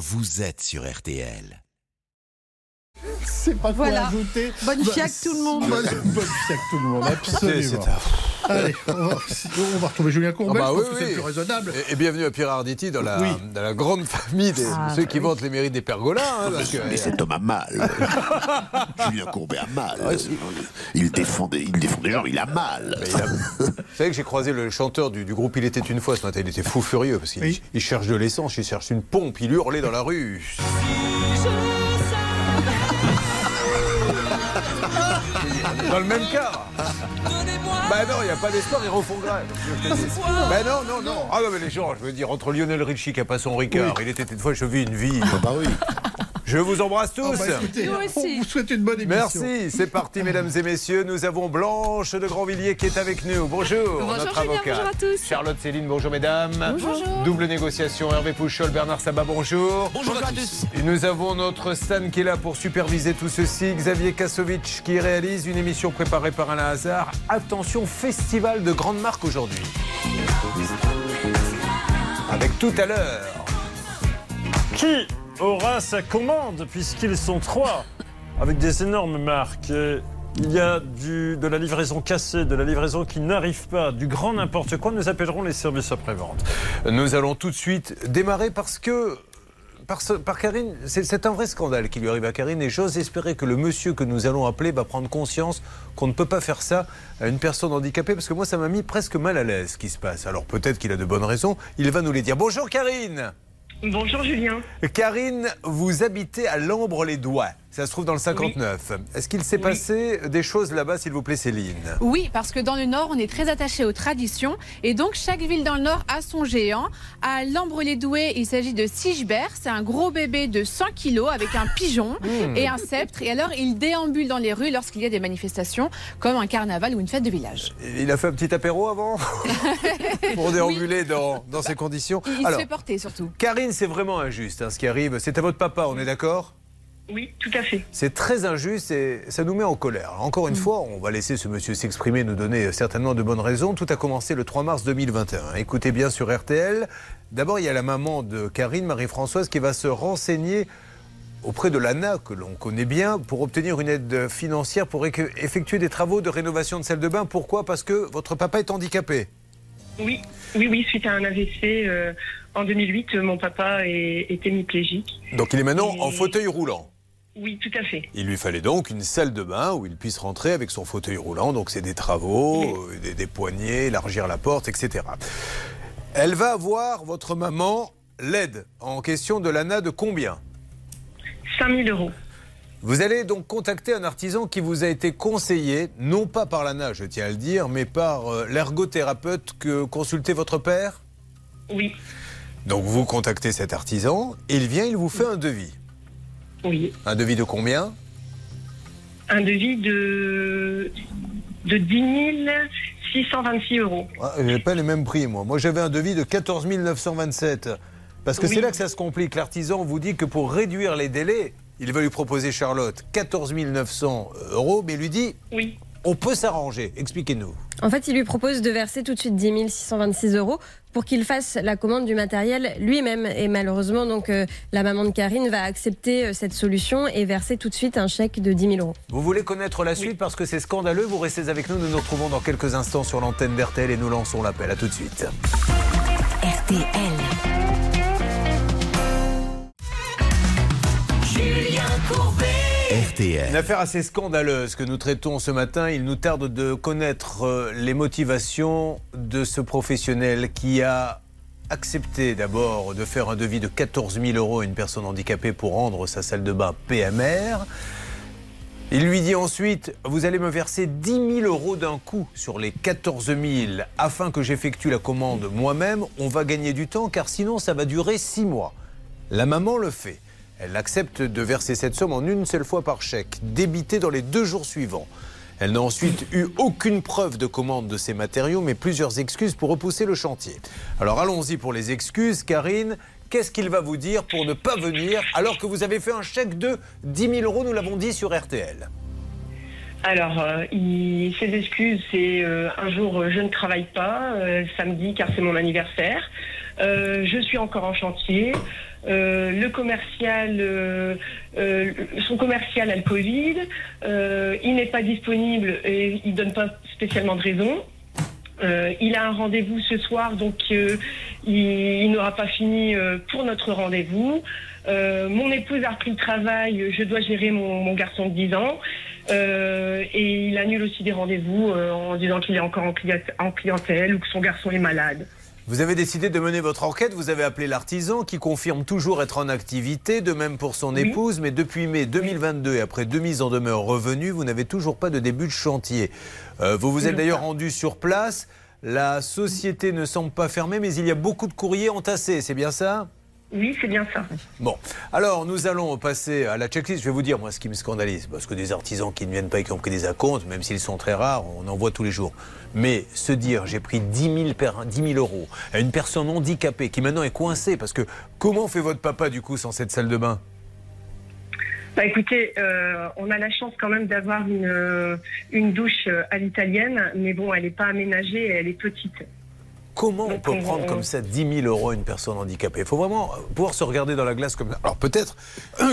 vous êtes sur RTL. C'est pas quoi Voilà. ajouter. Bonne Bah, fiac tout le monde. Bonne, bonne fiac tout le monde, absolument. Allez, on va, on va retrouver Julien Courbet, Ah bah oui, c'est plus raisonnable. Et, et bienvenue à Pierre Arditi dans la, Oui. dans la grande famille de Ah, ceux bah qui oui. vantent les mérites des pergolas. hein, parce que- Mais cet homme a mal. Julien Courbet a mal. Il défend des, il défend des gens, il a mal. Mais il a- Vous savez que j'ai croisé le chanteur du, du groupe Il était une fois ce matin. Il était fou furieux parce qu'il cherche de l'essence, il cherche une pompe, il hurlait dans la rue. Dans le même cas. Bah non, il n'y a pas d'espoir, ils refont grève. Bah non, non, non. Ah non, mais les gens, je veux dire, entre Lionel Richie qui a pas son Ricard, il était une fois, je vis une vie. Bah oui. Je vous embrasse tous. Ah bah, écoutez, Nous on vous souhaite une bonne émission. Merci, c'est parti mesdames et messieurs. Nous avons Blanche de Grandvilliers qui est avec nous. Bonjour, Bonjour, notre Julien, avocate. bonjour à tous. Charlotte Céline, bonjour mesdames. Bonjour. Double négociation, Hervé Pouchol, Bernard Sabat, bonjour. Bonjour à tous. Et nous avons notre Stan qui est là pour superviser tout ceci. Xavier Kasovic qui réalise une émission préparée par Alain Hazard. Attention, festival de grandes marques aujourd'hui. Avec tout à l'heure. Qui aura sa commande puisqu'ils sont trois avec des énormes marques Il y a du, de la livraison cassée, de la livraison qui n'arrive pas, du grand n'importe quoi. Nous appellerons les services après-vente. Nous allons tout de suite démarrer parce que. Par, par Karine, c'est c'est un vrai scandale qui lui arrive à Karine et j'ose espérer que le monsieur que nous allons appeler va prendre conscience qu'on ne peut pas faire ça à une personne handicapée parce que moi ça m'a mis presque mal à l'aise ce qui se passe. Alors peut-être qu'il a de bonnes raisons, il va nous les dire. Bonjour Karine Bonjour Julien. Karine, vous habitez à Lambre-les-Doigts, ça se trouve dans le 59. Est-ce qu'il s'est Oui. passé des choses là-bas s'il vous plaît Céline? Oui, parce que dans le Nord, on est très attaché aux traditions. Et donc, chaque ville dans le Nord a son géant. À Lambre-les-Doués, il s'agit de Sigebert. C'est un gros bébé de 100 kilos avec un pigeon et un sceptre. Et alors, il déambule dans les rues lorsqu'il y a des manifestations, comme un carnaval ou une fête de village. Il a fait un petit apéro avant pour déambuler dans, dans ces conditions? Il Alors, se fait porter surtout. Karine, c'est vraiment injuste hein, ce qui arrive. C'est à votre papa, on est d'accord? Oui, tout à fait. C'est très injuste et ça nous met en colère. Encore une fois, on va laisser ce monsieur s'exprimer, nous donner euh, certainement de bonnes raisons. Tout a commencé le 3 mars 2021. Écoutez bien sur RTL. D'abord, il y a la maman de Karine, Marie-Françoise, qui va se renseigner auprès de l'ANA, que l'on connaît bien, pour obtenir une aide financière pour effectuer des travaux de rénovation de salle de bain. Pourquoi? Parce que votre papa est handicapé. Oui, oui, oui, suite à un AVC euh, en 2008, euh, mon papa est, est hémiplégique. Donc il est maintenant Et- en fauteuil roulant. Oui, tout à fait. Il lui fallait donc une salle de bain où il puisse rentrer avec son fauteuil roulant. Donc c'est des travaux, euh, des, des poignées, élargir la porte, etc. Elle va avoir, votre maman, l'aide en question de l'ANA de combien? 5000 euros. Vous allez donc contacter un artisan qui vous a été conseillé, non pas par l'ANA, je tiens à le dire, mais par euh, l'ergothérapeute que consultait votre père? Oui, Donc vous contactez cet artisan, il vient, il vous fait un devis. Oui. Un devis de combien? Un devis de, de 10 626 euros. Ah, J'ai pas les mêmes prix, moi. Moi, j'avais un devis de 14 927. Parce que Oui. c'est là que ça se complique. L'artisan vous dit que pour réduire les délais, il va lui proposer, Charlotte, 14 900 euros, mais lui dit Oui. On peut s'arranger. Expliquez-nous. En fait, il lui propose de verser tout de suite 10 626 euros pour qu'il fasse la commande du matériel lui-même. Et malheureusement, donc, euh, la maman de Karine va accepter euh, cette solution et verser tout de suite un chèque de 10 000 euros. Vous voulez connaître la suite parce que c'est scandaleux. Vous restez avec nous. Nous nous retrouvons dans quelques instants sur l'antenne d'RTL et nous lançons l'appel. À tout de suite. RTL. RTL. affaire assez scandaleuse que nous traitons ce matin. Il nous tarde de connaître euh, les motivations de ce professionnel qui a accepté d'abord de faire un devis de 14 000 euros à une personne handicapée pour rendre sa salle de bain PMR. Il lui dit ensuite, vous allez me verser 10 000 euros d'un coup sur les 14 000 afin que j'effectue la commande moi-même. On va gagner du temps car sinon ça va durer 6 mois. La maman le fait. Elle accepte de verser cette somme en une seule fois par chèque, débité dans les deux jours suivants. Elle n'a ensuite eu aucune preuve de commande de ces matériaux, mais plusieurs excuses pour repousser le chantier. Alors allons-y pour les excuses. Karine, qu'est-ce qu'il va vous dire pour ne pas venir alors que vous avez fait un chèque de 10 000 euros, nous l'avons dit sur RTL Alors, euh, ses excuses, c'est euh, un jour, euh, je ne travaille pas, euh, samedi, car c'est mon anniversaire. Euh, je suis encore en chantier. Euh, le commercial, euh, euh, son commercial a le Covid. Il n'est pas disponible et il donne pas spécialement de raison. Il a un rendez-vous ce soir, donc il, n'aura pas fini pour notre rendez-vous. Mon épouse a repris le travail, je dois gérer mon, garçon de 10 ans. Et il annule aussi des rendez-vous en disant qu'il est encore en clientèle ou que son garçon est malade. Vous avez décidé de mener votre enquête, vous avez appelé l'artisan qui confirme toujours être en activité, de même pour son Oui. épouse, mais depuis mai 2022 et après deux mises en demeure revenues, vous n'avez toujours pas de début de chantier. Euh, vous vous êtes d'ailleurs rendu sur place, la société ne semble pas fermée, mais il y a beaucoup de courriers entassés, c'est bien ça? Oui, c'est bien ça. Bon, alors nous allons passer à la checklist. Je vais vous dire, moi, ce qui me scandalise, parce que des artisans qui ne viennent pas et qui ont pris des acomptes, même s'ils sont très rares, on en voit tous les jours. Mais se dire, j'ai pris 10 000, per- 10 000 euros à une personne handicapée qui maintenant est coincée, parce que comment fait votre papa du coup sans cette salle de bain? Bah écoutez, euh, on a la chance quand même d'avoir une, euh, une douche euh, à l'italienne, mais bon, elle n'est pas aménagée et elle est petite. Comment on peut prendre comme ça 10 000 euros à une personne handicapée? Il faut vraiment pouvoir se regarder dans la glace comme ça. Alors peut-être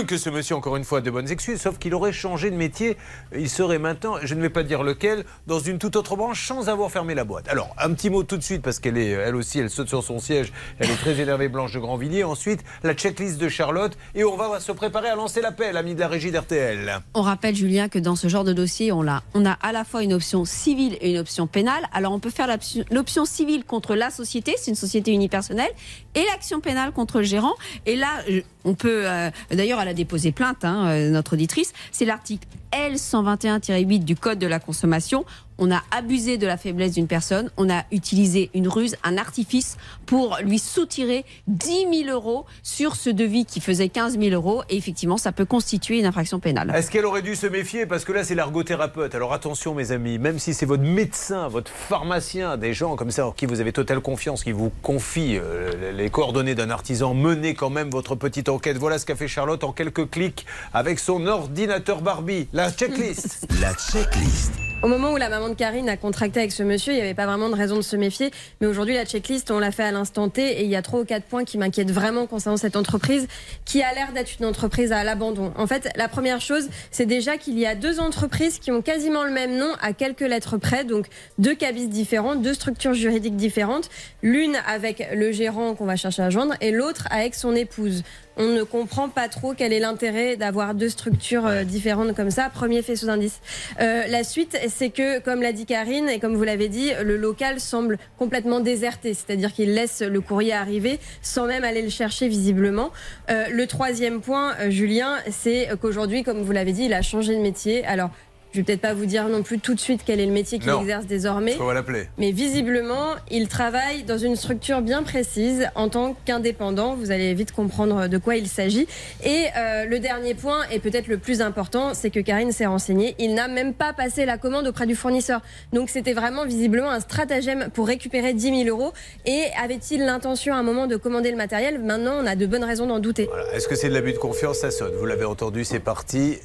que ce monsieur, encore une fois, a de bonnes excuses, sauf qu'il aurait changé de métier. Il serait maintenant, je ne vais pas dire lequel, dans une toute autre branche sans avoir fermé la boîte. Alors, un petit mot tout de suite, parce qu'elle est, elle aussi, elle saute sur son siège. Elle est très énervée, Blanche de Grandvilliers. Ensuite, la checklist de Charlotte. Et on va se préparer à lancer l'appel, ami de la régie d'RTL. On rappelle, Julien, que dans ce genre de dossier, on a, on a à la fois une option civile et une option pénale. Alors, on peut faire l'option- l'option civile contre la société, c'est une société unipersonnelle, et l'action pénale contre le gérant. Et là, je- on peut, euh, d'ailleurs, elle a déposé plainte, hein, euh, notre auditrice. C'est l'article L121-8 du Code de la consommation. On a abusé de la faiblesse d'une personne, on a utilisé une ruse, un artifice pour lui soutirer 10 000 euros sur ce devis qui faisait 15 000 euros. Et effectivement, ça peut constituer une infraction pénale. Est-ce qu'elle aurait dû se méfier? Parce que là, c'est l'ergothérapeute. Alors attention, mes amis, même si c'est votre médecin, votre pharmacien, des gens comme ça en qui vous avez totale confiance, qui vous confient euh, les coordonnées d'un artisan, menez quand même votre petite enquête. Voilà ce qu'a fait Charlotte en quelques clics avec son ordinateur Barbie. La checklist. La checklist. Au moment où la maman de Karine a contracté avec ce monsieur, il n'y avait pas vraiment de raison de se méfier. Mais aujourd'hui, la checklist, on l'a fait à l'instant T et il y a trois ou quatre points qui m'inquiètent vraiment concernant cette entreprise qui a l'air d'être une entreprise à l'abandon. En fait, la première chose, c'est déjà qu'il y a deux entreprises qui ont quasiment le même nom à quelques lettres près. Donc, deux cabis différents, deux structures juridiques différentes. L'une avec le gérant qu'on va chercher à joindre et l'autre avec son épouse. On ne comprend pas trop quel est l'intérêt d'avoir deux structures euh, différentes comme ça. Premier faisceau d'indice. Euh, la suite, c'est que, comme l'a dit Karine et comme vous l'avez dit, le local semble complètement déserté, c'est-à-dire qu'il laisse le courrier arriver sans même aller le chercher visiblement. Euh, le troisième point, euh, Julien, c'est qu'aujourd'hui, comme vous l'avez dit, il a changé de métier. Alors, je vais peut-être pas vous dire non plus tout de suite quel est le métier qu'il exerce désormais. On va l'appeler. Mais visiblement, il travaille dans une structure bien précise en tant qu'indépendant. Vous allez vite comprendre de quoi il s'agit. Et euh, le dernier point, et peut-être le plus important, c'est que Karine s'est renseignée. Il n'a même pas passé la commande auprès du fournisseur. Donc c'était vraiment visiblement un stratagème pour récupérer 10 000 euros. Et avait-il l'intention à un moment de commander le matériel? Maintenant, on a de bonnes raisons d'en douter. Voilà. Est-ce que c'est de l'abus de confiance? Ça sonne. Vous l'avez entendu, c'est parti.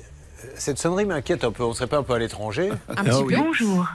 Cette sonnerie m'inquiète un peu. On ne serait pas un peu à l'étranger Un petit peu. Bonjour.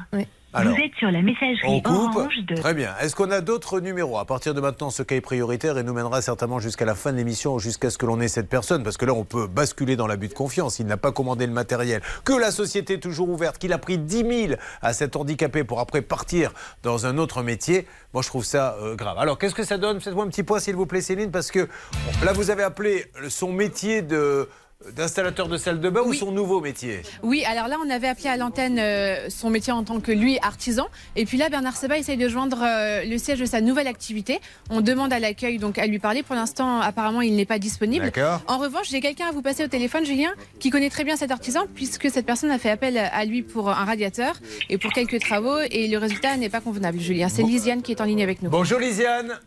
Alors, Vous êtes sur la on messagerie coupe. orange de... Très bien. Est-ce qu'on a d'autres numéros À partir de maintenant, ce cas est prioritaire et nous mènera certainement jusqu'à la fin de l'émission jusqu'à ce que l'on ait cette personne. Parce que là, on peut basculer dans l'abus de confiance. Il n'a pas commandé le matériel. Que la société est toujours ouverte, qu'il a pris 10 000 à cet handicapé pour après partir dans un autre métier. Moi, je trouve ça euh, grave. Alors, qu'est-ce que ça donne? Faites-moi un petit point, s'il vous plaît, Céline. Parce que bon, là, vous avez appelé son métier de d'installateur de salle de bain ou Oui. son nouveau métier? Oui, alors là, on avait appelé à l'antenne euh, son métier en tant que lui, artisan. Et puis là, Bernard Seba essaye de joindre euh, le siège de sa nouvelle activité. On demande à l'accueil donc à lui parler. Pour l'instant, apparemment, il n'est pas disponible. D'accord. En revanche, j'ai quelqu'un à vous passer au téléphone, Julien, qui connaît très bien cet artisan, puisque cette personne a fait appel à lui pour un radiateur et pour quelques travaux. Et le résultat n'est pas convenable, Julien. C'est Lisiane qui est en ligne avec nous. Bonjour Lisiane.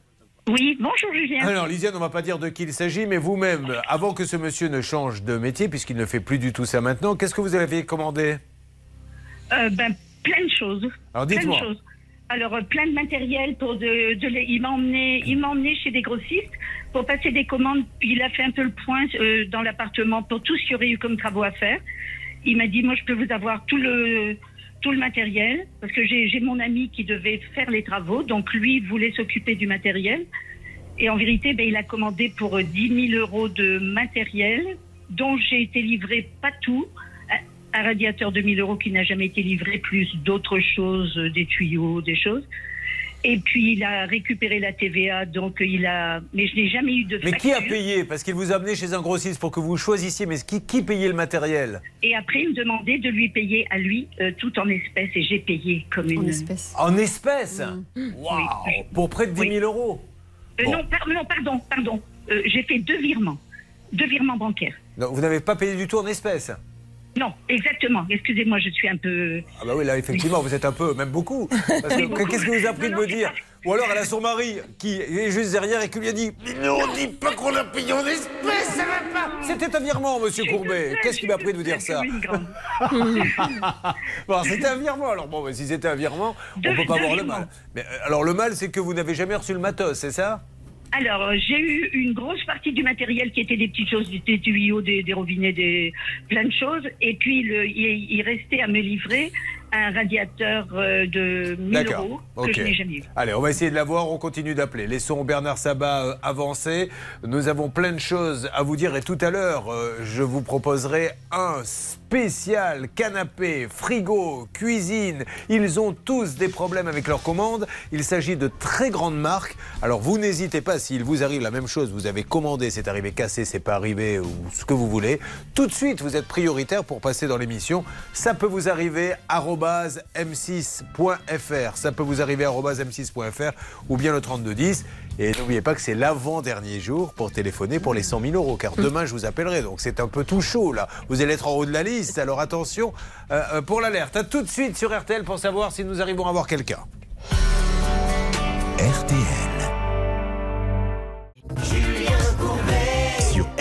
Oui, bonjour Julien. Alors, Lisiane, on va pas dire de qui il s'agit, mais vous-même, avant que ce monsieur ne change de métier, puisqu'il ne fait plus du tout ça maintenant, qu'est-ce que vous avez commandé? Euh, ben, plein de choses. Alors, dites-moi. choses. Alors, euh, plein de matériel pour de, de les- il m'a emmené, il m'a emmené chez des grossistes pour passer des commandes. Il a fait un peu le point euh, dans l'appartement pour tout ce qu'il y aurait eu comme travaux à faire. Il m'a dit, moi, je peux vous avoir tout le tout le matériel parce que j'ai mon ami qui devait faire les travaux, donc lui voulait s'occuper du matériel. Et en vérité, ben, il a commandé pour euh, 10 000 euros de matériel, dont j'ai été livré pas tout. Un- Un radiateur de 1000 euros qui n'a jamais été livré, plus d'autres choses, euh, des tuyaux, des choses. Et puis il a récupéré la TVA, donc il a. Mais je n'ai jamais eu de. Mais qui a facture. payé? Parce qu'il vous a amené chez un grossiste pour que vous choisissiez. Mais qui, qui payait le matériel? Et après, il me demandait de lui payer à lui euh, tout en espèces, et j'ai payé comme une. En espèces. En espèces? Mm. Waouh Pour près de 10 000 euros? Euh, Bon. non, par- non, pardon, pardon. Euh, j'ai fait deux virements, deux virements bancaires. Donc, Vous n'avez pas payé du tout en espèces? Non, exactement. Excusez-moi, je suis un peu. Ah bah oui, là, effectivement, vous êtes un peu, même beaucoup. Oui, qu'est-ce que vous a pris de Non, non, me dire Ou alors elle a son mari qui est juste derrière et qui lui a dit Mais non, on dit pas qu'on a payé en espèces, ça va pas C'était un virement, monsieur Courbet. Qu'est-ce qui m'a pris de vous dire ça. Bon, c'était un virement. Alors bon, si c'était un virement, on Deux- peut pas voir le mal. Mais euh, alors le mal, c'est que vous n'avez jamais reçu le matos, c'est ça? Alors, euh, j'ai eu une grosse partie du matériel qui était des petites choses, des tuyaux, des, robinets, des plein de choses. Et puis, il, il restait à me livrer un radiateur euh, de 1000 D'accord. euros que Ok. je n'ai jamais eu. Allez, on va essayer de la voir, on continue d'appeler. Laissons Bernard Sabat euh, avancer. Nous avons plein de choses à vous dire et tout à l'heure, euh, je vous proposerai un spécial canapé, frigo, cuisine. Ils ont tous des problèmes avec leurs commandes. Il s'agit de très grandes marques. Alors vous n'hésitez pas, s'il vous arrive la même chose, vous avez commandé, c'est arrivé cassé, c'est pas arrivé ou ce que vous voulez, tout de suite vous êtes prioritaire pour passer dans l'émission. Ça peut vous arriver m6.fr. Ça peut vous arriver arobase m6.fr ou bien le 3210. Et n'oubliez pas que c'est l'avant-dernier jour pour téléphoner pour les 100 000 euros, car demain je vous appellerai. Donc c'est un peu tout chaud là. Vous allez être en haut de la liste. Alors attention euh, euh, pour l'alerte. À tout de suite sur RTL pour savoir si nous arrivons à voir quelqu'un. RTL.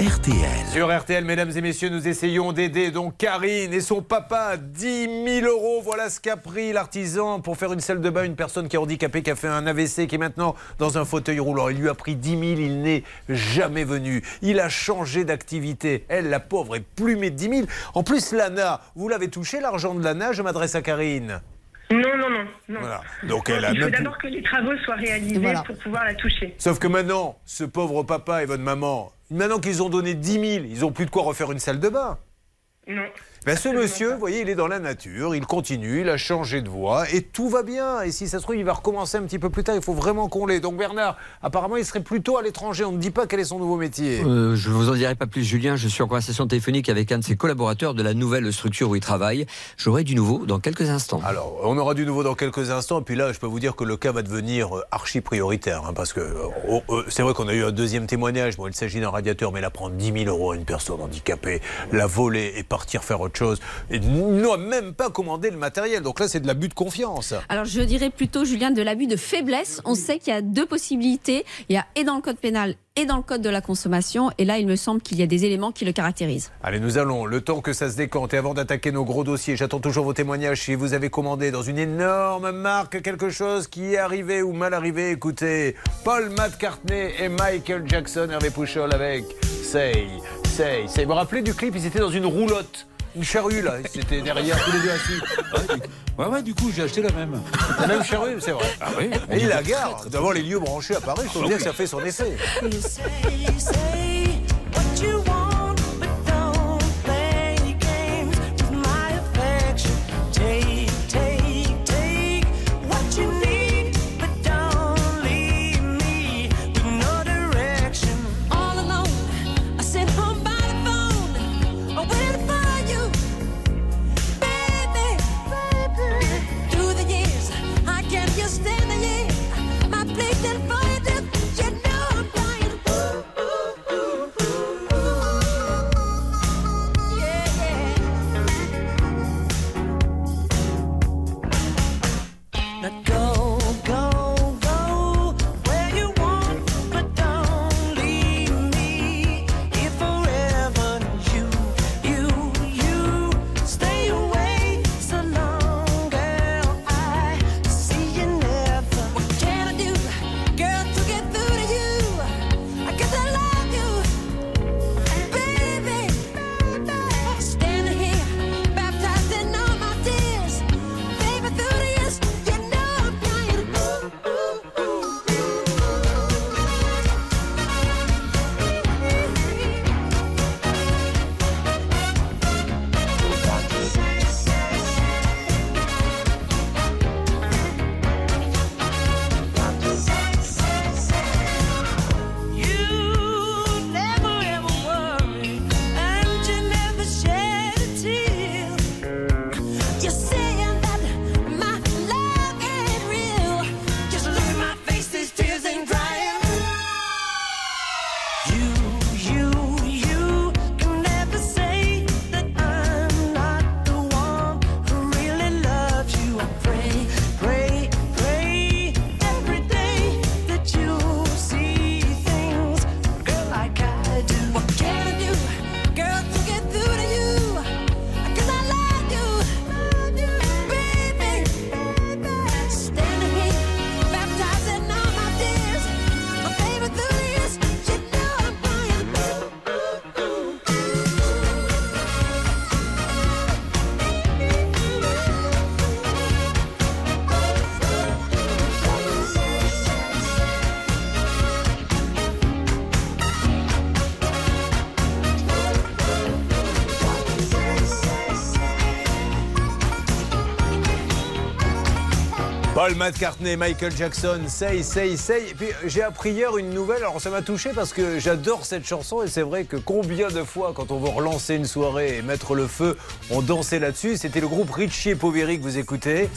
RTL. Sur RTL, mesdames et messieurs, nous essayons d'aider donc Karine et son papa. 10 000 euros, voilà ce qu'a pris l'artisan pour faire une salle de bain. Une personne qui est handicapée, qui a fait un AVC, qui est maintenant dans un fauteuil roulant. Il lui a pris 10 000, il n'est jamais venu. Il a changé d'activité. Elle, la pauvre, est plumée de 10 000. En plus, l'ANA, vous l'avez touché, l'argent de l'ANA Je m'adresse à Karine. Non, non, non. non. Voilà. Donc elle a Il faut plus- d'abord que les travaux soient réalisés Voilà. pour pouvoir la toucher. Sauf que maintenant, ce pauvre papa et votre maman, maintenant qu'ils ont donné 10 000, ils n'ont plus de quoi refaire une salle de bain. Non. Ben, ce monsieur, vous voyez, il est dans la nature, il continue, il a changé de voie et tout va bien. Et si ça se trouve, il va recommencer un petit peu plus tard. Il faut vraiment qu'on l'ait. Donc Bernard, apparemment, il serait plutôt à l'étranger. On ne dit pas quel est son nouveau métier. Euh, je ne vous en dirai pas plus, Julien. Je suis en conversation téléphonique avec un de ses collaborateurs de la nouvelle structure où il travaille. J'aurai du nouveau dans quelques instants. Alors, on aura du nouveau dans quelques instants. Et puis là, je peux vous dire que le cas va devenir euh, archi prioritaire. hein, parce que euh, oh, c'est vrai qu'on a eu un deuxième témoignage. Bon, il s'agit d'un radiateur, mais là, prendre 10 000 euros à une personne handicapée, la voler et partir faire autre chose, et n'a même pas commandé le matériel. Donc là, c'est de l'abus de confiance. Alors je dirais plutôt, Julien, de l'abus de faiblesse. On sait qu'il y a deux possibilités. Il y a et dans le code pénal et dans le code de la consommation. Et là, il me semble qu'il y a des éléments qui le caractérisent. Allez, nous allons, le temps que ça se décante, et avant d'attaquer nos gros dossiers, j'attends toujours vos témoignages. Si vous avez commandé dans une énorme marque quelque chose qui est arrivé ou mal arrivé, écoutez, Paul McCartney et Michael Jackson, Hervé Pouchol avec Say, Say, Say. Vous vous rappelez du clip? Ils étaient dans une roulotte. Une charrue là, ils étaient derrière tous les deux assis. Ouais, ouais, du coup, j'ai acheté la même. La même charrue, c'est vrai. Ah oui Et il la gare devant les lieux branchés à Paris, il faut dire que ça fait son effet. Paul McCartney, Michael Jackson, Say, Say, Say. Et puis j'ai appris hier une nouvelle, alors ça m'a touché parce que j'adore cette chanson et c'est vrai que combien de fois quand on veut relancer une soirée et mettre le feu, on dansait là-dessus. C'était le groupe Richie et Poveri que vous écoutez.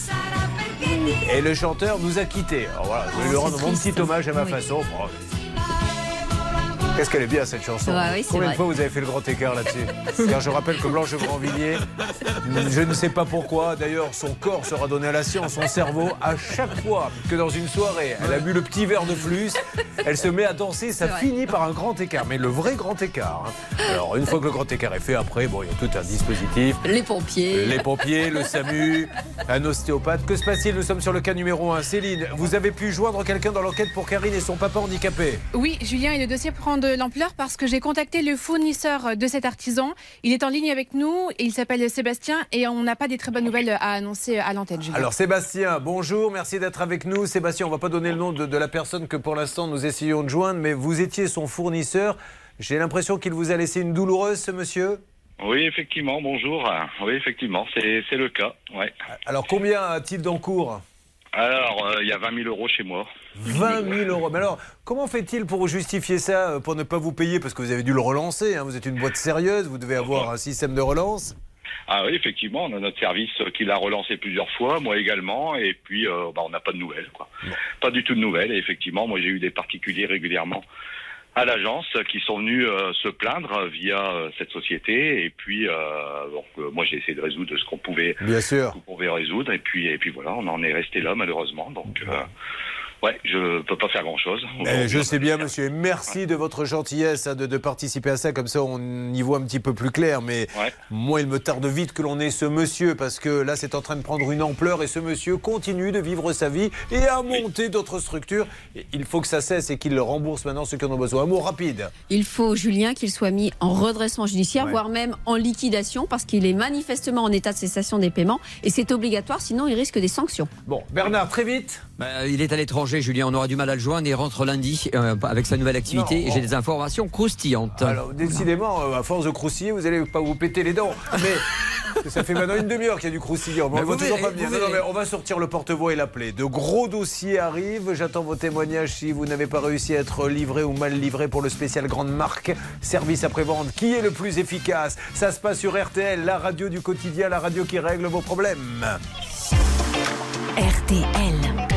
Et le chanteur nous a quittés. Alors voilà, je vais lui rendre mon petit hommage à ma façon. Bon, Qu'est-ce qu'elle est bien cette chanson Ouais, oui, Combien vrai. de fois vous avez fait le grand écart là-dessus Car je rappelle que Blanche Grandvilliers, je ne sais pas pourquoi, d'ailleurs son corps sera donné à la science, son cerveau, à chaque fois que dans une soirée, elle a bu le petit verre de plus, elle se met à danser, ça finit par un grand écart, mais le vrai grand écart. hein. Alors une fois que le grand écart est fait, après, bon, il y a tout un dispositif. Les pompiers. Les pompiers, le SAMU, un ostéopathe. Que se passe-t-il Nous sommes sur le cas numéro 1. Céline, vous avez pu joindre quelqu'un dans l'enquête pour Karine et son papa handicapé? Oui, Julien, et le dossier prend de l'ampleur parce que j'ai contacté le fournisseur de cet artisan. Il est en ligne avec nous, et il s'appelle Sébastien et on n'a pas des très bonnes nouvelles à annoncer à l'antenne. Alors Sébastien, bonjour, merci d'être avec nous. Sébastien, on va pas donner le nom de, de la personne que pour l'instant nous essayons de joindre, mais vous étiez son fournisseur. J'ai l'impression qu'il vous a laissé une douloureuse, ce monsieur. Oui, effectivement, bonjour. Oui, effectivement, c'est c'est le cas. Ouais. Alors combien a-t-il d'encours Alors, euh, il y a 20 000 euros chez moi. 20 000 euros. Mais alors, comment fait-il pour justifier ça, euh, pour ne pas vous payer? Parce que vous avez dû le relancer, hein, vous êtes une boîte sérieuse, vous devez avoir un système de relance. Ah oui, effectivement, on a notre service qui l'a relancé plusieurs fois, moi également, et puis euh, bah, on n'a pas de nouvelles. Quoi. Pas du tout de nouvelles. Et effectivement, moi j'ai eu des particuliers régulièrement à l'agence qui sont venus euh, se plaindre via euh, cette société, et puis euh, donc, euh, moi j'ai essayé de résoudre ce qu'on pouvait, Bien sûr. qu'on pouvait résoudre, et puis et puis voilà, on en est resté là malheureusement. Donc euh, ouais, je peux pas faire grand chose. Eh, je sais bien, monsieur, et merci de votre gentillesse hein, de, de participer à ça, comme ça on y voit un petit peu plus clair. Mais moi, il me tarde vite que l'on ait ce monsieur, parce que là, c'est en train de prendre une ampleur, et ce monsieur continue de vivre sa vie et à monter d'autres structures. Il faut que ça cesse et qu'il le rembourse maintenant ceux qui en ont besoin. Un mot rapide. Il faut, Julien, qu'il soit mis en redressement judiciaire, Ouais. voire même en liquidation, parce qu'il est manifestement en état de cessation des paiements. Et c'est obligatoire, sinon il risque des sanctions. Bon, Bernard, très vite. Bah, il est à l'étranger, Julien. On aura du mal à le joindre. Il rentre lundi euh, avec sa nouvelle activité. Non. et j'ai des informations croustillantes. Alors, décidément, euh, à force de croustiller, vous allez pas vous péter les dents. Mais ça fait maintenant une demi-heure qu'il y a du croustillant. Mais Mais on toujours verrez, pas Non, non, mais on va sortir le porte-voix et l'appeler. De gros dossiers arrivent. J'attends vos témoignages si vous n'avez pas réussi à être livré ou mal livré pour le spécial grande marque. Service après-vente. Qui est le plus efficace? Ça se passe sur RTL, la radio du quotidien, la radio qui règle vos problèmes. RTL.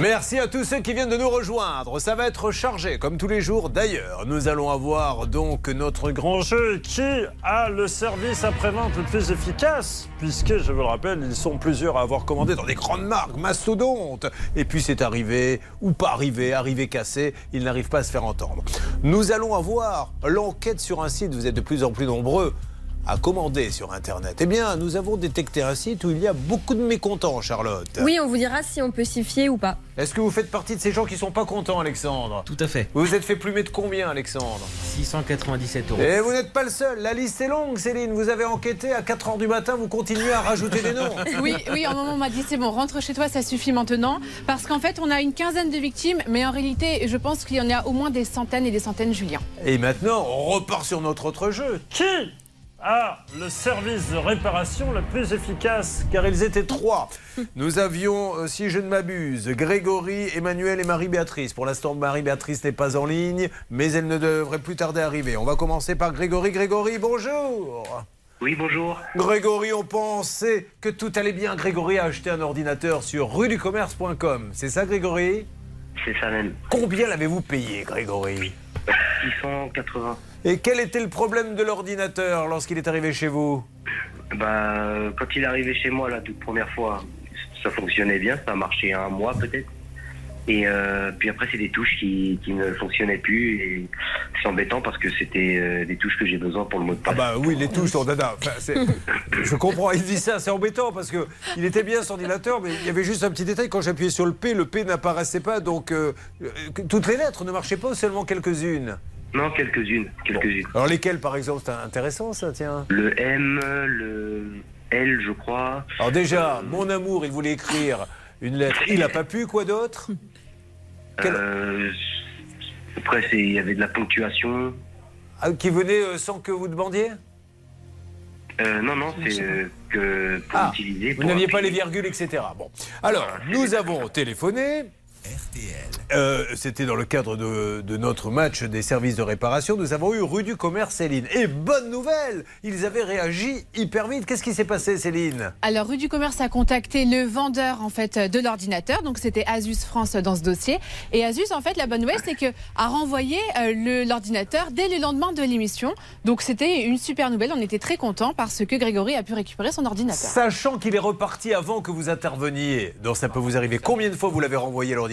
Merci à tous ceux qui viennent de nous rejoindre. Ça va être chargé, comme tous les jours d'ailleurs. Nous allons avoir donc notre grand jeu qui a le service après-vente le plus efficace, puisque, je vous le rappelle, ils sont plusieurs à avoir commandé dans des grandes marques, mastodontes. Et puis c'est arrivé, ou pas arrivé, arrivé cassé, il n'arrive pas à se faire entendre. Nous allons avoir l'enquête sur un site, vous êtes de plus en plus nombreux à commander sur Internet. Eh bien, nous avons détecté un site où il y a beaucoup de mécontents, Charlotte. Oui, on vous dira si on peut s'y fier ou pas. Est-ce que vous faites partie de ces gens qui sont pas contents, Alexandre? Tout à fait. Vous vous êtes fait plumer de combien, Alexandre? 697 euros. Et vous n'êtes pas le seul. La liste est longue, Céline. Vous avez enquêté à 4 h du matin, vous continuez à rajouter des noms. Oui, oui, à un moment on m'a dit c'est bon, rentre chez toi, ça suffit maintenant. Parce qu'en fait, on a une quinzaine de victimes, mais en réalité, je pense qu'il y en a au moins des centaines et des centaines, Julien. Et maintenant, on repart sur notre autre jeu. Qui? A le service de réparation le plus efficace Car ils étaient trois. Nous avions, euh, si je ne m'abuse, Grégory, Emmanuel et Marie-Béatrice. Pour l'instant, Marie-Béatrice n'est pas en ligne, mais elle ne devrait plus tarder à arriver. On va commencer par Grégory. Grégory, bonjour. Oui, bonjour. Grégory, on pensait que tout allait bien. Grégory a acheté un ordinateur sur rueducommerce.com. C'est ça, Grégory? C'est ça même. Combien l'avez-vous payé, Grégory? 680. Et quel était le problème de l'ordinateur lorsqu'il est arrivé chez vous? Bah, quand il est arrivé chez moi la toute première fois, ça fonctionnait bien, ça a marché un mois peut-être. Et euh, puis après, c'est des touches qui, qui ne fonctionnaient plus. Et c'est embêtant parce que c'était euh, des touches que j'ai besoin pour le mot de passe. Ah bah oui, les touches, son dada. Enfin, je comprends, il dit ça, c'est embêtant parce que il était bien son ordinateur, mais il y avait juste un petit détail. Quand j'appuyais sur le P, le P n'apparaissait pas, donc euh, toutes les lettres ne marchaient pas, seulement quelques-unes. Non, quelques-unes. quelques-unes. Alors lesquelles, par exemple C'est intéressant, ça, tiens. Le M, le L, je crois. Alors déjà, mon amour, il voulait écrire une lettre. Il n'a pas pu, quoi d'autre? Euh, après, il y avait de la ponctuation. Ah, Qui venait euh, sans que vous demandiez Euh, non, non, c'est euh, que pour Ah, utiliser. Vous pour n'aviez pas les virgules, etc. Bon. Alors, nous avons téléphoné. Euh, C'était dans le cadre de, de notre match des services de réparation. Nous avons eu rue du commerce Céline. Et bonne nouvelle Ils avaient réagi hyper vite. Qu'est-ce qui s'est passé, Céline? Alors, rue du commerce a contacté le vendeur en fait de l'ordinateur, donc c'était Asus France dans ce dossier. Et Asus, en fait, la bonne nouvelle, c'est que a renvoyé euh, l'ordinateur dès le lendemain de l'émission. Donc c'était une super nouvelle. On était très contents parce que Grégory a pu récupérer son ordinateur. Sachant qu'il est reparti avant que vous interveniez, donc ça peut vous arriver. Combien de fois vous l'avez renvoyé l'ordinateur?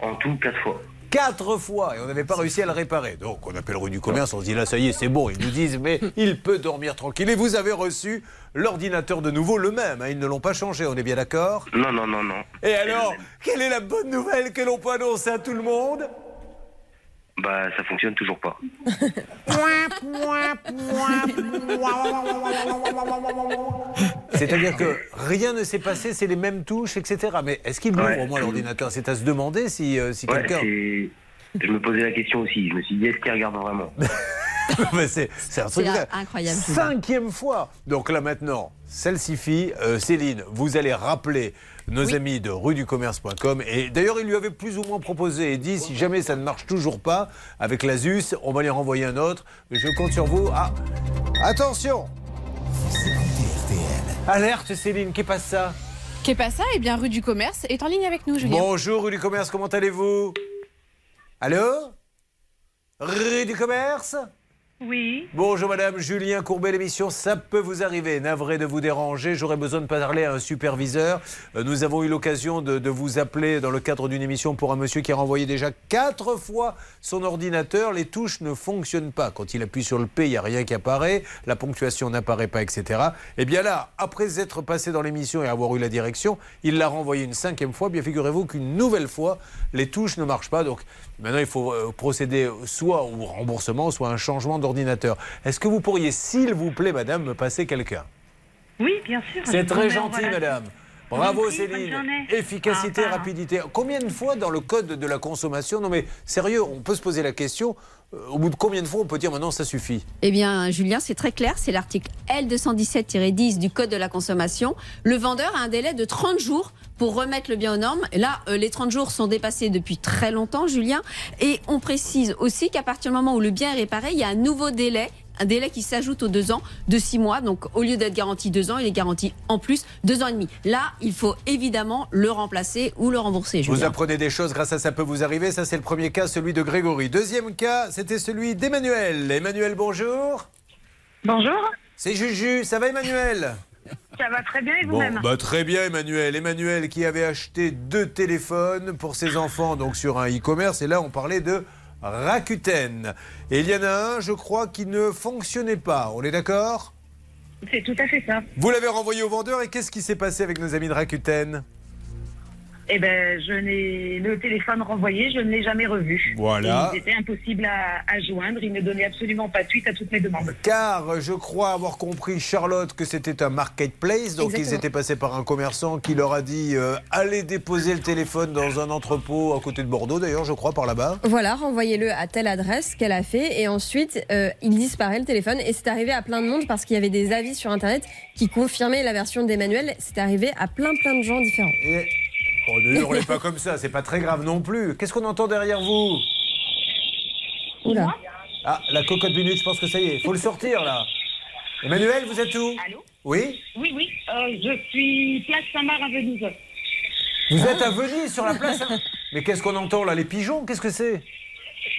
En tout, quatre fois. Quatre fois et on n'avait pas réussi à le réparer. Donc on appelle rue du commerce, on se dit là ça y est c'est bon. Ils nous disent mais il peut dormir tranquille. Et vous avez reçu l'ordinateur de nouveau le même. hein, Ils ne l'ont pas changé, on est bien d'accord? Non, non, non, non. Et alors, quelle est la bonne nouvelle que l'on peut annoncer à tout le monde? Bah, ça fonctionne toujours pas. C'est-à-dire que rien ne s'est passé, c'est les mêmes touches, etc. Mais est-ce qu'il ouvre Ouais. au moins l'ordinateur? C'est à se demander si, euh, si Ouais, quelqu'un. Je me posais la question aussi. Je me suis dit, est-ce qu'il regarde vraiment? C'est un truc. Incroyable. Cinquième fois. Donc là maintenant, celle-ci euh, Céline, vous allez rappeler nos amis de rue du commerce.com. Et d'ailleurs, il lui avait plus ou moins proposé et dit si jamais ça ne marche toujours pas avec l'Asus, on va les renvoyer un autre. Je compte sur vous. Ah, attention Alerte Céline, qui passe ça? Qu'est pas ça? Eh bien, rue du commerce est en ligne avec nous, Julien. Bonjour rue du commerce, comment allez-vous? Allô? Rue du commerce? Oui. Bonjour Madame Julien Courbet, l'émission Ça peut vous arriver. Navré de vous déranger, j'aurais besoin de parler à un superviseur. Euh, Nous avons eu l'occasion de, de vous appeler dans le cadre d'une émission pour un monsieur qui a renvoyé déjà quatre fois son ordinateur. Les touches ne fonctionnent pas. Quand il appuie sur le P, il n'y a rien qui apparaît. La ponctuation n'apparaît pas, etc. Et bien là, après être passé dans l'émission et avoir eu la direction, il l'a renvoyé une cinquième fois. Bien figurez-vous qu'une nouvelle fois, les touches ne marchent pas. Donc maintenant, il faut euh, procéder soit au remboursement, soit à un changement d'ordinateur. Est-ce que vous pourriez, s'il vous plaît, madame, me passer quelqu'un? Oui, bien sûr. C'est très gentil, madame. Bravo Céline. Efficacité, rapidité. Combien de fois dans le code de la consommation Non mais sérieux, on peut se poser la question. euh, au bout de combien de fois on peut dire maintenant ça suffit? Eh bien, Julien, c'est très clair. C'est l'article L217-10 du Code de la consommation. Le vendeur a un délai de 30 jours pour remettre le bien aux normes. Et là, euh, les 30 jours sont dépassés depuis très longtemps, Julien. Et on précise aussi qu'à partir du moment où le bien est réparé, il y a un nouveau délai. Un délai qui s'ajoute aux deux ans de six mois. Donc, au lieu d'être garanti deux ans, il est garanti en plus deux ans et demi. Là, il faut évidemment le remplacer ou le rembourser. Vous apprenez des choses grâce à ça peut vous arriver. Ça c'est le premier cas, celui de Grégory. Deuxième cas, c'était celui d'Emmanuel. Emmanuel, bonjour. Bonjour. C'est Juju. Ça va Emmanuel? Ça va très bien et Bon, vous-même bah très bien Emmanuel. Emmanuel qui avait acheté deux téléphones pour ses enfants donc sur un e-commerce et là on parlait de Rakuten. Et il y en a un, je crois, qui ne fonctionnait pas. On est d'accord? C'est tout à fait ça. Vous l'avez renvoyé au vendeur et qu'est-ce qui s'est passé avec nos amis de Rakuten? Eh ben, je n'ai le téléphone renvoyé, je ne l'ai jamais revu. Voilà. Il était impossible à, à joindre, il ne donnait absolument pas suite à toutes mes demandes. Car je crois avoir compris, Charlotte, que c'était un marketplace. Donc ils étaient passés par un commerçant qui leur a dit euh, allez déposer le téléphone dans un entrepôt à côté de Bordeaux, d'ailleurs, je crois, par là-bas. Voilà, renvoyez-le à telle adresse qu'elle a fait et ensuite euh, il disparaît le téléphone et c'est arrivé à plein de monde parce qu'il y avait des avis sur internet qui confirmaient la version d'Emmanuel. C'est arrivé à plein plein de gens différents. Et... Oh, ne hurlez pas comme ça, c'est pas très grave non plus. Qu'est-ce qu'on entend derrière vous? Oula. Ah, la cocotte minute, je pense que ça y est. Faut le sortir là. Emmanuel, vous êtes où? Allô? Oui? Oui, oui, euh, je suis place Saint-Marc à Venise. Vous êtes à Venise sur la place hein Mais qu'est-ce qu'on entend là Les pigeons? Qu'est-ce que c'est?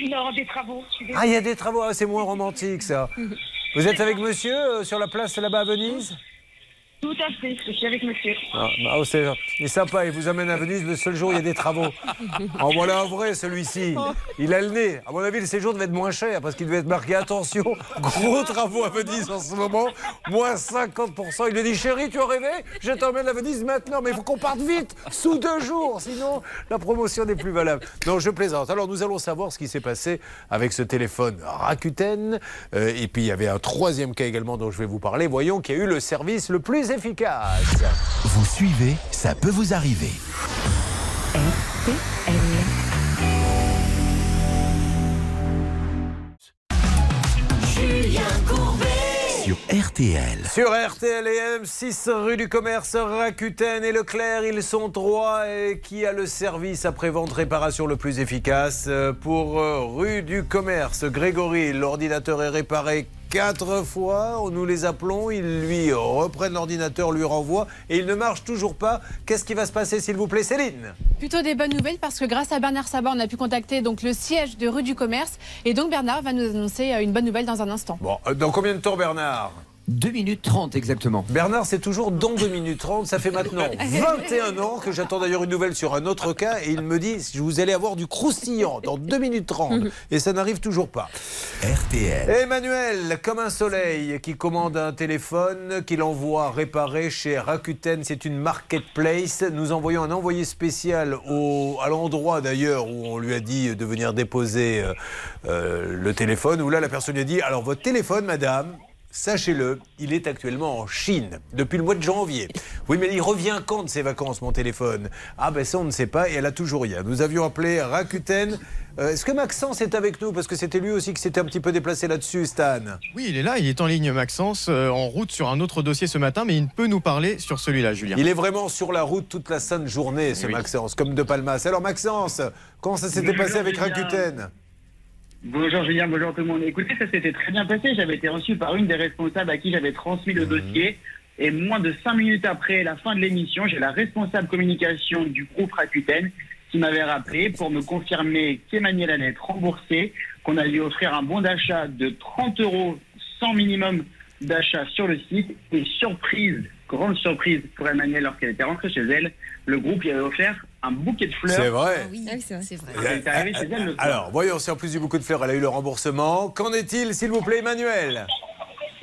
Non, des travaux. Ah, il y a des travaux, Ah, c'est moins romantique ça. Vous êtes avec monsieur euh, sur la place là-bas à Venise? Tout à fait, je suis avec monsieur. Ah, ah, c'est il est sympa, il vous amène à Venise le seul jour où il y a des travaux. En voilà un vrai celui-ci. Il a le nez. À mon avis, le séjour devait être moins cher parce qu'il devait être marqué attention, gros travaux à Venise en ce moment, moins 50%. Il lui dit chérie, tu as rêvé? Je t'emmène à Venise maintenant, mais il faut qu'on parte vite, sous deux jours, sinon la promotion n'est plus valable. Non, je plaisante. Alors nous allons savoir ce qui s'est passé avec ce téléphone Rakuten. Euh, et puis il y avait un troisième cas également dont je vais vous parler. Voyons qui a eu le service le plus efficace. Vous suivez, ça peut vous arriver. Julien Courbet. Sur RTL. Sur RTL et M6 rue du Commerce, Rakuten et Leclerc, ils sont trois. Et qui a le service après-vente réparation le plus efficace Euh, Pour euh, rue du Commerce, Grégory, l'ordinateur est réparé quatre fois. Nous les appelons, ils lui reprennent l'ordinateur, lui renvoient et il ne marche toujours pas. Qu'est-ce qui va se passer, s'il vous plaît, Céline? Plutôt des bonnes nouvelles parce que grâce à Bernard Sabat, on a pu contacter donc le siège de rue du commerce et donc Bernard va nous annoncer euh, une bonne nouvelle dans un instant. Bon, euh, dans combien de temps, Bernard? 2 minutes 30 exactement. Bernard, c'est toujours dans 2 minutes 30. Ça fait maintenant 21 ans que j'attends d'ailleurs une nouvelle sur un autre cas et il me dit vous allez avoir du croustillant dans 2 minutes 30. Et ça n'arrive toujours pas. RTL. Emmanuel, comme un soleil, qui commande un téléphone, qu'il envoie réparer chez Rakuten. C'est une marketplace. Nous envoyons un envoyé spécial au, à l'endroit d'ailleurs où on lui a dit de venir déposer euh, euh, le téléphone. Où là, la personne lui a dit Alors, votre téléphone, madame, Sachez-le, il est actuellement en Chine depuis le mois de janvier. Oui, mais il revient quand de ses vacances, mon téléphone? Ah ben ça, on ne sait pas et elle a toujours rien. Nous avions appelé Rakuten. Euh, Est-ce que Maxence est avec nous? Parce que c'était lui aussi qui s'était un petit peu déplacé là-dessus, Stan. Oui, il est là, il est en ligne, Maxence, euh, en route sur un autre dossier ce matin, mais il peut nous parler sur celui-là, Julien. Il est vraiment sur la route toute la sainte journée, ce Oui. Maxence, comme de Palmas. Alors Maxence, comment ça s'était passé avec Julien. Rakuten? Bonjour Julien, bonjour tout le monde. Écoutez, ça s'était très bien passé. J'avais été reçu par une des responsables à qui j'avais transmis le dossier. Et moins de cinq minutes après la fin de l'émission, j'ai la responsable communication du groupe Rakuten qui m'avait rappelé pour me confirmer qu'Emmanuel allait être remboursé, qu'on allait lui offrir un bon d'achat de 30 euros sans minimum d'achat sur le site. Et surprise, grande surprise pour Emmanuel lorsqu'elle était rentrée chez elle, le groupe lui avait offert un bouquet de fleurs. C'est vrai. Oui, c'est vrai. Elle est arrivée chez elle le soir. Alors, voyons si en plus du beaucoup de fleurs, elle a eu le remboursement. Qu'en est-il, s'il vous plaît, Emmanuel?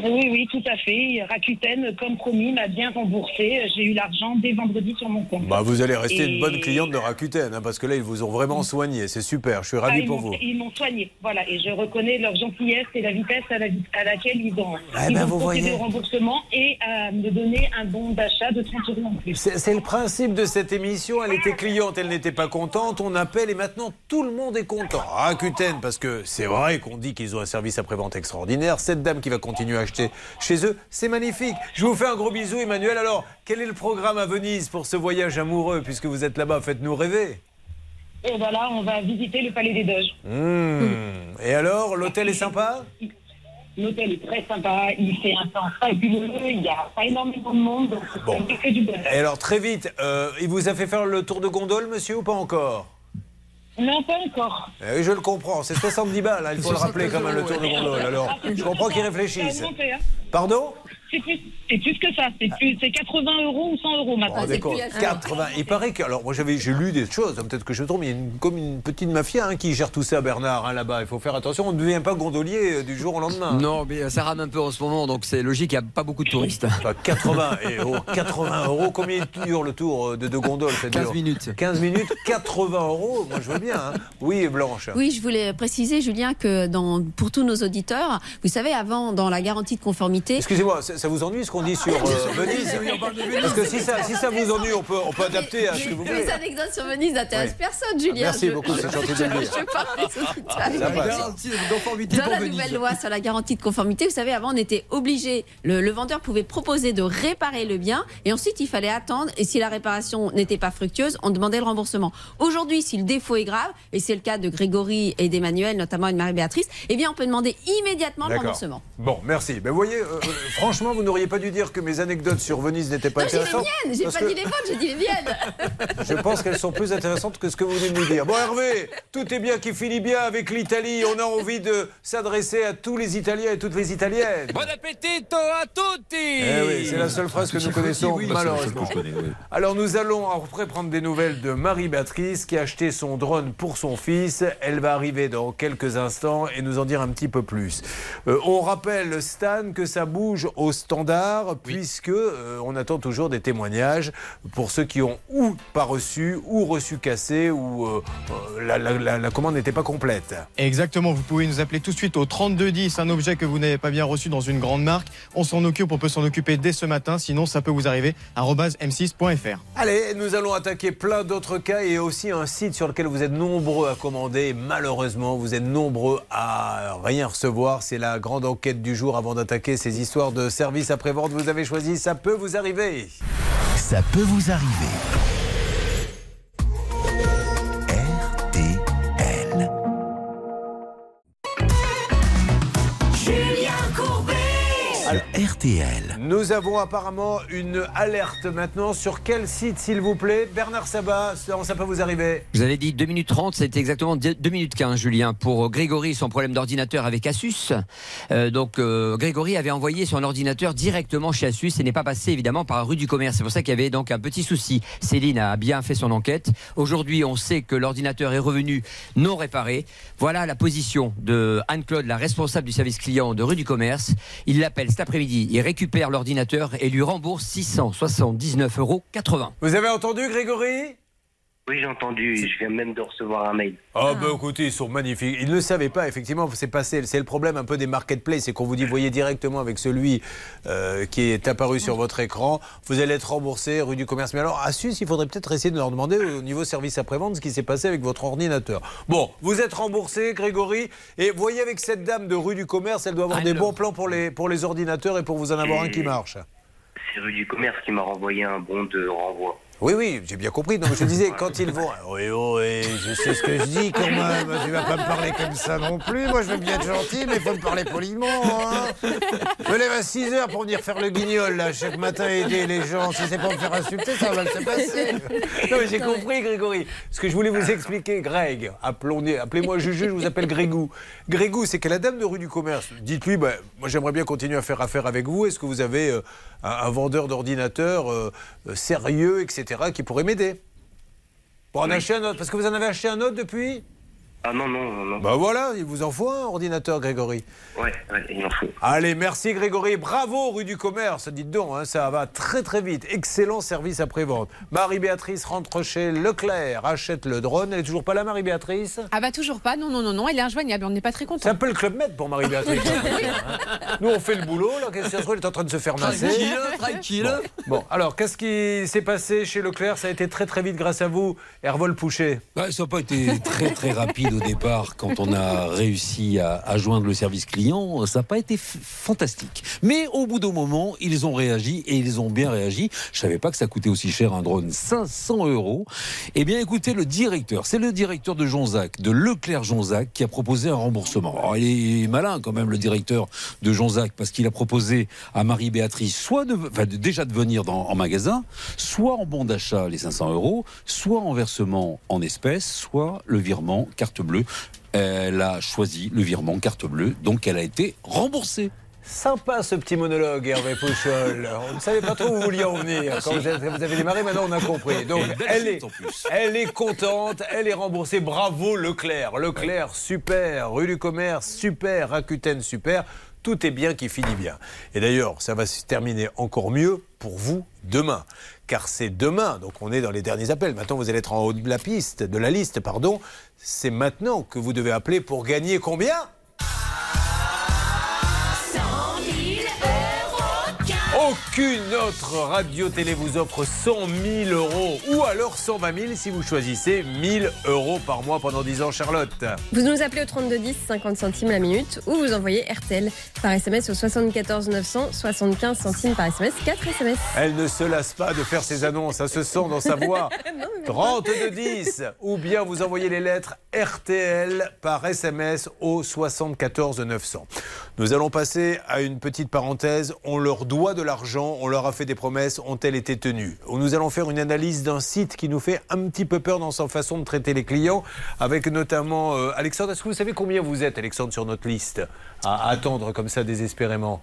Oui, oui, tout à fait. Rakuten, comme promis, m'a bien remboursé. J'ai eu l'argent dès vendredi sur mon compte. bah, Vous allez rester une bonne cliente de Rakuten, hein, parce que là, ils vous ont vraiment soigné. C'est super, je suis Ah, ravi ils pour vous. Ils m'ont soigné, voilà, et je reconnais leur gentillesse et la vitesse à, la- à laquelle ils ont, Ah, ils ben, ont vous procédé voyez. au remboursement et à me donner un bon d'achat de 30 euros en plus. C'est c'est le principe de cette émission. Elle était cliente, elle n'était pas contente. On appelle et maintenant tout le monde est content. Rakuten, parce que c'est vrai qu'on dit qu'ils ont un service après-vente extraordinaire. Cette dame qui va continuer à acheter chez eux, c'est magnifique. Je vous fais un gros bisou, Emmanuel. Alors, quel est le programme à Venise pour ce voyage amoureux Puisque vous êtes là-bas, faites-nous rêver. Et voilà, on va visiter le Palais des Doges. Mmh. Et alors, l'hôtel est sympa? L'hôtel est très sympa, il fait un temps fabuleux, il n'y a pas énormément de monde, donc Bon. du bonheur. Et alors, très vite, euh, il vous a fait faire le tour de gondole, monsieur, ou pas encore? Non, pas encore. Eh oui, je le comprends, c'est 70 balles, hein, il faut le rappeler quand même, le tour de gondole. Alors, je comprends qu'il réfléchisse. Ça a monté, hein. Pardon? C'est plus, c'est plus que ça, c'est plus- c'est 80 euros ou 100 euros maintenant. Oh, d'accord. 80. Il paraît que. Alors, moi, j'avais, j'ai lu des choses, hein, peut-être que je me trompe, mais il y a une, comme une petite mafia hein, qui gère tout ça, Bernard, hein, là-bas. Il faut faire attention, on ne devient pas gondolier euh, du jour au lendemain. Non, mais euh, ça rame un peu en ce moment, donc c'est logique, il n'y a pas beaucoup de touristes. Bah, 80, et, oh, 80 euros, combien dure le tour euh, de deux gondoles ça 15 dure minutes. 15 minutes, 80 euros, moi je veux bien. hein. Oui, Blanche. Oui, je voulais préciser, Julien, que dans, pour tous nos auditeurs, vous savez, avant, dans la garantie de conformité, Excusez-moi, ça, ça vous ennuie ce qu'on dit sur euh, Venise Parce que si ça, si ça vous ennuie, on peut, on peut adapter à ce que vous voulez. les anecdotes sur Venise n'intéressent Oui. personne, Julien. Merci Je- beaucoup, c'est gentil de le dire. Je parle de Dans la Venise. nouvelle loi sur la garantie de conformité, vous savez, avant, on était obligé, le, le vendeur pouvait proposer de réparer le bien et ensuite il fallait attendre. Et si la réparation n'était pas fructueuse, on demandait le remboursement. Aujourd'hui, si le défaut est grave, et c'est le cas de Grégory et d'Emmanuel, notamment et de Marie-Béatrice, eh bien, on peut demander immédiatement le remboursement. Bon, merci. Ben, vous voyez, euh, euh, franchement, vous n'auriez pas dû dire que mes anecdotes sur Venise n'étaient pas Non, j'ai les intéressantes. miennes, j'ai parce pas que dit les vôtres, j'ai dit les miennes. Je pense qu'elles sont plus intéressantes que ce que vous venez de nous dire. Bon, Hervé, tout est bien qui finit bien avec l'Italie. On a envie de s'adresser à tous les Italiens et toutes les Italiennes. Bon appetito a tutti Eh oui, c'est la seule phrase que nous connaissons, malheureusement. Alors nous allons après prendre des nouvelles de Marie-Béatrice qui a acheté son drone pour son fils. Elle va arriver dans quelques instants et nous en dire un petit peu plus. Euh, on rappelle, Stan, que ça bouge au standard. Tard, puisque euh, on attend toujours des témoignages pour ceux qui ont ou pas reçu, ou reçu cassé, ou euh, euh, la, la- la- la commande n'était pas complète. Exactement, vous pouvez nous appeler tout de suite au 3210, un objet que vous n'avez pas bien reçu dans une grande marque. On s'en occupe, on peut s'en occuper dès ce matin, sinon ça peut vous arriver arobase m6.fr. Allez, nous allons attaquer plein d'autres cas et aussi un site sur lequel vous êtes nombreux à commander. Malheureusement, vous êtes nombreux à rien recevoir. C'est la grande enquête du jour avant d'attaquer ces histoires de services après-vente. Vous avez choisi, ça peut vous arriver. Ça peut vous arriver. Alors, RTL. Nous avons apparemment une alerte maintenant. Sur quel site, s'il vous plaît Bernard Sabat, ça peut vous arriver Vous avez dit 2 minutes 30, c'était exactement 2 minutes 15, Julien, pour Grégory, son problème d'ordinateur avec Asus. Euh, donc, euh, Grégory avait envoyé son ordinateur directement chez Asus et n'est pas passé évidemment par la rue du commerce. C'est pour ça qu'il y avait donc un petit souci. Céline a bien fait son enquête. Aujourd'hui, on sait que l'ordinateur est revenu non réparé. Voilà la position de Anne-Claude, la responsable du service client de rue du commerce. Il l'appelle après-midi, il récupère l'ordinateur et lui rembourse 679,80 euros. Vous avez entendu, Grégory? Oui, j'ai entendu. Je viens même de recevoir un mail. Ah bah écoutez, ils sont magnifiques. Ils ne le savaient pas, effectivement, c'est passé. C'est le problème un peu des marketplaces, c'est qu'on vous dit, voyez directement avec celui euh, qui est apparu sur votre écran, vous allez être remboursé rue du commerce. Mais alors, Asus, il faudrait peut-être essayer de leur demander au niveau service après-vente ce qui s'est passé avec votre ordinateur. Bon, vous êtes remboursé, Grégory, et voyez avec cette dame de rue du commerce, elle doit avoir des bons plans pour les, pour les ordinateurs et pour vous en avoir un qui marche. C'est rue du commerce qui m'a renvoyé un bon de renvoi. Oui, oui, j'ai bien compris. Non, mais je disais, quand ils vont. Oui, oui, je sais ce que je dis quand même. Tu vas pas me parler comme ça non plus. Moi, je veux bien être gentil, mais il faut me parler poliment. Hein. Je me lève à 6 heures pour venir faire le guignol, là, chaque matin aider les gens. Si c'est pour me faire insulter, ça va mal se passer. Non, mais j'ai compris, Grégory. Ce que je voulais vous expliquer, Greg, appelez-moi Juju, je vous appelle Grégou. Grégou, c'est que la dame de rue du commerce, dites-lui, bah, moi j'aimerais bien continuer à faire affaire avec vous. Est-ce que vous avez euh, un, un vendeur d'ordinateurs euh, euh, sérieux, etc., qui pourrait m'aider Pour en acheter un autre Parce que vous en avez acheté un autre depuis? Ah non, non, non, non. Bah voilà, il vous en faut un ordinateur, Grégory. Ouais, ouais, il en faut. Allez, merci Grégory. Bravo, rue du commerce. Dites donc, hein, ça va très très vite. Excellent service après-vente. Marie-Béatrice rentre chez Leclerc, achète le drone. Elle est toujours pas là, Marie-Béatrice? Ah bah toujours pas, non, non, non, non, elle est injoignable, on n'est pas très content. C'est un peu le club med pour Marie-Béatrice. l'impression, hein. Nous, on fait le boulot, là. Qu'est-ce Elle est en train de se faire masser. Tranquille, tranquille. Bon, Bon, alors, qu'est-ce qui s'est passé chez Leclerc? Ça a été très très vite grâce à vous, Hervol Pouchet? Bah, ça n'a pas été très très rapide au départ quand on a réussi à, joindre le service client. Ça n'a pas été fantastique. Mais au bout d'un moment, ils ont réagi et ils ont bien réagi. Je savais pas que ça coûtait aussi cher un drone, 500 euros. Eh bien, écoutez, le directeur, c'est le directeur de Jonzac, de Leclerc Jonzac, qui a proposé un remboursement. Alors, il est malin quand même, le directeur de Jonzac, parce qu'il a proposé à Marie-Béatrice soit déjà de venir en magasin, soit en bon d'achat les 500 euros, soit en versement en espèces, soit le virement carte bleue. Elle a choisi le virement carte bleue, donc elle a été remboursée. Sympa ce petit monologue, Hervé Pouchol. On ne savait pas trop où vous vouliez en venir. Quand vous, avez démarré, maintenant on a compris. Donc, elle est, elle est contente, elle est remboursée. Bravo Leclerc. Leclerc, super. Rue du Commerce, super. Rakuten, super. Tout est bien qui finit bien. Et d'ailleurs, ça va se terminer encore mieux pour vous demain. Car c'est demain, donc on est dans les derniers appels. Maintenant, vous allez être en haut de la piste, de la liste, pardon. C'est maintenant que vous devez appeler pour gagner combien? Aucune autre radio-télé vous offre 100 000 euros ou alors 120 000 si vous choisissez 1000 euros par mois pendant 10 ans, Charlotte. Vous nous appelez au 3210, 50 centimes la minute, ou vous envoyez RTL par SMS au 74 900, 75 centimes par SMS, 4 SMS. Elle ne se lasse pas de faire ses annonces, ça se sent dans sa voix. 32 10 ou bien vous envoyez les lettres RTL par SMS au 74 900. Nous allons passer à une petite parenthèse. On leur doit de l'argent, on leur a fait des promesses, ont-elles été tenues Nous allons faire une analyse d'un site qui nous fait un petit peu peur dans sa façon de traiter les clients, avec notamment euh, Alexandre. Est-ce que vous savez combien vous êtes, Alexandre, sur notre liste à attendre comme ça désespérément?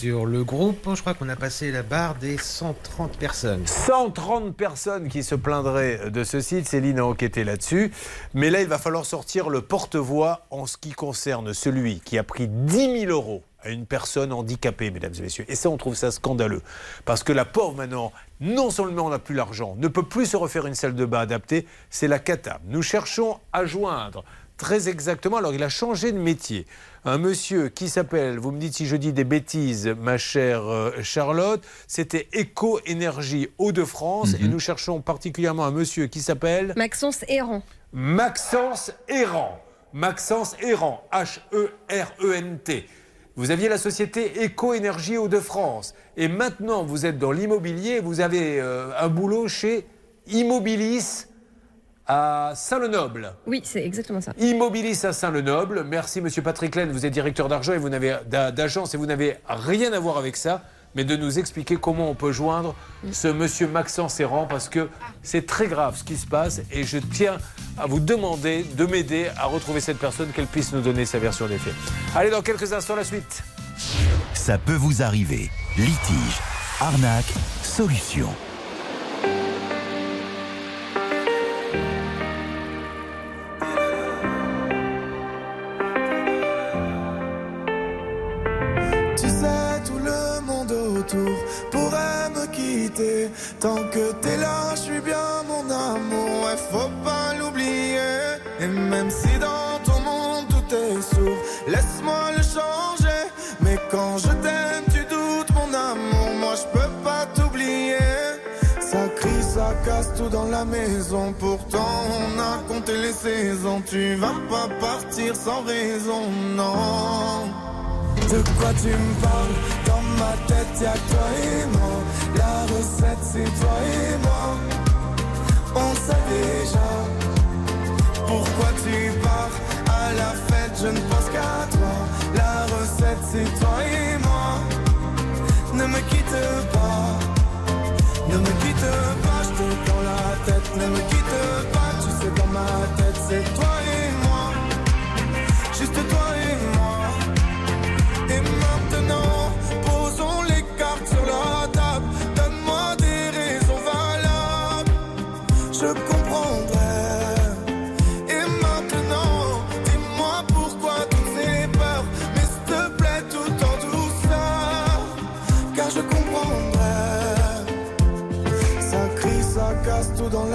Sur le groupe, je crois qu'on a passé la barre des 130 personnes. 130 personnes qui se plaindraient de ce site. Céline a enquêté là-dessus. Mais là, il va falloir sortir le porte-voix en ce qui concerne celui qui a pris 10 000 euros à une personne handicapée, mesdames et messieurs. Et ça, on trouve ça scandaleux. Parce que la pauvre, maintenant, non seulement on n'a plus l'argent, ne peut plus se refaire une salle de bain adaptée, c'est la cata. Nous cherchons à joindre très exactement, alors il a changé de métier. Un monsieur qui s'appelle, vous me dites si je dis des bêtises, ma chère euh, Charlotte, c'était Eco Énergie Hauts-de-France. Et nous cherchons particulièrement un monsieur qui s'appelle Maxence Errant. Maxence Errant. Maxence Errant, H-E-R-E-N-T. Vous aviez la société Éco-Énergie Hauts-de-France. Et maintenant, vous êtes dans l'immobilier. Vous avez euh, un boulot chez Immobilis à Saint-Lenoble. Oui, c'est exactement ça. Immobilis à Saint-Lenoble. Merci, monsieur Patrick Laine. Vous êtes directeur d'argent et vous n'avez d'a- d'agence et vous n'avez rien à voir avec ça, mais de nous expliquer comment on peut joindre ce monsieur Maxence Errant parce que c'est très grave ce qui se passe et je tiens à vous demander de m'aider à retrouver cette personne, qu'elle puisse nous donner sa version des faits. Allez, dans quelques instants, la suite. Ça peut vous arriver. Litige, arnaque, solution. Tant que t'es là, je suis bien mon amour, ouais, faut pas l'oublier. Et même si dans ton monde tout est sourd, laisse-moi le changer. Mais quand je t'aime, tu doutes mon amour, moi je peux pas t'oublier. Ça crie, ça casse tout dans la maison. Pourtant, on a compté les saisons. Tu vas pas partir sans raison, non. De quoi tu me parles? Dans ma tête y'a toi et moi La recette c'est toi et moi. On sait déjà Pourquoi tu pars. À la fête je ne pense qu'à toi. La recette c'est toi et moi. Ne me quitte pas. Ne me quitte pas Je te dans la tête. Ne me quitte pas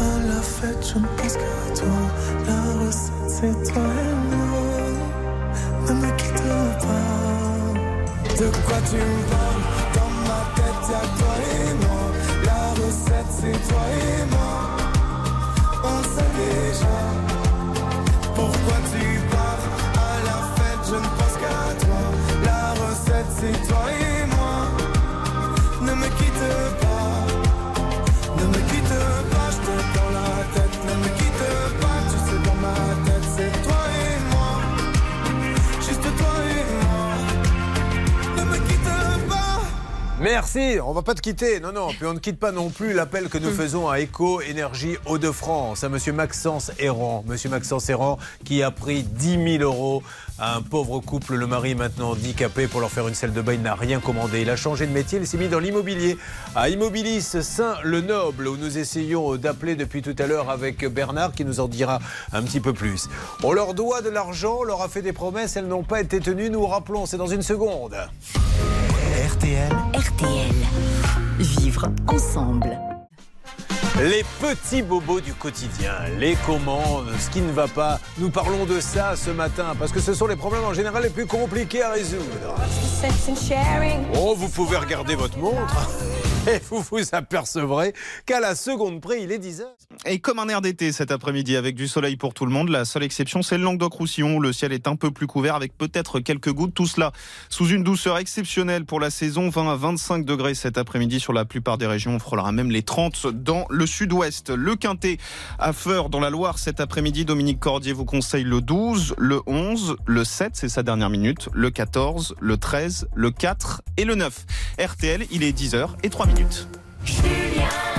à la fête Je ne pense qu'à toi. La recette, c'est toi et moi. Ne me quitte pas. De quoi tu me parles? Dans ma tête y'a toi et moi La recette c'est toi et moi Merci, on va pas te quitter. Non, non, puis on ne quitte pas non plus l'appel que nous faisons à Eco Énergie Hauts-de-France, à monsieur Maxence Errant. Monsieur Maxence Errant qui a pris 10 000 euros à un pauvre couple, le mari maintenant handicapé, pour leur faire une salle de bain. Il n'a rien commandé. Il a changé de métier, il s'est mis dans l'immobilier. À Immobilis Saint-le-Noble, où nous essayons d'appeler depuis tout à l'heure avec Bernard, qui nous en dira un petit peu plus. On leur doit de l'argent, on leur a fait des promesses, elles n'ont pas été tenues. Nous rappelons, c'est dans une seconde. RTL. RTL. Vivre ensemble. Les petits bobos du quotidien, les commandes, ce qui ne va pas. Nous parlons de ça ce matin parce que ce sont les problèmes en général les plus compliqués à résoudre. Oh, vous pouvez regarder votre montre et vous vous apercevrez qu'à la seconde près, il est 10 heures. Et comme un air d'été cet après-midi avec du soleil pour tout le monde, la seule exception c'est le Languedoc-Roussillon où le ciel est un peu plus couvert avec peut-être quelques gouttes. Tout cela sous une douceur exceptionnelle pour la saison, 20 à 25 degrés cet après-midi sur la plupart des régions. On frôlera même les 30 dans le sud-ouest. Le Quintet à Feur dans la Loire cet après-midi. Dominique Cordier vous conseille le 12, le 11, le 7, c'est sa dernière minute, le 14, le 13, le 4 et le 9. RTL, il est 10h et 3 minutes. Courbet,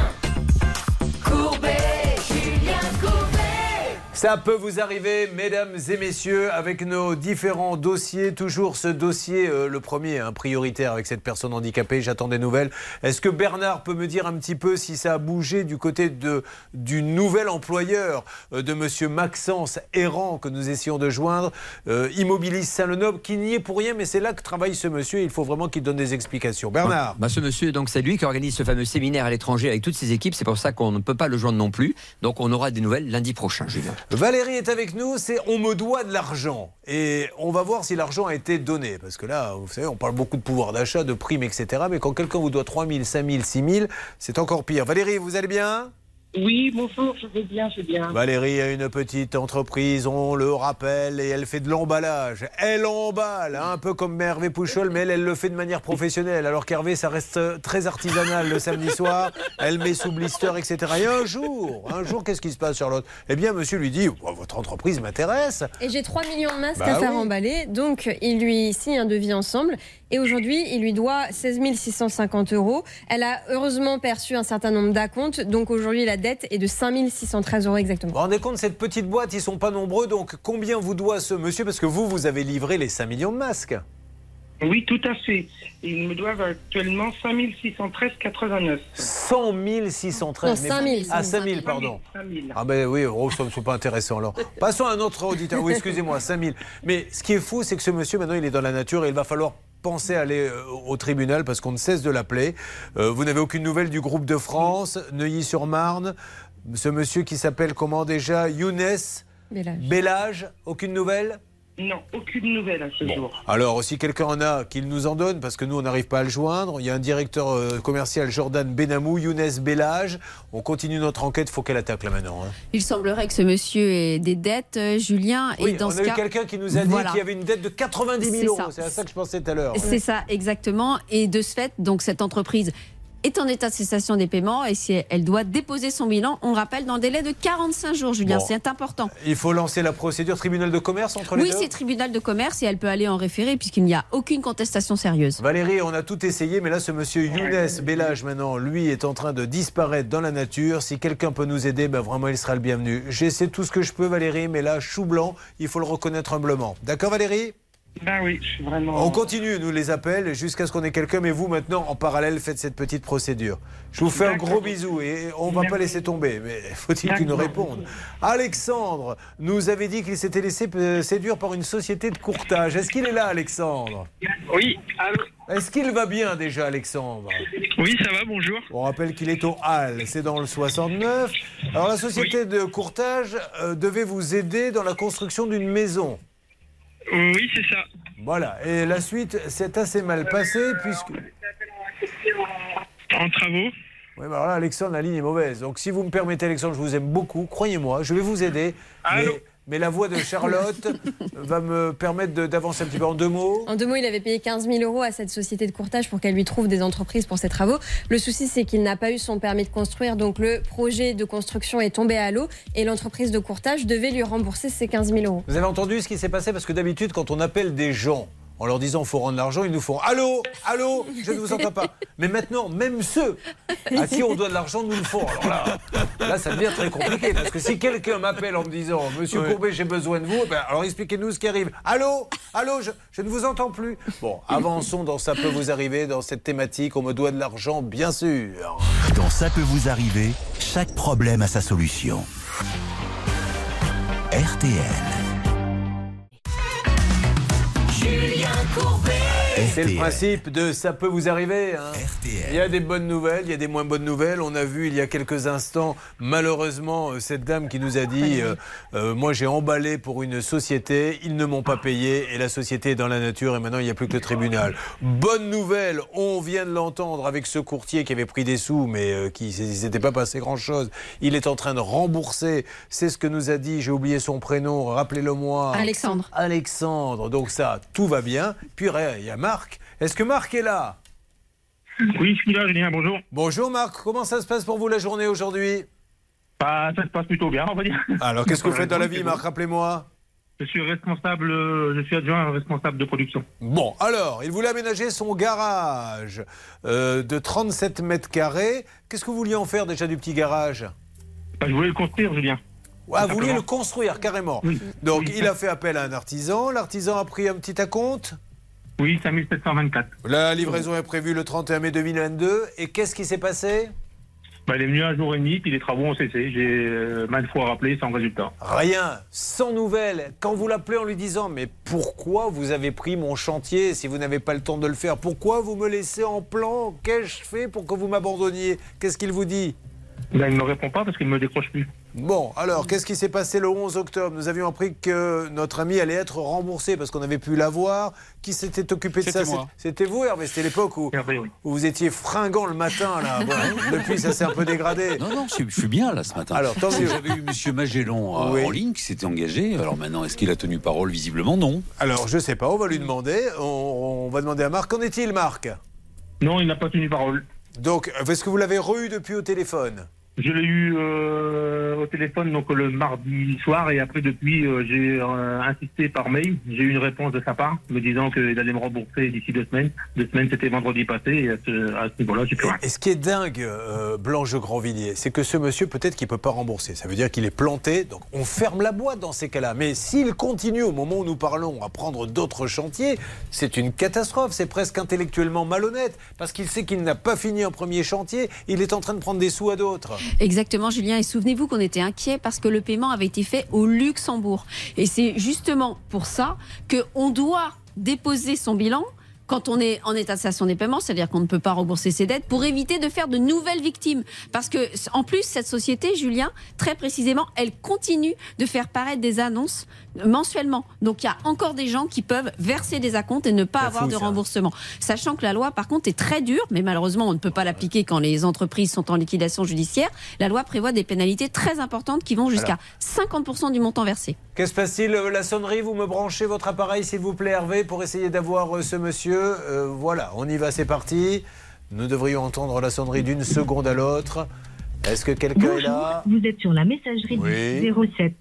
Ça peut vous arriver, mesdames et messieurs, avec nos différents dossiers. Toujours ce dossier, euh, le premier, hein, prioritaire avec cette personne handicapée. J'attends des nouvelles. Est-ce que Bernard peut me dire un petit peu si ça a bougé du côté de, du nouvel employeur euh, de monsieur Maxence Errant que nous essayons de joindre, euh, Immobilis Saint-Lenoble, qui n'y est pour rien, mais c'est là que travaille ce monsieur. Il faut vraiment qu'il donne des explications. Bernard. Bah, ce monsieur, donc c'est lui qui organise ce fameux séminaire à l'étranger avec toutes ses équipes. C'est pour ça qu'on ne peut pas le joindre non plus. Donc on aura des nouvelles lundi prochain, Julien. Valérie est avec nous, c'est on me doit de l'argent. Et on va voir si l'argent a été donné. Parce que là, vous savez, on parle beaucoup de pouvoir d'achat, de primes, etc. Mais quand quelqu'un vous doit 3 000, 5 000, 6 000, c'est encore pire. Valérie, vous allez bien? Oui, bonjour, je vais bien, je vais bien. Valérie a une petite entreprise, on le rappelle, et elle fait de l'emballage. Elle emballe, hein, un peu comme Hervé Pouchol, mais elle, elle le fait de manière professionnelle. Alors qu'Hervé, ça reste très artisanal le samedi soir. Elle met sous blister, etc. Et un jour, un jour, qu'est-ce qui se passe, Charlotte? Eh bien, monsieur lui dit Oh, Votre entreprise m'intéresse. Et j'ai 3 millions de masques Bah à faire oui. emballer, donc il lui signe un devis ensemble. Et aujourd'hui, il lui doit 16 650 euros. Elle a heureusement perçu un certain nombre d'acomptes, donc aujourd'hui la dette est de 5 613 euros exactement. Vous vous rendez compte, cette petite boîte, ils sont pas nombreux, donc combien vous doit ce monsieur? Parce que vous, vous avez livré les 5 millions de masques. Oui, tout à fait. Ils me doivent actuellement 5 613,89. 100 613. Non, 5 000, Ah, 5 000, 5 000, pardon. 5 000. Ah ben oui, oh, ça ne sont pas intéressant alors. Passons à un autre auditeur. Oui, excusez-moi, 5 000. Mais ce qui est fou, c'est que ce monsieur, maintenant, il est dans la nature et il va falloir penser à aller euh, au tribunal parce qu'on ne cesse de l'appeler. Euh, vous n'avez aucune nouvelle du groupe de France, Neuilly-sur-Marne. Ce monsieur qui s'appelle comment déjà? Younes Bellage. Bellage, aucune nouvelle? Non, aucune nouvelle à ce jour. Alors, si quelqu'un en a, qu'il nous en donne, parce que nous, on n'arrive pas à le joindre. Il y a un directeur euh, commercial, Jordan Benamou, Younes Bellage. On continue notre enquête, faut qu'elle attaque là maintenant. hein. Il semblerait que ce monsieur ait des dettes, euh, Julien. Oui, et dans on ce a cas... eu quelqu'un qui nous a dit Voilà. qu'il y avait une dette de 90 C'est 000 ça. euros. C'est à ça que je pensais tout à l'heure. C'est ça, exactement. Et de ce fait, donc cette entreprise est en état de cessation des paiements et si elle doit déposer son bilan, on rappelle, dans le délai de 45 jours, Julien. Bon. C'est important. Il faut lancer la procédure tribunal de commerce entre les Oui, deux c'est tribunal de commerce et elle peut aller en référé puisqu'il n'y a aucune contestation sérieuse. Valérie, on a tout essayé, mais là, ce monsieur Younes Bellage, maintenant, lui, est en train de disparaître dans la nature. Si quelqu'un peut nous aider, ben vraiment, il sera le bienvenu. J'essaie tout ce que je peux, Valérie, mais là, chou blanc, il faut le reconnaître humblement. D'accord, Valérie? Ben oui, je suis vraiment. On continue, nous les appels, jusqu'à ce qu'on ait quelqu'un, mais vous, maintenant, en parallèle, faites cette petite procédure. Je vous fais un gros bisou et on va pas laisser tomber, mais faut-il qu'il nous réponde Alexandre nous avait dit qu'il s'était laissé euh, séduire par une société de courtage. Est-ce qu'il est là, Alexandre? Oui, allô? Est-ce qu'il va bien déjà, Alexandre? Oui, ça va, bonjour. On rappelle qu'il est au Hall, c'est dans le 69. Alors la société de courtage euh, devait vous aider dans la construction d'une maison. Oui, c'est ça. Voilà, et la suite s'est assez mal passée puisque... En travaux Oui, mais alors là, Alexandre, la ligne est mauvaise. Donc, si vous me permettez, Alexandre, je vous aime beaucoup. Croyez-moi, je vais vous aider. Mais, mais la voix de Charlotte va me permettre d'avancer un petit peu en deux mots. En deux mots, il avait payé 15 000 euros à cette société de courtage pour qu'elle lui trouve des entreprises pour ses travaux. Le souci, c'est qu'il n'a pas eu son permis de construire, donc le projet de construction est tombé à l'eau et l'entreprise de courtage devait lui rembourser ses 15 000 euros. Vous avez entendu ce qui s'est passé? Parce que d'habitude, quand on appelle des gens en leur disant faut rendre l'argent, ils nous font Allô Allô Je ne vous entends pas. Mais maintenant, même ceux à qui on doit de l'argent nous le font. Alors là, là, ça devient très compliqué. Parce que si quelqu'un m'appelle en me disant Monsieur Courbet, j'ai besoin de vous, ben, alors expliquez-nous ce qui arrive. Allô Allô je, je ne vous entends plus. Bon, avançons dans Ça peut vous arriver, dans cette thématique On me doit de l'argent, bien sûr. Dans Ça peut vous arriver, chaque problème a sa solution. RTL. Julien Courbet. C'est le principe de ça peut vous arriver. hein. Il y a des bonnes nouvelles, il y a des moins bonnes nouvelles. On a vu il y a quelques instants, malheureusement, euh, cette dame qui nous a dit euh, euh, Moi j'ai emballé pour une société, ils ne m'ont pas payé et la société est dans la nature et maintenant il n'y a plus que le tribunal. Bonne nouvelle, on vient de l'entendre avec ce courtier qui avait pris des sous mais euh, qui ne s'était pas passé grand chose. Il est en train de rembourser. C'est ce que nous a dit, j'ai oublié son prénom, rappelez-le moi. Alexandre. Alexandre. Donc ça, tout va bien. Puis il y a Marc. Est-ce que Marc est là Oui, je suis là, Julien, bonjour. Bonjour Marc, comment ça se passe pour vous la journée aujourd'hui Bah, ça se passe plutôt bien, on va dire. Alors qu'est-ce que vous faites dans la vie Marc Rappelez-moi. Je suis responsable, euh, je suis adjoint responsable de production. Bon, alors, il voulait aménager son garage euh, de 37 mètres carrés. Qu'est-ce que vous vouliez en faire déjà du petit garage Bah, je voulais le construire, Julien. Ah, vous vouliez le construire carrément. Donc il a fait appel à un artisan. L'artisan a pris un petit acompte. Oui, 5724. La livraison est prévue le 31 mai 2022. Et qu'est-ce qui s'est passé? Bah, il est venu un jour et demi, puis les travaux ont cessé. J'ai euh, maintes fois rappelé sans résultat. Rien, sans nouvelles. Quand vous l'appelez en lui disant Mais pourquoi vous avez pris mon chantier si vous n'avez pas le temps de le faire? Pourquoi vous me laissez en plan? Qu'ai-je fait pour que vous m'abandonniez? Qu'est-ce qu'il vous dit? Là, il ne me répond pas parce qu'il ne me décroche plus. Bon, alors, qu'est-ce qui s'est passé le 11 octobre? Nous avions appris que notre ami allait être remboursé parce qu'on avait pu l'avoir. Qui s'était occupé de ça? C'était moi. C'était vous, Hervé C'était l'époque où, où vous étiez fringant le matin, là. Bon, depuis, ça s'est un peu dégradé. Non, non, je, je suis bien là ce matin. Alors, tant mieux. J'avais eu Monsieur Magellan euh, Oui. en ligne qui s'était engagé. Alors maintenant, est-ce qu'il a tenu parole? Visiblement, non. Alors, je sais pas, on va lui demander. On, on va demander à Marc. Qu'en est-il, Marc? Non, il n'a pas tenu parole. Donc, est-ce que vous l'avez re-eu depuis au téléphone? Je l'ai eu euh, au téléphone donc le mardi soir et après depuis euh, j'ai euh, insisté par mail. J'ai eu une réponse de sa part me disant qu'il allait me rembourser d'ici deux semaines. Deux semaines c'était vendredi passé et à ce, à ce niveau-là j'ai plus. Et ce qui est dingue, Blanche Grandvilliers, c'est que ce monsieur, peut-être qu'il peut pas rembourser. Ça veut dire qu'il est planté, donc on ferme la boîte dans ces cas-là. Mais s'il continue au moment où nous parlons à prendre d'autres chantiers, c'est une catastrophe. C'est presque intellectuellement malhonnête, parce qu'il sait qu'il n'a pas fini un premier chantier, il est en train de prendre des sous à d'autres. Exactement, Julien. Et souvenez-vous qu'on était inquiet parce que le paiement avait été fait au Luxembourg. Et c'est justement pour ça qu'on doit déposer son bilan quand on est en état de cessation des paiements, c'est-à-dire qu'on ne peut pas rembourser ses dettes, pour éviter de faire de nouvelles victimes. Parce que, en plus, cette société, Julien, très précisément, elle continue de faire paraître des annonces mensuellement. Donc, il y a encore des gens qui peuvent verser des acomptes et ne pas avoir fou, de ça. remboursement. Sachant que la loi, par contre, est très dure, mais malheureusement, on ne peut pas l'appliquer quand les entreprises sont en liquidation judiciaire. La loi prévoit des pénalités très importantes qui vont jusqu'à 50% du montant versé. Qu'est-ce qui se passe-t-il Euh, La sonnerie, vous me branchez votre appareil, s'il vous plaît, Hervé, pour essayer d'avoir euh, ce monsieur. Euh, voilà, on y va, c'est parti. Nous devrions entendre la sonnerie d'une seconde à l'autre. Est-ce que quelqu'un est là Vous êtes sur la messagerie Oui. du 07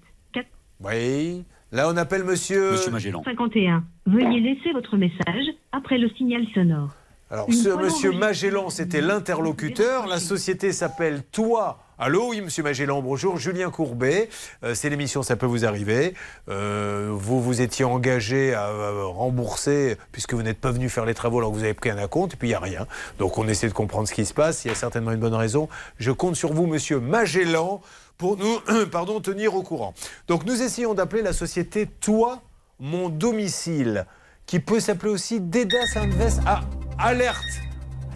Oui. Là, on appelle monsieur. Monsieur Magellan. 51. Veuillez laisser votre message après le signal sonore. Alors, Une ce monsieur Magellan, c'était l'interlocuteur. La société s'appelle Toi. Allô, oui, monsieur Magellan, bonjour. Julien Courbet. Euh, c'est l'émission Ça peut vous arriver. Euh, vous vous étiez engagé à, rembourser, puisque vous n'êtes pas venu faire les travaux alors que vous avez pris un acompte, et puis il n'y a rien. Donc, on essaie de comprendre ce qui se passe. Il y a certainement une bonne raison. Je compte sur vous, monsieur Magellan, pour nous pardon, tenir au courant. Donc, nous essayons d'appeler la société Toi, mon domicile, qui peut s'appeler aussi Dedas Invest. Ah, alerte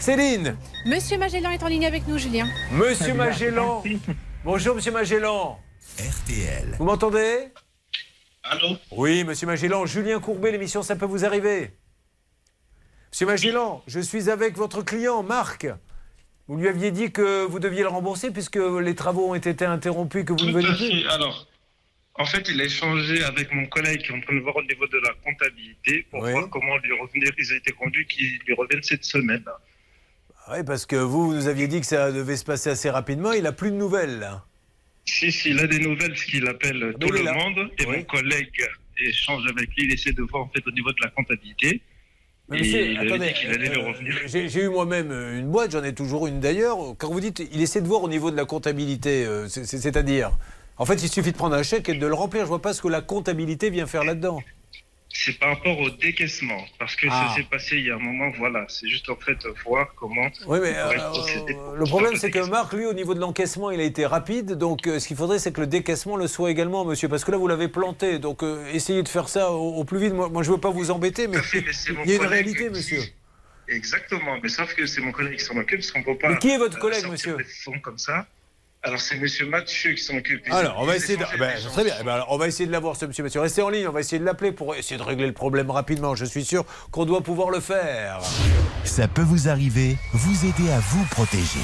Céline Monsieur Magellan est en ligne avec nous, Julien. Monsieur Magellan Bonjour, monsieur Magellan RTL. Vous m'entendez? Allô? Oui, monsieur Magellan, Julien Courbet, l'émission Ça peut vous arriver. Monsieur Magellan, je suis avec votre client, Marc. Vous lui aviez dit que vous deviez le rembourser puisque les travaux ont été interrompus, que vous ne venez plus. Alors, en fait, il a échangé avec mon collègue qui est en train de voir au niveau de la comptabilité pour voir comment lui revenir. Ils ont été conduits qu'ils lui reviennent cette semaine. Oui, parce que vous, vous nous aviez dit que ça devait se passer assez rapidement. Il n'a plus de nouvelles. Si, si, il a des nouvelles, ce qu'il appelle Mais tout le monde, et mon collègue échange avec lui, il essaie de voir en fait au niveau de la comptabilité. Euh. J'ai eu moi-même une boîte, j'en ai toujours une d'ailleurs. Quand vous dites, il essaie de voir au niveau de la comptabilité, euh, c'est- c'est- c'est-à-dire, en fait, il suffit de prendre un chèque et de le remplir. Je vois pas ce que la comptabilité vient faire là-dedans. C'est par rapport au décaissement, parce que Ah. ça s'est passé il y a un moment, voilà. C'est juste en fait voir comment Oui, mais euh, procéder. le problème, c'est que Marc, lui, au niveau de l'encaissement, il a été rapide. Donc, euh, ce qu'il faudrait, c'est que le décaissement le soit également, monsieur. Parce que là, vous l'avez planté. Donc, euh, essayez de faire ça au, au plus vite. Moi, moi, je ne veux pas vous embêter, mais mais c'est mon il y a une réalité, monsieur. Exactement, mais sauf que c'est mon collègue qui s'en occupe, parce qu'on peut pas. Mais qui est votre euh, collègue, monsieur comme ça. Alors c'est monsieur Mathieu qui s'en occupe. Alors, on va essayer de... ben, très bien. Eh ben, alors, on va essayer de l'avoir, ce monsieur. Monsieur, restez en ligne. On va essayer de l'appeler pour essayer de régler le problème rapidement. Je suis sûr qu'on doit pouvoir le faire. Ça peut vous arriver, vous aider à vous protéger.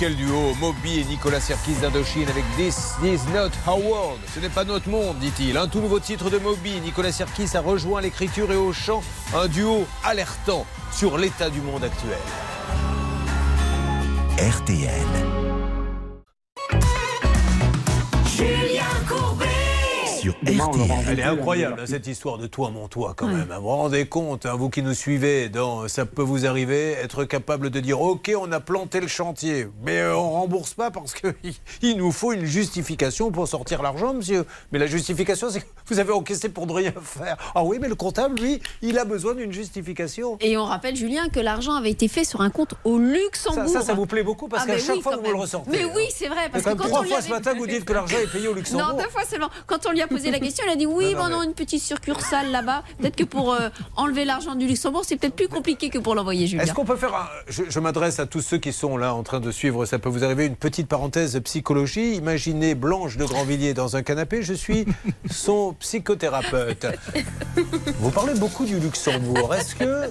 Quel duo Moby et Nicolas Serkis d'Indochine avec This is not our world. Ce n'est pas notre monde, dit-il. Un tout nouveau titre de Moby. Nicolas Serkis a rejoint l'écriture et au chant un duo alertant sur l'état du monde actuel. RTL. Julien Courbet Sur Elle est incroyable, hein, cette histoire de toi, mon toi, quand même. hein. Vous vous rendez compte, hein, vous qui nous suivez, dans Ça peut vous arriver, être capable de dire Ok, on a planté le chantier, mais euh, on rembourse pas parce qu'il il nous faut une justification pour sortir l'argent, monsieur. Mais la justification, c'est que vous avez encaissé pour ne rien faire. Ah oui, mais le comptable, lui, il a besoin d'une justification. Et on rappelle, Julien, que l'argent avait été fait sur un compte au Luxembourg. Ça, ça, ça vous plaît beaucoup parce Ah, qu'à chaque oui, fois, vous le même. ressortez. Mais hein. oui, c'est vrai. Parce C'est que quand trois on fois ce matin que vous dites que l'argent est payé au Luxembourg. Non, deux fois seulement. Quand on lui a posé la question, il a dit oui, Non, non, bon, non, une petite succursale là-bas. Peut-être que pour euh, enlever l'argent du Luxembourg, c'est peut-être plus compliqué que pour l'envoyer, Julien. Est-ce qu'on peut faire un... Je, je m'adresse à tous ceux qui sont là en train de suivre, ça peut vous arriver, une petite parenthèse psychologie? Imaginez Blanche de Grandvilliers dans un canapé, je suis son psychothérapeute. Vous parlez beaucoup du Luxembourg. Est-ce que,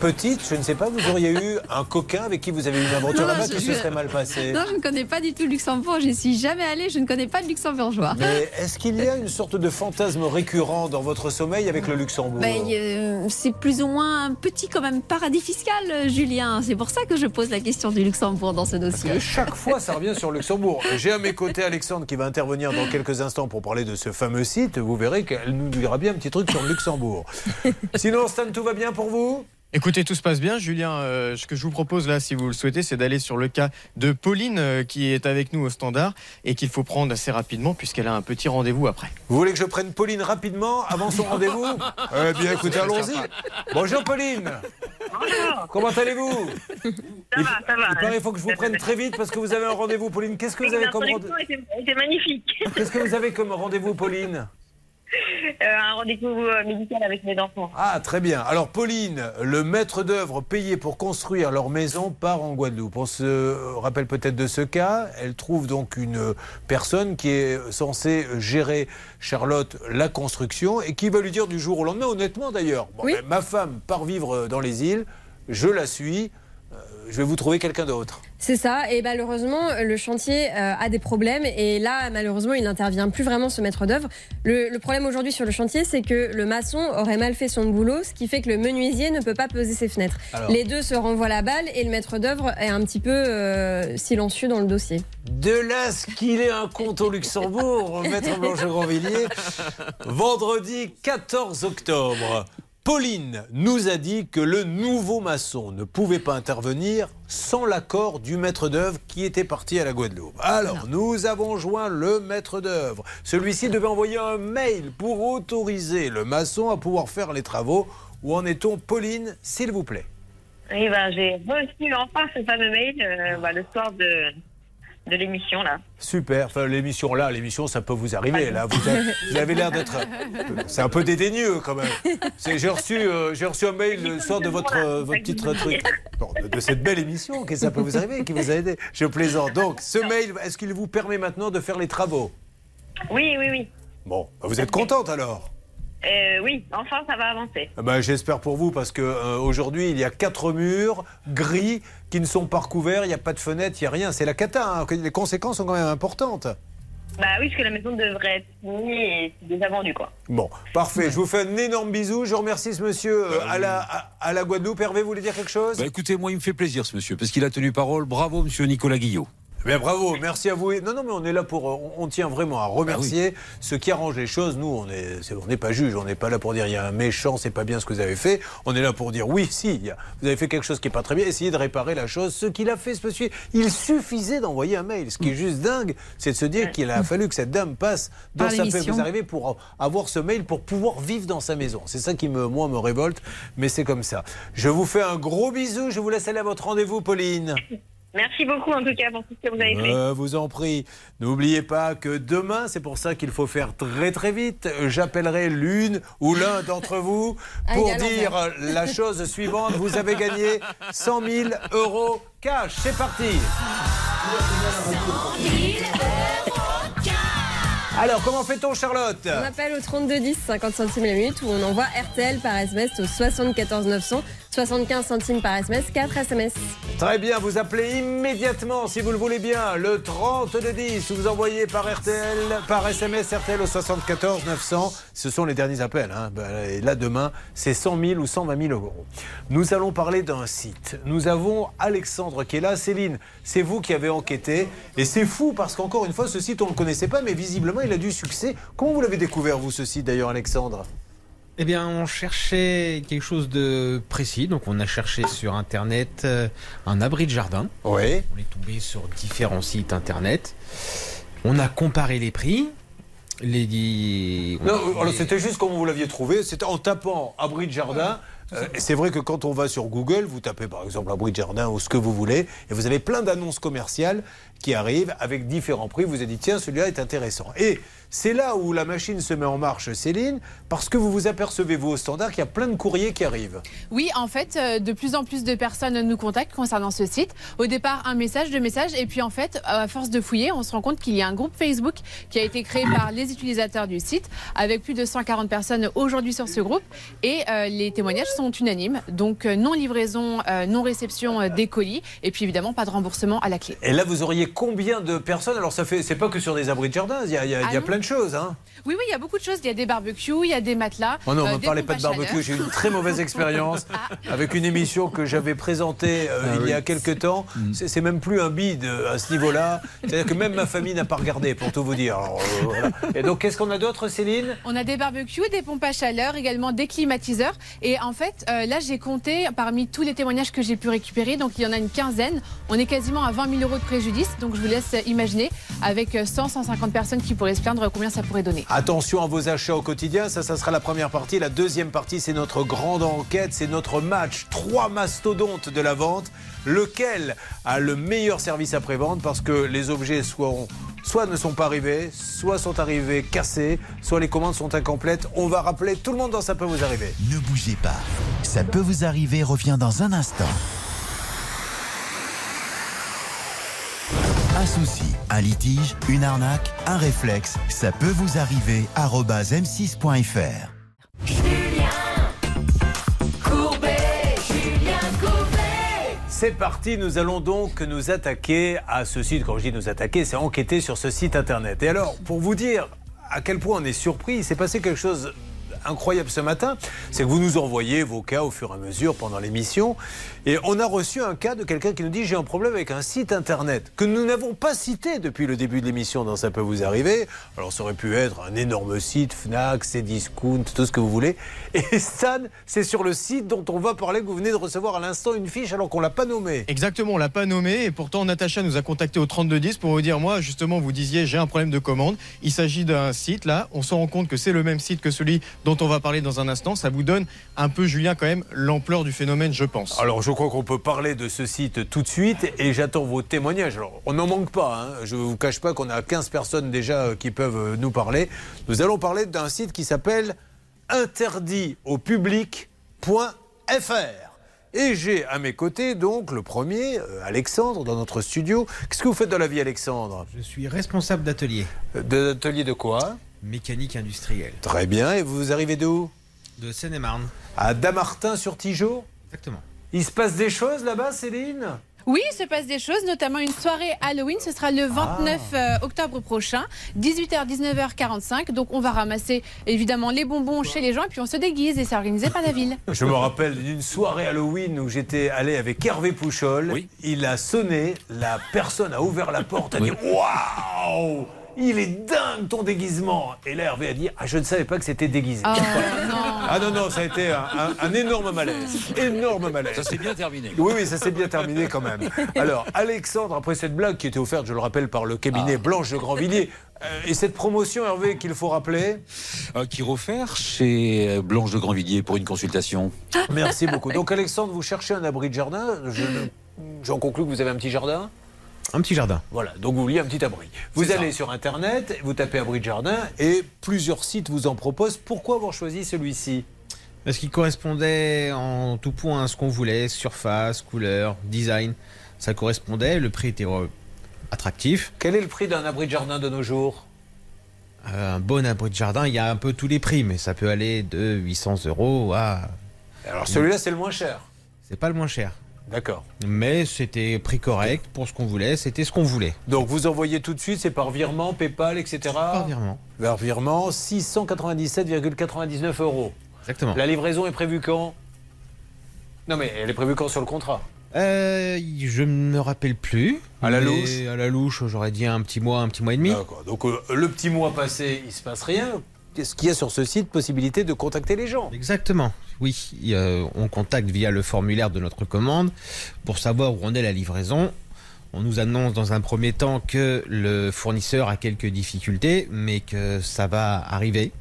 petite, je ne sais pas, vous auriez eu un coquin avec qui vous avez eu une aventure là-bas je- qui se serait mal passé Non, je ne connais pas du tout le Luxembourg. Je n'y suis jamais allée. Je ne connais pas le luxembourgeois. Mais est-ce qu'il y a une sorte de fantasme récurrent dans votre sommeil avec le Luxembourg Ben, euh, c'est plus ou moins un petit quand même paradis fiscal, euh, Julien. C'est pour ça que je pose la question du Luxembourg dans ce dossier. Chaque fois, ça revient sur le Luxembourg. J'ai à mes côtés Alexandre qui va intervenir dans quelques instants pour parler de ce fameux site. Vous verrez qu'elle nous dira bien un petit truc sur le Luxembourg. Sinon, Stan, tout va bien pour vous? Écoutez, tout se passe bien. Julien, euh, ce que je vous propose là, si vous le souhaitez, c'est d'aller sur le cas de Pauline euh, qui est avec nous au standard et qu'il faut prendre assez rapidement puisqu'elle a un petit rendez-vous après. Vous voulez que je prenne Pauline rapidement avant son rendez-vous? Eh bien, écoutez, allons-y. Bonjour, Pauline. Comment allez-vous? Ça va, ça va. Il faut que je vous prenne très vite parce que vous avez un rendez-vous, Pauline. Qu'est-ce que vous avez comme rendez-vous magnifique. Qu'est-ce que vous avez comme rendez-vous, Pauline? Un rendez-vous euh, médical avec mes enfants. Ah, très bien. Alors, Pauline, le maître d'œuvre payé pour construire leur maison part en Guadeloupe. On se rappelle peut-être de ce cas. Elle trouve donc une personne qui est censée gérer, Charlotte, la construction et qui va lui dire du jour au lendemain, honnêtement d'ailleurs, bon, ben, ma femme part vivre dans les îles, je la suis, euh, je vais vous trouver quelqu'un d'autre. C'est ça, et malheureusement, le chantier euh, a des problèmes, et là, malheureusement, il n'intervient plus vraiment ce maître d'œuvre. Le, le problème aujourd'hui sur le chantier, c'est que le maçon aurait mal fait son boulot, ce qui fait que le menuisier ne peut pas poser ses fenêtres. Alors. Les deux se renvoient la balle, et le maître d'œuvre est un petit peu euh, silencieux dans le dossier. De là ce qu'il est un compte au Luxembourg, maître Blanche Grandvilliers. Vendredi 14 octobre, Pauline nous a dit que le nouveau maçon ne pouvait pas intervenir sans l'accord du maître d'œuvre qui était parti à la Guadeloupe. Alors, nous avons joint le maître d'œuvre. Celui-ci devait envoyer un mail pour autoriser le maçon à pouvoir faire les travaux. Où en est-on, Pauline, s'il vous plaît? Et ben, j'ai reçu enfin ce fameux mail euh, bah, le soir de, de l'émission là. Super. Enfin, l'émission là, l'émission, ça peut vous arriver. Là, vous avez, vous avez l'air d'être. C'est un peu dédaigneux quand même. J'ai reçu, euh, j'ai reçu un mail le soir de votre, euh, votre petit truc. Bon, de, de cette belle émission, que ça peut vous arriver, qui vous a aidé? Je plaisante. Donc, ce mail, est-ce qu'il vous permet maintenant de faire les travaux? Oui, oui, oui. Bon, bah, vous êtes contente alors? Euh, oui, enfin ça va avancer. Ah ben, J'espère pour vous parce que euh, aujourd'hui il y a quatre murs gris qui ne sont pas recouverts, il n'y a pas de fenêtre, il n'y a rien. C'est la cata. hein. Les conséquences sont quand même importantes. Bah oui, parce que la maison devrait être finie et c'est déjà vendu quoi. Bon, parfait. Je vous fais un énorme bisou. Je remercie ce monsieur euh, à, la, à, à la Guadeloupe. Hervé, vous voulez dire quelque chose? Bah, écoutez, moi, il me fait plaisir, ce monsieur, parce qu'il a tenu parole. Bravo, monsieur Nicolas Guillot. Bien, bravo, merci à vous. Non, non, mais on est là pour. euh, On, on tient vraiment à remercier ceux qui arrangent les choses. Nous, on n'est on n'est pas juge, on n'est pas là pour dire il y a un méchant, c'est pas bien ce que vous avez fait. On est là pour dire oui, si, il y a- vous avez fait quelque chose qui est pas très bien, essayez de réparer la chose. Ce qu'il a fait, ce monsieur, il suffisait d'envoyer un mail. Ce qui est juste dingue, c'est de se dire qu'il a fallu que cette dame passe dans Par sa l'émission. Vous arrivez pour avoir ce mail pour pouvoir vivre dans sa maison. C'est ça qui, me, moi, me révolte, mais c'est comme ça. Je vous fais un gros bisou. Je vous laisse aller à votre rendez-vous, Pauline. Merci beaucoup en tout cas pour tout ce que vous avez fait. Euh, vous en prie. N'oubliez pas que demain, c'est pour ça qu'il faut faire très très vite. J'appellerai l'une ou l'un d'entre vous pour dire la chose suivante. Vous avez gagné 100 000 euros cash. C'est parti. Alors, comment fait-on, Charlotte? On appelle au 3210, 50 centimes la minute, ou on envoie RTL par SMS au 74 900, 75 centimes par SMS, 4 SMS. Très bien, vous appelez immédiatement si vous le voulez bien le 30 de 10 vous envoyez par RTL, par SMS RTL au 74 900. Ce sont les derniers appels. hein. Ben, et là demain, c'est 100 000 ou 120 000 euros. Nous allons parler d'un site. Nous avons Alexandre qui est là. Céline, c'est vous qui avez enquêté. Et c'est fou parce qu'encore une fois, ce site, on ne le connaissait pas, mais visiblement, il a du succès. Comment vous l'avez découvert, vous, ce site d'ailleurs, Alexandre? Eh bien, on cherchait quelque chose de précis, donc on a cherché sur Internet euh, un abri de jardin. Oui. On est tombé sur différents sites Internet. On a comparé les prix. Les Non, alors c'était juste comme vous l'aviez trouvé, c'était en tapant abri de jardin. Euh, c'est vrai que quand on va sur Google, vous tapez par exemple abri de jardin ou ce que vous voulez, et vous avez plein d'annonces commerciales qui arrivent avec différents prix. Vous avez dit, tiens, celui-là est intéressant. Et c'est là où la machine se met en marche, Céline, parce que vous vous apercevez, vous, au standard, qu'il y a plein de courriers qui arrivent. Oui, en fait, euh, de plus en plus de personnes nous contactent concernant ce site. Au départ, un message, deux messages, et puis en fait, à force de fouiller, on se rend compte qu'il y a un groupe Facebook qui a été créé par les utilisateurs du site, avec plus de 140 personnes aujourd'hui sur ce groupe, et euh, les témoignages sont unanimes. Donc, euh, non livraison, euh, non réception des colis, et puis évidemment, pas de remboursement à la clé. Et là, vous auriez combien de personnes Alors, ça fait, c'est pas que sur des abris de jardin, il y a, il y a- il y a Ah plein de choses. Hein. Oui, oui, il y a beaucoup de choses. Il y a des barbecues, il y a des matelas. Oh non, euh, ne parlez pompes pas de barbecue. J'ai eu une très mauvaise expérience avec une émission que j'avais présentée euh, Ah il y a quelques temps. C'est c'est même plus un bide euh, à ce niveau-là. C'est-à-dire que même ma famille n'a pas regardé, pour tout vous dire. Alors, euh, voilà. Et donc, qu'est-ce qu'on a d'autre, Céline? On a des barbecues, des pompes à chaleur, également des climatiseurs. Et en fait, euh, là, j'ai compté parmi tous les témoignages que j'ai pu récupérer, donc il y en a une quinzaine. On est quasiment à 20 000 euros de préjudice, donc je vous laisse imaginer, avec 100, 150 personnes qui pourraient se plaindre combien ça pourrait donner. Attention à vos achats au quotidien, ça, ça sera la première partie. La deuxième partie, c'est notre grande enquête, c'est notre match. Trois mastodontes de la vente. Lequel a le meilleur service après-vente? Parce que les objets soit, soit ne sont pas arrivés, soit sont arrivés cassés, soit les commandes sont incomplètes. On va rappeler tout le monde dans Ça peut vous arriver. Ne bougez pas. Ça peut vous arriver revient dans un instant. Souci, un litige, une arnaque, un réflexe, ça peut vous arriver. arobase m6.fr. Courbet, Julien Courbet. C'est parti, nous allons donc nous attaquer à ce site. Quand je dis nous attaquer, c'est enquêter sur ce site internet. Et alors, pour vous dire à quel point on est surpris, il s'est passé quelque chose incroyable ce matin, c'est que vous nous envoyez vos cas au fur et à mesure pendant l'émission. Et on a reçu un cas de quelqu'un qui nous dit j'ai un problème avec un site internet que nous n'avons pas cité depuis le début de l'émission dans Ça peut vous arriver. Alors ça aurait pu être un énorme site, Fnac, Cdiscount, tout ce que vous voulez. Et Stan, c'est sur le site dont on va parler que vous venez de recevoir à l'instant une fiche alors qu'on l'a pas nommé. Exactement, on l'a pas nommé et pourtant Natacha nous a contacté au 3210 pour vous dire moi justement vous disiez j'ai un problème de commande. Il s'agit d'un site là, on se rend compte que c'est le même site que celui dont on va parler dans un instant. Ça vous donne un peu Julien quand même l'ampleur du phénomène je pense. Alors je crois qu'on peut parler de ce site tout de suite et j'attends vos témoignages. Alors on n'en manque pas, hein. je ne vous cache pas qu'on a 15 personnes déjà euh, qui peuvent euh, nous parler. Nous allons parler d'un site qui s'appelle interdit au public.fr. Et j'ai à mes côtés donc le premier, euh, Alexandre, dans notre studio. Qu'est-ce que vous faites dans la vie, Alexandre? Je suis responsable d'atelier. D'atelier de quoi? Mécanique industrielle. Très bien. Et vous arrivez d'où De Seine-et-Marne. À Damartin-sur-Tigeot Exactement. Il se passe des choses là-bas, Céline? Oui, il se passe des choses, notamment une soirée Halloween. Ce sera le 29 euh, octobre prochain, 18h, 19h45. Donc, on va ramasser évidemment les bonbons chez les gens et puis on se déguise et c'est organisé par la ville. Je me rappelle d'une soirée Halloween où j'étais allé avec Hervé Pouchol. Il a sonné, la personne a ouvert la porte, a dit Waouh il est dingue ton déguisement Et là, Hervé a dit Ah, je ne savais pas que c'était déguisé. Oh, Ah non, non, ça a été un, un- un énorme malaise. Énorme malaise. Ça s'est bien terminé. Oui, oui, ça s'est bien terminé quand même. Alors, Alexandre, après cette blague qui était offerte, je le rappelle, par le cabinet Blanche de Grandvilliers, euh, et cette promotion, Hervé, qu'il faut rappeler Euh, qui refaire chez euh, Blanche de Grandvilliers pour une consultation. Merci beaucoup. Donc, Alexandre, vous cherchez un abri de jardin. Je- J'en conclus que vous avez un petit jardin? Un petit jardin. Voilà, donc vous vouliez un petit abri. Vous allez sur Internet, vous tapez abri de jardin et plusieurs sites vous en proposent. Pourquoi avoir choisi celui-ci? Parce qu'il correspondait en tout point à ce qu'on voulait, surface, couleur, design. Ça correspondait, le prix était euh, attractif. Quel est le prix d'un abri de jardin de nos jours? Euh, Un bon abri de jardin, il y a un peu tous les prix, mais ça peut aller de 800 euros à... Alors celui-là, c'est le moins cher. C'est pas le moins cher. D'accord. Mais c'était prix correct pour ce qu'on voulait, c'était ce qu'on voulait. Donc vous envoyez tout de suite, c'est par virement, PayPal, etc. Par virement. Par virement, 697,99 euros. Exactement. La livraison est prévue quand? Non mais elle est prévue quand sur le contrat? Euh, je ne me rappelle plus. À la louche? À la louche, j'aurais dit un petit mois, un petit mois et demi. D'accord. Donc euh, le petit mois passé, il se passe rien. Est-ce qu'il y a sur ce site possibilité de contacter les gens Exactement. Oui, on contacte via le formulaire de notre commande pour savoir où en est la livraison. On nous annonce dans un premier temps que le fournisseur a quelques difficultés, mais que ça va arriver.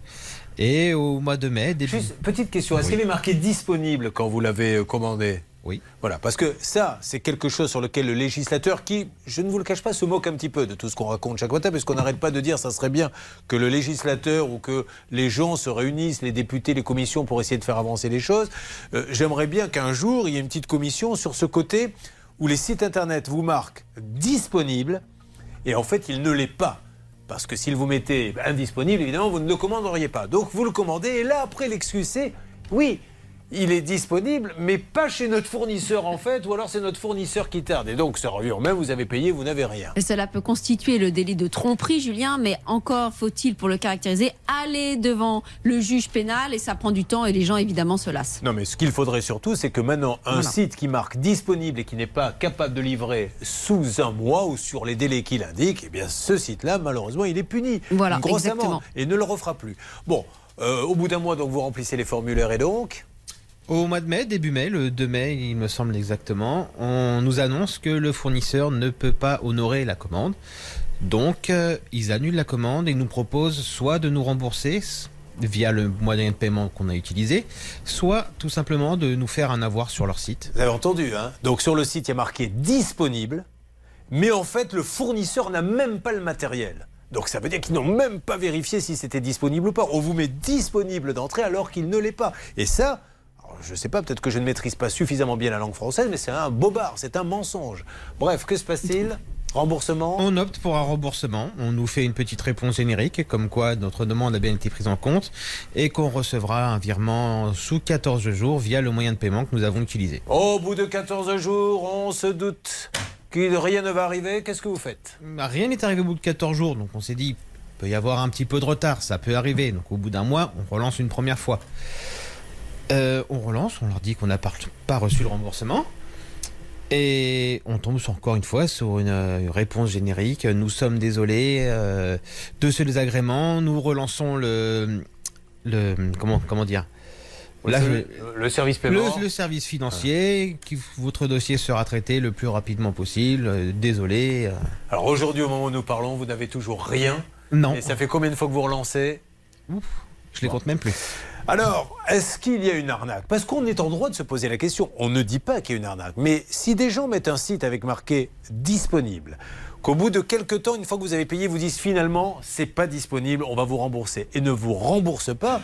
Et au mois de mai, début... Juste, petite question, est-ce Oui. qu'il est marqué disponible quand vous l'avez commandé? Oui. Voilà, parce que ça, c'est quelque chose sur lequel le législateur, qui, je ne vous le cache pas, se moque un petit peu de tout ce qu'on raconte chaque matin, parce qu'on n'arrête pas de dire ça serait bien que le législateur ou que les gens se réunissent, les députés, les commissions, pour essayer de faire avancer les choses. Euh, J'aimerais bien qu'un jour, il y ait une petite commission sur ce côté où les sites internet vous marquent disponible, et en fait, il ne l'est pas. Parce que s'il vous mettez indisponible, évidemment, vous ne le commanderiez pas. Donc vous le commandez, et là, après, l'excuse, c'est oui, il est disponible, mais pas chez notre fournisseur, en fait, ou alors c'est notre fournisseur qui tarde. Et donc, ça revient au même, vous avez payé, vous n'avez rien. Et Cela peut constituer le délit de tromperie, Julien, mais encore faut-il, pour le caractériser, aller devant le juge pénal et ça prend du temps et les gens, évidemment, se lassent. Non, mais ce qu'il faudrait surtout, c'est que maintenant, un Voilà. site qui marque disponible et qui n'est pas capable de livrer sous un mois ou sur les délais qu'il indique, eh bien, ce site-là, malheureusement, il est puni. Voilà, Une grosse exactement. amende. Et ne le refera plus. Bon, euh, au bout d'un mois, donc, vous remplissez les formulaires et donc. Au mois de mai, début mai, le 2 mai, il me semble exactement, on nous annonce que le fournisseur ne peut pas honorer la commande. Donc, euh, ils annulent la commande et nous proposent soit de nous rembourser via le moyen de paiement qu'on a utilisé, soit tout simplement de nous faire un avoir sur leur site. Vous avez entendu, hein Donc sur le site, il y a marqué disponible, mais en fait, le fournisseur n'a même pas le matériel. Donc ça veut dire qu'ils n'ont même pas vérifié si c'était disponible ou pas. On vous met disponible d'entrée alors qu'il ne l'est pas. Et ça, je ne sais pas, peut-être que je ne maîtrise pas suffisamment bien la langue française, mais c'est un bobard, c'est un mensonge. Bref, que se passe-t-il? Remboursement? On opte pour un remboursement. On nous fait une petite réponse générique, comme quoi notre demande a bien été prise en compte et qu'on recevra un virement sous 14 jours via le moyen de paiement que nous avons utilisé. Au bout de 14 jours, on se doute que rien ne va arriver. Qu'est-ce que vous faites? Bah, Rien n'est arrivé au bout de 14 jours, donc on s'est dit, il peut y avoir un petit peu de retard, ça peut arriver. Donc au bout d'un mois, on relance une première fois. Euh, on relance, on leur dit qu'on n'a pas, reçu le remboursement. Et on tombe sur- encore une fois sur une euh, réponse générique. Nous sommes désolés euh, de ce désagrément. Nous relançons le, le comment comment dire? Là, Le- je- le service paiement. Le, le service financier. Qui, votre dossier sera traité le plus rapidement possible. Euh, désolé. Alors aujourd'hui, au moment où nous parlons, vous n'avez toujours rien. Non. Et ça fait combien de fois que vous relancez? Je les compte même plus. Alors, est-ce qu'il y a une arnaque? Parce qu'on est en droit de se poser la question. On ne dit pas qu'il y a une arnaque. Mais si des gens mettent un site avec marqué disponible, qu'au bout de quelques temps, une fois que vous avez payé, vous disent finalement, c'est pas disponible, on va vous rembourser. Et ne vous rembourse pas.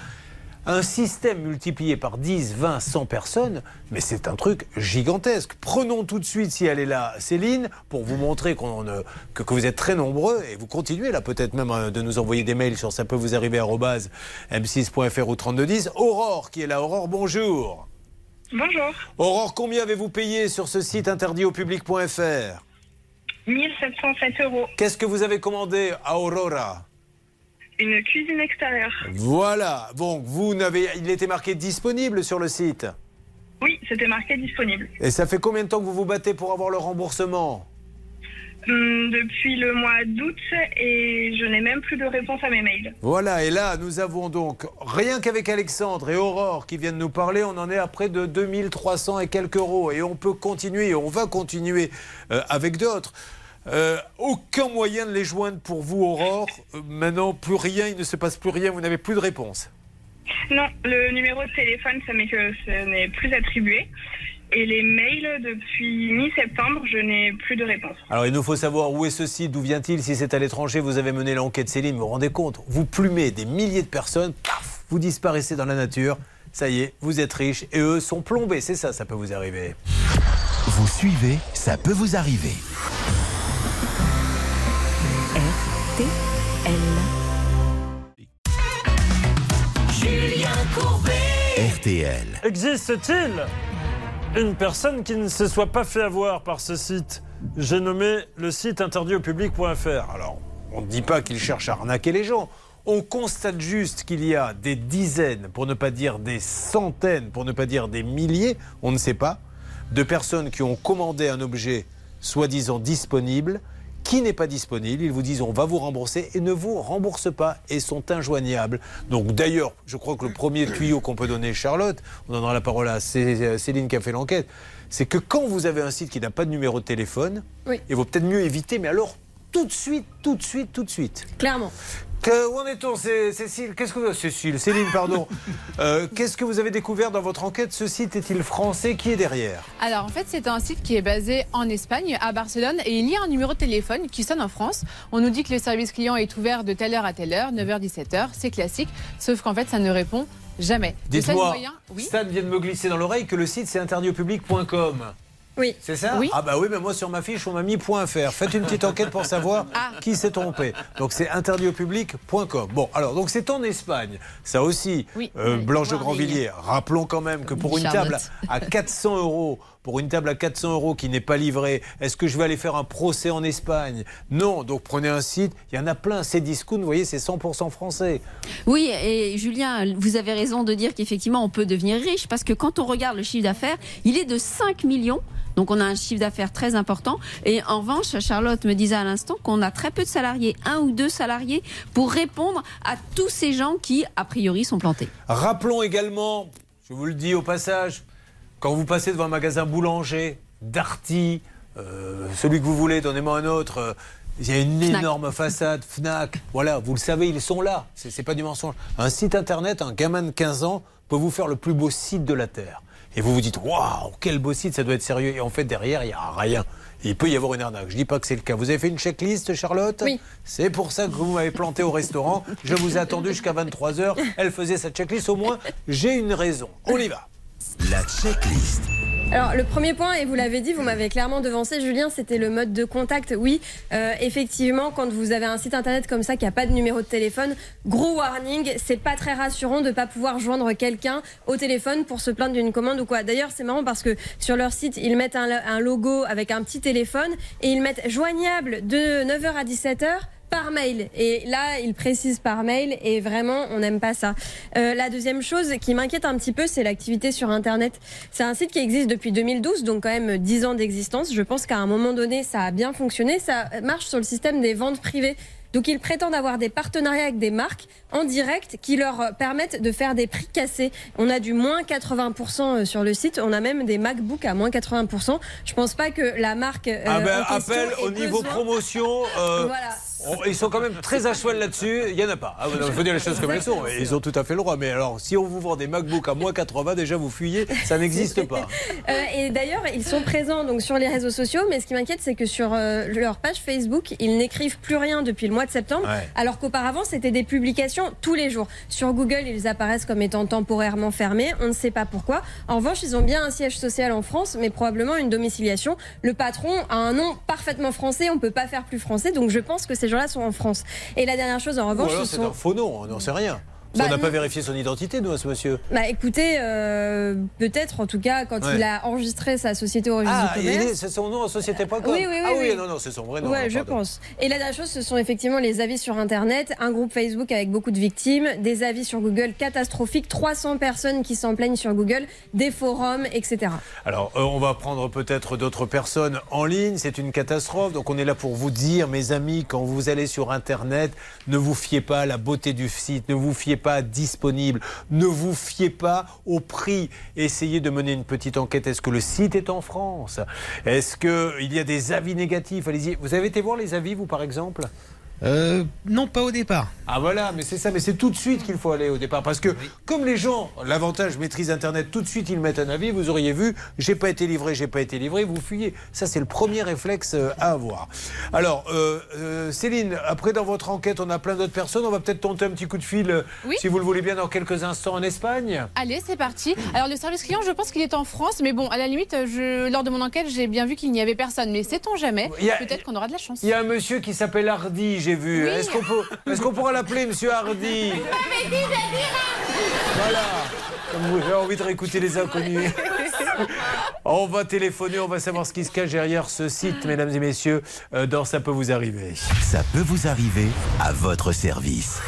Un système multiplié par 10, 20, 100 personnes, mais c'est un truc gigantesque. Prenons tout de suite, si elle est là, Céline, pour vous montrer euh, que, que vous êtes très nombreux et vous continuez là peut-être même euh, de nous envoyer des mails sur ça peut vous arriver arobase m6.fr ou 3210. Aurore qui est là. Aurore, bonjour. Bonjour. Aurore, combien avez-vous payé sur ce site interdit au public.fr 1707 euros. Qu'est-ce que vous avez commandé à Aurora? Une cuisine extérieure. Voilà. Donc vous n'avez, il était marqué disponible sur le site? Oui, c'était marqué disponible. Et ça fait combien de temps que vous vous battez pour avoir le remboursement? Hum, depuis le mois d'août et je n'ai même plus de réponse à mes mails. Voilà, et là, nous avons donc, rien qu'avec Alexandre et Aurore qui viennent nous parler, on en est à près de 2300 et quelques euros. Et on peut continuer, et on va continuer euh, avec d'autres. Euh, aucun moyen de les joindre pour vous, Aurore. Euh, maintenant, plus rien, il ne se passe plus rien, vous n'avez plus de réponse. Non, le numéro de téléphone, ça m'est que ce n'est plus attribué. Et les mails, depuis mi-septembre, je n'ai plus de réponse. Alors, il nous faut savoir où est ce site, d'où vient-il, si c'est à l'étranger, vous avez mené l'enquête Céline, vous vous rendez compte Vous plumez des milliers de personnes, paf, vous disparaissez dans la nature, ça y est, vous êtes riches, et eux sont plombés, c'est ça, ça peut vous arriver. Vous suivez, ça peut vous arriver. Julien Courbet. RTL. Existe-t-il une personne qui ne se soit pas fait avoir par ce site? J'ai nommé le site interdit au public.fr. Alors, on ne dit pas qu'il cherche à arnaquer les gens. On constate juste qu'il y a des dizaines, pour ne pas dire des centaines, pour ne pas dire des milliers, on ne sait pas, de personnes qui ont commandé un objet soi-disant disponible, qui n'est pas disponible. Ils vous disent on va vous rembourser et ne vous remboursent pas et sont injoignables. Donc d'ailleurs, je crois que le premier tuyau qu'on peut donner, Charlotte, on donnera la parole à Cé- Céline qui a fait l'enquête, c'est que quand vous avez un site qui n'a pas de numéro de téléphone, Oui. il vaut peut-être mieux éviter, mais alors tout de suite, tout de suite, tout de suite. Clairement. Que, où en est-on, Cé- Cécile? Qu'est-ce que Cécile, Céline, pardon. Euh, Qu'est-ce que vous avez découvert dans votre enquête? Ce site est-il français? Qui est derrière? Alors en fait, c'est un site qui est basé en Espagne, à Barcelone, et il y a un numéro de téléphone qui sonne en France. On nous dit que le service client est ouvert de telle heure à telle heure, 9h-17h, c'est classique, sauf qu'en fait, ça ne répond jamais. Dites-moi, oui. Stan vient de me glisser dans l'oreille que le site c'est interdit au public.com. Oui. C'est ça Oui. Ah bah oui, mais moi sur ma fiche on m'a mis .fr. Faites une petite enquête pour savoir Ah. qui s'est trompé. Donc c'est interdit au public.com. Bon, alors donc c'est en Espagne. Ça aussi, Oui. euh. Blanche de Grandvilliers. Rappelons quand même que pour une table à 400 euros, pour une table à 400 euros qui n'est pas livrée, est-ce que je vais aller faire un procès en Espagne? Non. Donc prenez un site. Il y en a plein. C'est discount. Vous voyez, c'est 100% français. Oui, et Julien, vous avez raison de dire qu'effectivement, on peut devenir riche parce que quand on regarde le chiffre d'affaires, il est de 5 millions. Donc on a un chiffre d'affaires très important. Et en revanche, Charlotte me disait à l'instant qu'on a très peu de salariés, un ou deux salariés, pour répondre à tous ces gens qui, a priori, sont plantés. Rappelons également, je vous le dis au passage, quand vous passez devant un magasin boulanger, Darty, euh, celui que vous voulez, donnez-moi un autre, euh, Il y a une Fnac. énorme façade, Fnac. Voilà, vous le savez, ils sont là. C'est c'est pas du mensonge. Un site internet, un gamin de 15 ans peut vous faire le plus beau site de la Terre. Et vous vous dites, waouh, quel beau site, ça doit être sérieux. Et en fait, derrière, il n'y a rien. Il peut y avoir une arnaque. Je dis pas que c'est le cas. Vous avez fait une checklist, Charlotte? Oui. C'est pour ça que vous m'avez planté au restaurant. Je vous ai attendu jusqu'à 23h. Elle faisait sa checklist. Au moins, j'ai une raison. On y va. La checklist. Alors le premier point, et vous l'avez dit, vous m'avez clairement devancé, Julien, c'était le mode de contact. Oui, euh, effectivement, quand vous avez un site internet comme ça qui n'a pas de numéro de téléphone, gros warning, c'est pas très rassurant de pas pouvoir joindre quelqu'un au téléphone pour se plaindre d'une commande ou quoi. D'ailleurs, c'est marrant parce que sur leur site, ils mettent un, un logo avec un petit téléphone et ils mettent joignable de 9h à 17h par mail. Et là, il précise par mail et vraiment, on n'aime pas ça. Euh, la deuxième chose qui m'inquiète un petit peu, c'est l'activité sur Internet. C'est un site qui existe depuis 2012, donc quand même 10 ans d'existence. Je pense qu'à un moment donné, ça a bien fonctionné. Ça marche sur le système des ventes privées. Donc ils prétendent avoir des partenariats avec des marques en direct qui leur permettent de faire des prix cassés. On a du moins 80% sur le site, on a même des MacBooks à moins 80%. Je pense pas que la marque euh, Ah ben, appel au niveau promotion. euh, Voilà. On- ils sont quand même très à cheval là-dessus. Il n'y en a pas. Ah, Il faut dire les choses comme elles sont. Ils ont tout à fait le droit. Mais alors, si on vous vend des MacBooks à moins 80, déjà vous fuyez. Ça n'existe pas. Euh, et d'ailleurs, ils sont présents donc sur les réseaux sociaux, mais ce qui m'inquiète, c'est que sur euh, leur page Facebook, ils n'écrivent plus rien depuis le mois de septembre, Ouais. alors qu'auparavant, c'était des publications tous les jours. Sur Google, ils apparaissent comme étant temporairement fermés, on ne sait pas pourquoi. En revanche, ils ont bien un siège social en France, mais probablement une domiciliation. Le patron a un nom parfaitement français, on peut pas faire plus français, donc je pense que ces gens-là sont en France. Et la dernière chose, en Ou revanche, alors ce c'est sont... un faux nom. On n'en sait rien. Bah, on n'a pas vérifié son identité, nous, à ce monsieur. Bah écoutez, euh, peut-être en tout cas quand Ouais. il a enregistré sa société au Ah, c'est son nom en société.com Oui, oui, oui, Ah oui, oui. non, non, c'est son vrai nom. Ouais, hein, je pardon. pense. Et la dernière chose, ce sont effectivement les avis sur Internet, un groupe Facebook avec beaucoup de victimes, des avis sur Google catastrophiques, 300 personnes qui s'en plaignent sur Google, des forums, etc. Alors, euh, on va prendre peut-être d'autres personnes en ligne. C'est une catastrophe. Donc, on est là pour vous dire, mes amis, quand vous allez sur Internet, ne vous fiez pas à la beauté du site, ne vous fiez pas disponible, ne vous fiez pas au prix. Essayez de mener une petite enquête. Est-ce que le site est en France? Est-ce qu'il y a des avis négatifs? Allez-y. Vous avez été voir les avis, vous, par exemple? Euh, non, pas au départ. Ah voilà, mais c'est ça, mais c'est tout de suite qu'il faut aller au départ. Parce que comme les gens, l'avantage maîtrise Internet, tout de suite ils mettent un avis, vous auriez vu, j'ai pas été livré, j'ai pas été livré, vous fuyez. Ça c'est le premier réflexe euh, à avoir. Alors, euh, euh, Céline, après dans votre enquête, on a plein d'autres personnes, on va peut-être tenter un petit coup de fil, Oui. si vous le voulez bien, dans quelques instants en Espagne. Allez, c'est parti. Alors, le service client, je pense qu'il est en France, mais bon, à la limite, je, lors de mon enquête, j'ai bien vu qu'il n'y avait personne. Mais sait-on jamais? Peut-être qu'on aura de la chance. Il y a un monsieur qui s'appelle Hardy, j'ai vu. Oui. Est-ce qu'on peut, est-ce qu'on pourra l'appeler Monsieur Hardy? Voilà. Comme vous avez envie de réécouter les inconnus. on va téléphoner, on va savoir ce qui se cache derrière ce site, mesdames et messieurs, euh, dans Ça peut vous arriver. Ça peut vous arriver à votre service.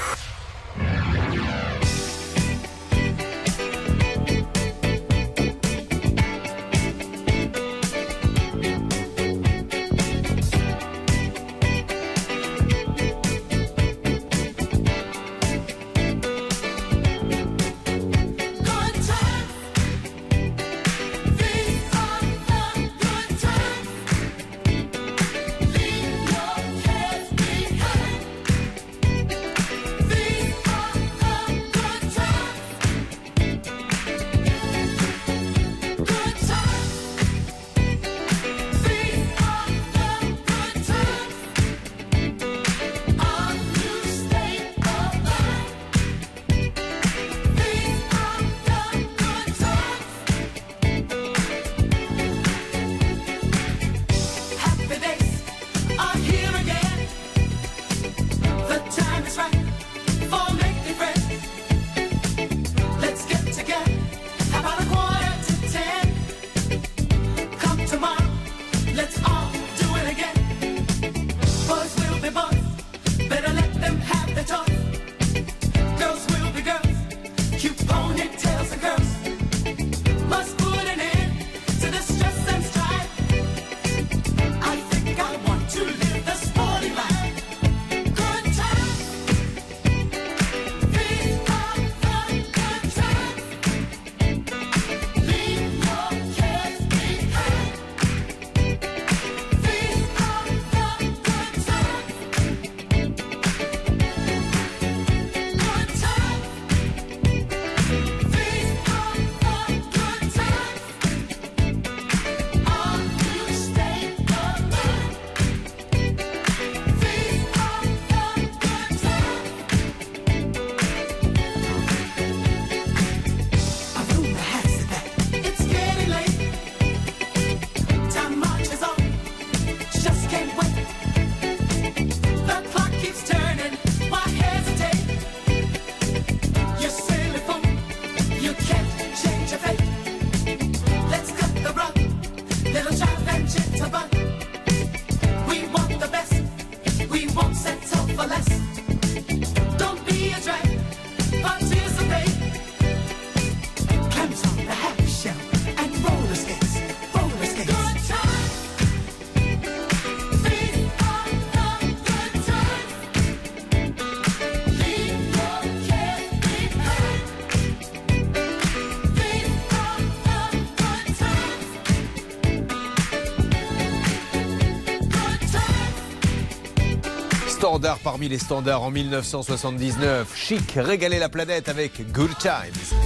Parmi les standards en 1979. Chic, régaler la planète avec Good Times.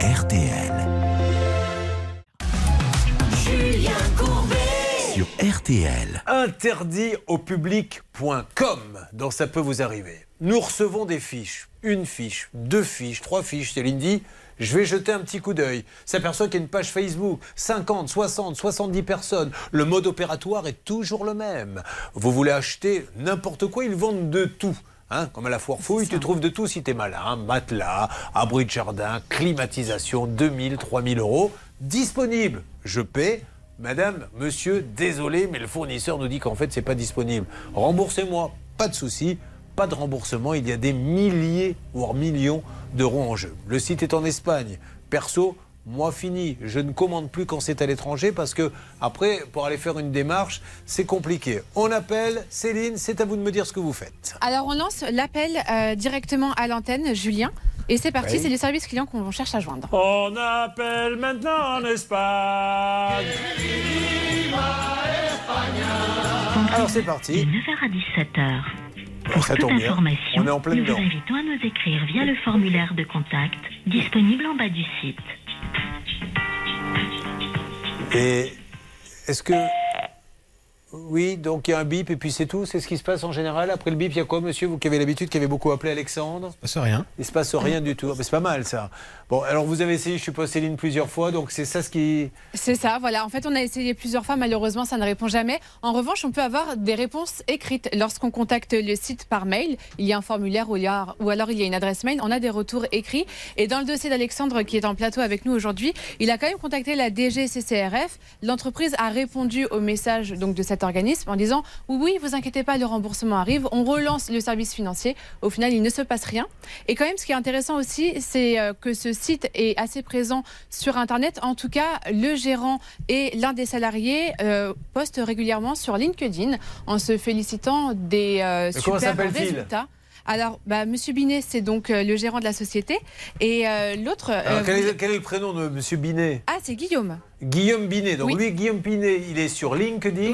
RTL. Julien Courbet. Sur RTL. Interdit au public.com, donc ça peut vous arriver. Nous recevons des fiches, une fiche, deux fiches, trois fiches. Céline dit, je vais jeter un petit coup d'œil. S'aperçoit qu'il y a une page Facebook, 50, 60, 70 personnes. Le mode opératoire est toujours le même. Vous voulez acheter n'importe quoi, ils vendent de tout. Hein, comme à la foire fouille, tu trouves de tout si t'es malin. Matelas, abri de jardin, climatisation, 2000, 3000 euros. Disponible. Je paie. Madame, monsieur, désolé, mais le fournisseur nous dit qu'en fait, c'est pas disponible. Remboursez-moi. Pas de souci. Pas de remboursement. Il y a des milliers, voire millions d'euros en jeu. Le site est en Espagne. Perso, moi fini. Je ne commande plus quand c'est à l'étranger parce que après, pour aller faire une démarche, c'est compliqué. On appelle Céline. C'est à vous de me dire ce que vous faites. Alors on lance l'appel euh, directement à l'antenne, Julien. Et c'est parti, Oui. c'est les services clients qu'on cherche à joindre. On appelle maintenant en Espagne. Alors c'est parti. De 9h à 17h. Bon, ça Toute tombe bien. information, On est en plein nous dedans. vous invitons à nous écrire via le formulaire de contact disponible en bas du site. Et est-ce que. Oui, donc il y a un bip et puis c'est tout C'est ce qui se passe en général Après le bip, il y a quoi, monsieur Vous qui avez l'habitude, qui avez beaucoup appelé Alexandre? Il se passe rien. Il se passe rien du tout. Ah, mais C'est pas mal ça. Bon, alors vous avez essayé, je suppose, Céline, plusieurs fois, donc c'est ça ce qui. C'est ça, voilà. En fait, on a essayé plusieurs fois, malheureusement, ça ne répond jamais. En revanche, on peut avoir des réponses écrites. Lorsqu'on contacte le site par mail, il y a un formulaire ou, ou alors il y a une adresse mail, on a des retours écrits. Et dans le dossier d'Alexandre, qui est en plateau avec nous aujourd'hui, il a quand même contacté la DGCCRF. L'entreprise a répondu au message donc, de cet organisme en disant Oui, oui, vous inquiétez pas, le remboursement arrive. On relance le service financier. Au final, il ne se passe rien. Et quand même, ce qui est intéressant aussi, c'est euh, que ce site est assez présent sur Internet. En tout cas, le gérant et l'un des salariés euh, postent régulièrement sur LinkedIn en se félicitant des euh, super s'appelle-t-il résultats. Alors, bah, Monsieur Binet, c'est donc euh, le gérant de la société. Et euh, l'autre. euh, quel, quel est le prénom de monsieur Binet? Ah, c'est Guillaume. Guillaume Binet. Donc Oui. lui, Guillaume Binet, il est sur LinkedIn,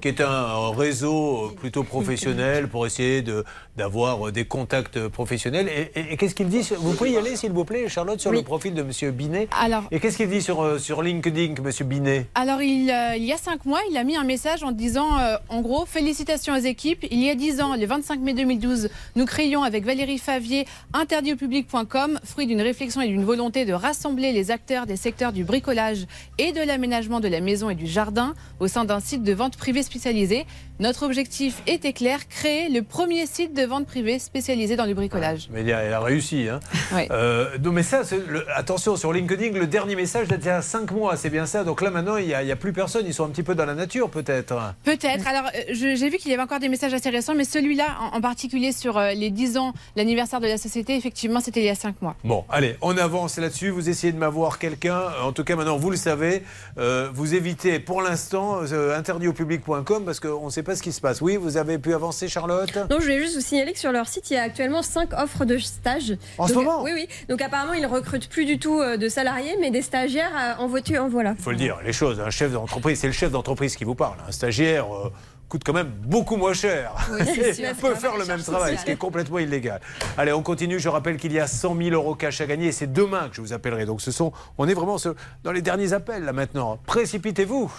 qui est un réseau plutôt professionnel pour essayer de d'avoir des contacts professionnels. Et, et- et qu'est-ce qu'il dit Vous pouvez y aller, s'il vous plaît, Charlotte, sur le profil de Monsieur Binet? Alors, Et qu'est-ce qu'il dit sur, euh, sur LinkedIn, Monsieur Binet? Alors, il, euh, il y a cinq mois, il a mis un message en disant, euh, en gros, félicitations aux équipes. Il y a dix ans, le 25 mai 2012, nous créions avec Valérie Favier interditaupublic.com, fruit d'une réflexion et d'une volonté de rassembler les acteurs des secteurs du bricolage et de l'aménagement de la maison et du jardin au sein d'un site de vente privée spécialisé. Notre objectif était clair, créer le premier site de vente privée spécialisé dans le bricolage. Mais il a, elle a réussi. Hein. Ouais. Euh, non, mais ça, le- attention, sur LinkedIn, le dernier message date d'il y a 5 mois, c'est bien ça. Donc là, maintenant, il n'y a, plus personne. Ils sont un petit peu dans la nature, peut-être. Peut-être. Alors, euh, j'ai vu qu'il y avait encore des messages assez récents, mais celui-là, en, en particulier sur euh, les 10 ans, l'anniversaire de la société, effectivement, c'était il y a 5 mois. Bon, allez, on avance là-dessus. Vous essayez de m'avoir quelqu'un. En tout cas, maintenant, vous le savez. Euh, vous évitez, pour l'instant, euh, interditaupublic.com parce qu'on ne sait pas ce qui se passe. Oui, vous avez pu avancer, Charlotte? Non, je voulais juste vous signaler que sur leur site, il y a actuellement 5 offres de stage. En ce moment? Oui, oui. Donc apparemment, ils recrutent plus du tout euh, de salariés, mais des stagiaires euh, en voiture, en voilà. Il faut le dire, les choses. Un chef d'entreprise, c'est le chef d'entreprise qui vous parle. Un stagiaire euh, coûte quand même beaucoup moins cher. Oui. Il peut faire le même travail, ce qui est complètement illégal. Allez, on continue. Je rappelle qu'il y a 100 000 euros cash à gagner et c'est demain que je vous appellerai. Donc, ce sont, on est vraiment dans les derniers appels là maintenant. Précipitez-vous.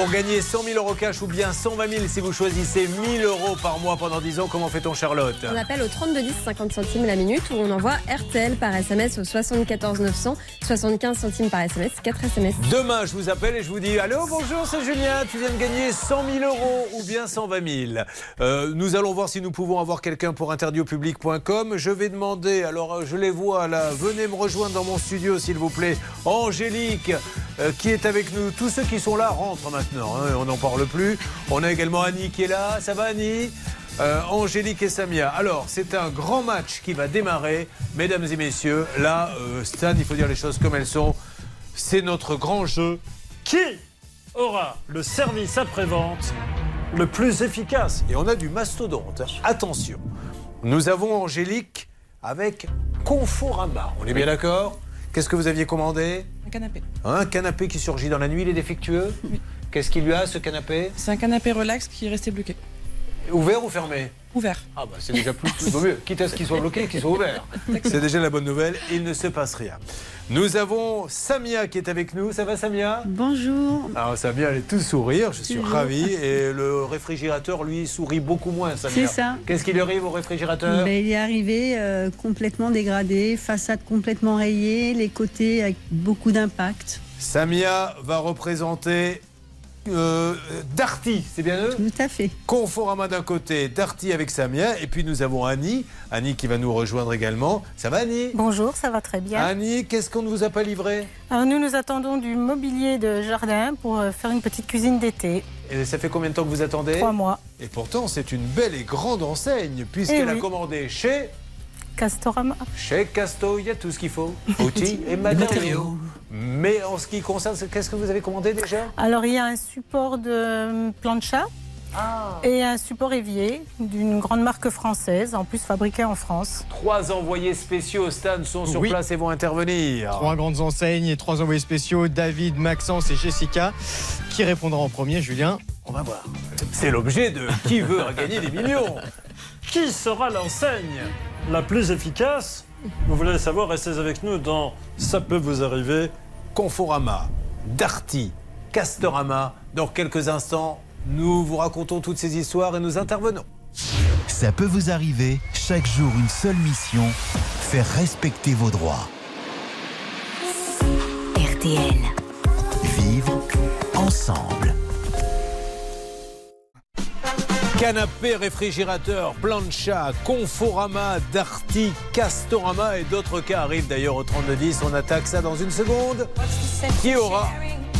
Pour gagner 100 000 euros cash ou bien 120 000 si vous choisissez 1000 euros par mois pendant 10 ans, comment fait-on, Charlotte? On appelle au 3210 50 centimes la minute ou on envoie RTL par SMS au 74 900 75 centimes par SMS, 4 SMS. Demain, je vous appelle et je vous dis Allô, bonjour, c'est Julien, tu viens de gagner 100 000 euros ou bien 120 000. Euh, nous allons voir si nous pouvons avoir quelqu'un pour interditaupublic.com. Je vais demander, alors euh, je les vois là, venez me rejoindre dans mon studio s'il vous plaît. Angélique, qui est avec nous. Tous ceux qui sont là rentrent maintenant, hein, on n'en parle plus. On a également Annie qui est là. Ça va, Annie Euh, Angélique et Samia. Alors, c'est un grand match qui va démarrer. Mesdames et messieurs, là, euh, Stan, il faut dire les choses comme elles sont. C'est notre grand jeu. Qui aura le service après-vente le plus efficace? Et on a du mastodonte. Attention. Nous avons Angélique avec Conforama. On est bien d'accord? Qu'est-ce que vous aviez commandé Un canapé. Un canapé qui surgit dans la nuit, il est défectueux Qu'est-ce qu'il lui a ce canapé C'est un canapé relax qui est resté bloqué. Ouvert ou fermé Ouvert. Ah bah c'est déjà plus, plus vaut mieux. Quitte à ce qu'il soit bloqué, qu'il soit ouvert. C'est déjà la bonne nouvelle, il ne se passe rien. Nous avons Samia qui est avec nous. Ça va Samia? Bonjour. Alors Samia, elle est tout sourire, je suis Toujours. ravi. Et le réfrigérateur, lui, sourit beaucoup moins, Samia. C'est ça. Qu'est-ce qui lui arrive au réfrigérateur? Ben, il est arrivé euh, complètement dégradé, façade complètement rayée, les côtés avec beaucoup d'impact. Samia va représenter euh, Darty, c'est bien eux Tout à fait. Conforama d'un côté, Darty avec Samia, et puis nous avons Annie, Annie qui va nous rejoindre également. Ça va Annie? Bonjour, ça va très bien. Annie, qu'est-ce qu'on ne vous a pas livré? Alors, nous nous attendons du mobilier de jardin pour euh, faire une petite cuisine d'été. Et ça fait combien de temps que vous attendez? Trois mois. Et pourtant, c'est une belle et grande enseigne, puisqu'elle Eh a commandé chez, Castorama. chez Casto, il y a tout ce qu'il faut, outils et matériaux. Mais en ce qui concerne, qu'est-ce que vous avez commandé déjà? Alors il y a un support de euh, plancha et un support évier d'une grande marque française, en plus fabriqué en France. Trois envoyés spéciaux au stade sont sur Oui. place et vont intervenir. Trois grandes enseignes et trois envoyés spéciaux, David, Maxence et Jessica. Qui répondra en premier, Julien On va voir. C'est l'objet de Qui veut gagner des millions? Qui sera l'enseigne la plus efficace Vous voulez le savoir Restez avec nous dans Ça peut vous arriver. Conforama, Darty, Castorama. Dans quelques instants, nous vous racontons toutes ces histoires et nous intervenons. Ça peut vous arriver, chaque jour une seule mission, faire respecter vos droits. RTL. Vivre ensemble. Canapé, réfrigérateur, plancha, Conforama, Darty, Castorama et d'autres cas arrivent d'ailleurs au 3210. On attaque ça dans une seconde. Qui aura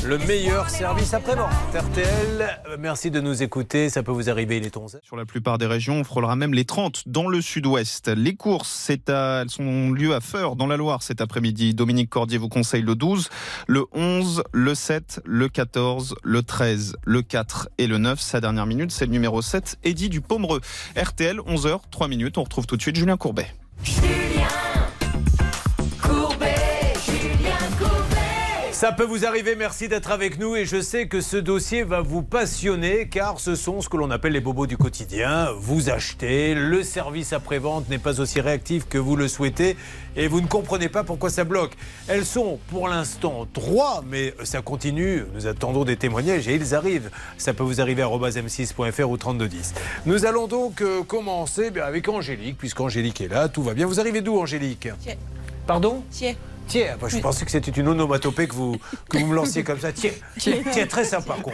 le meilleur service après-vente RTL, merci de nous écouter. Ça peut vous arriver, il est 11 Sur la plupart des régions, on frôlera même les 30 dans le sud-ouest. Les courses, à, elles sont lieu à Feur, dans la Loire, cet après-midi. Dominique Cordier vous conseille le 12, le 11, le 7, le 14, le 13, le 4 et le 9. Sa dernière minute, c'est le numéro 7, Eddy du Pomereux. RTL, 11h, 3 minutes. On retrouve tout de suite Julien Courbet. Courbet, Ça peut vous arriver, merci d'être avec nous et je sais que ce dossier va vous passionner car ce sont ce que l'on appelle les bobos du quotidien. Vous achetez, le service après-vente n'est pas aussi réactif que vous le souhaitez et vous ne comprenez pas pourquoi ça bloque. Elles sont pour l'instant trois, mais ça continue. Nous attendons des témoignages et ils arrivent. Ça peut vous arriver à m6.fr ou 3210. Nous allons donc euh, commencer bien, avec Angélique, puisqu'Angélique est là. Tout va bien. Vous arrivez d'où, Angélique? Tiens. Pardon? Tiens. Tiens, bah, je Oui. pensais que c'était une onomatopée que vous, que vous me lanciez comme ça. Tiens, tiens, très sympa, con.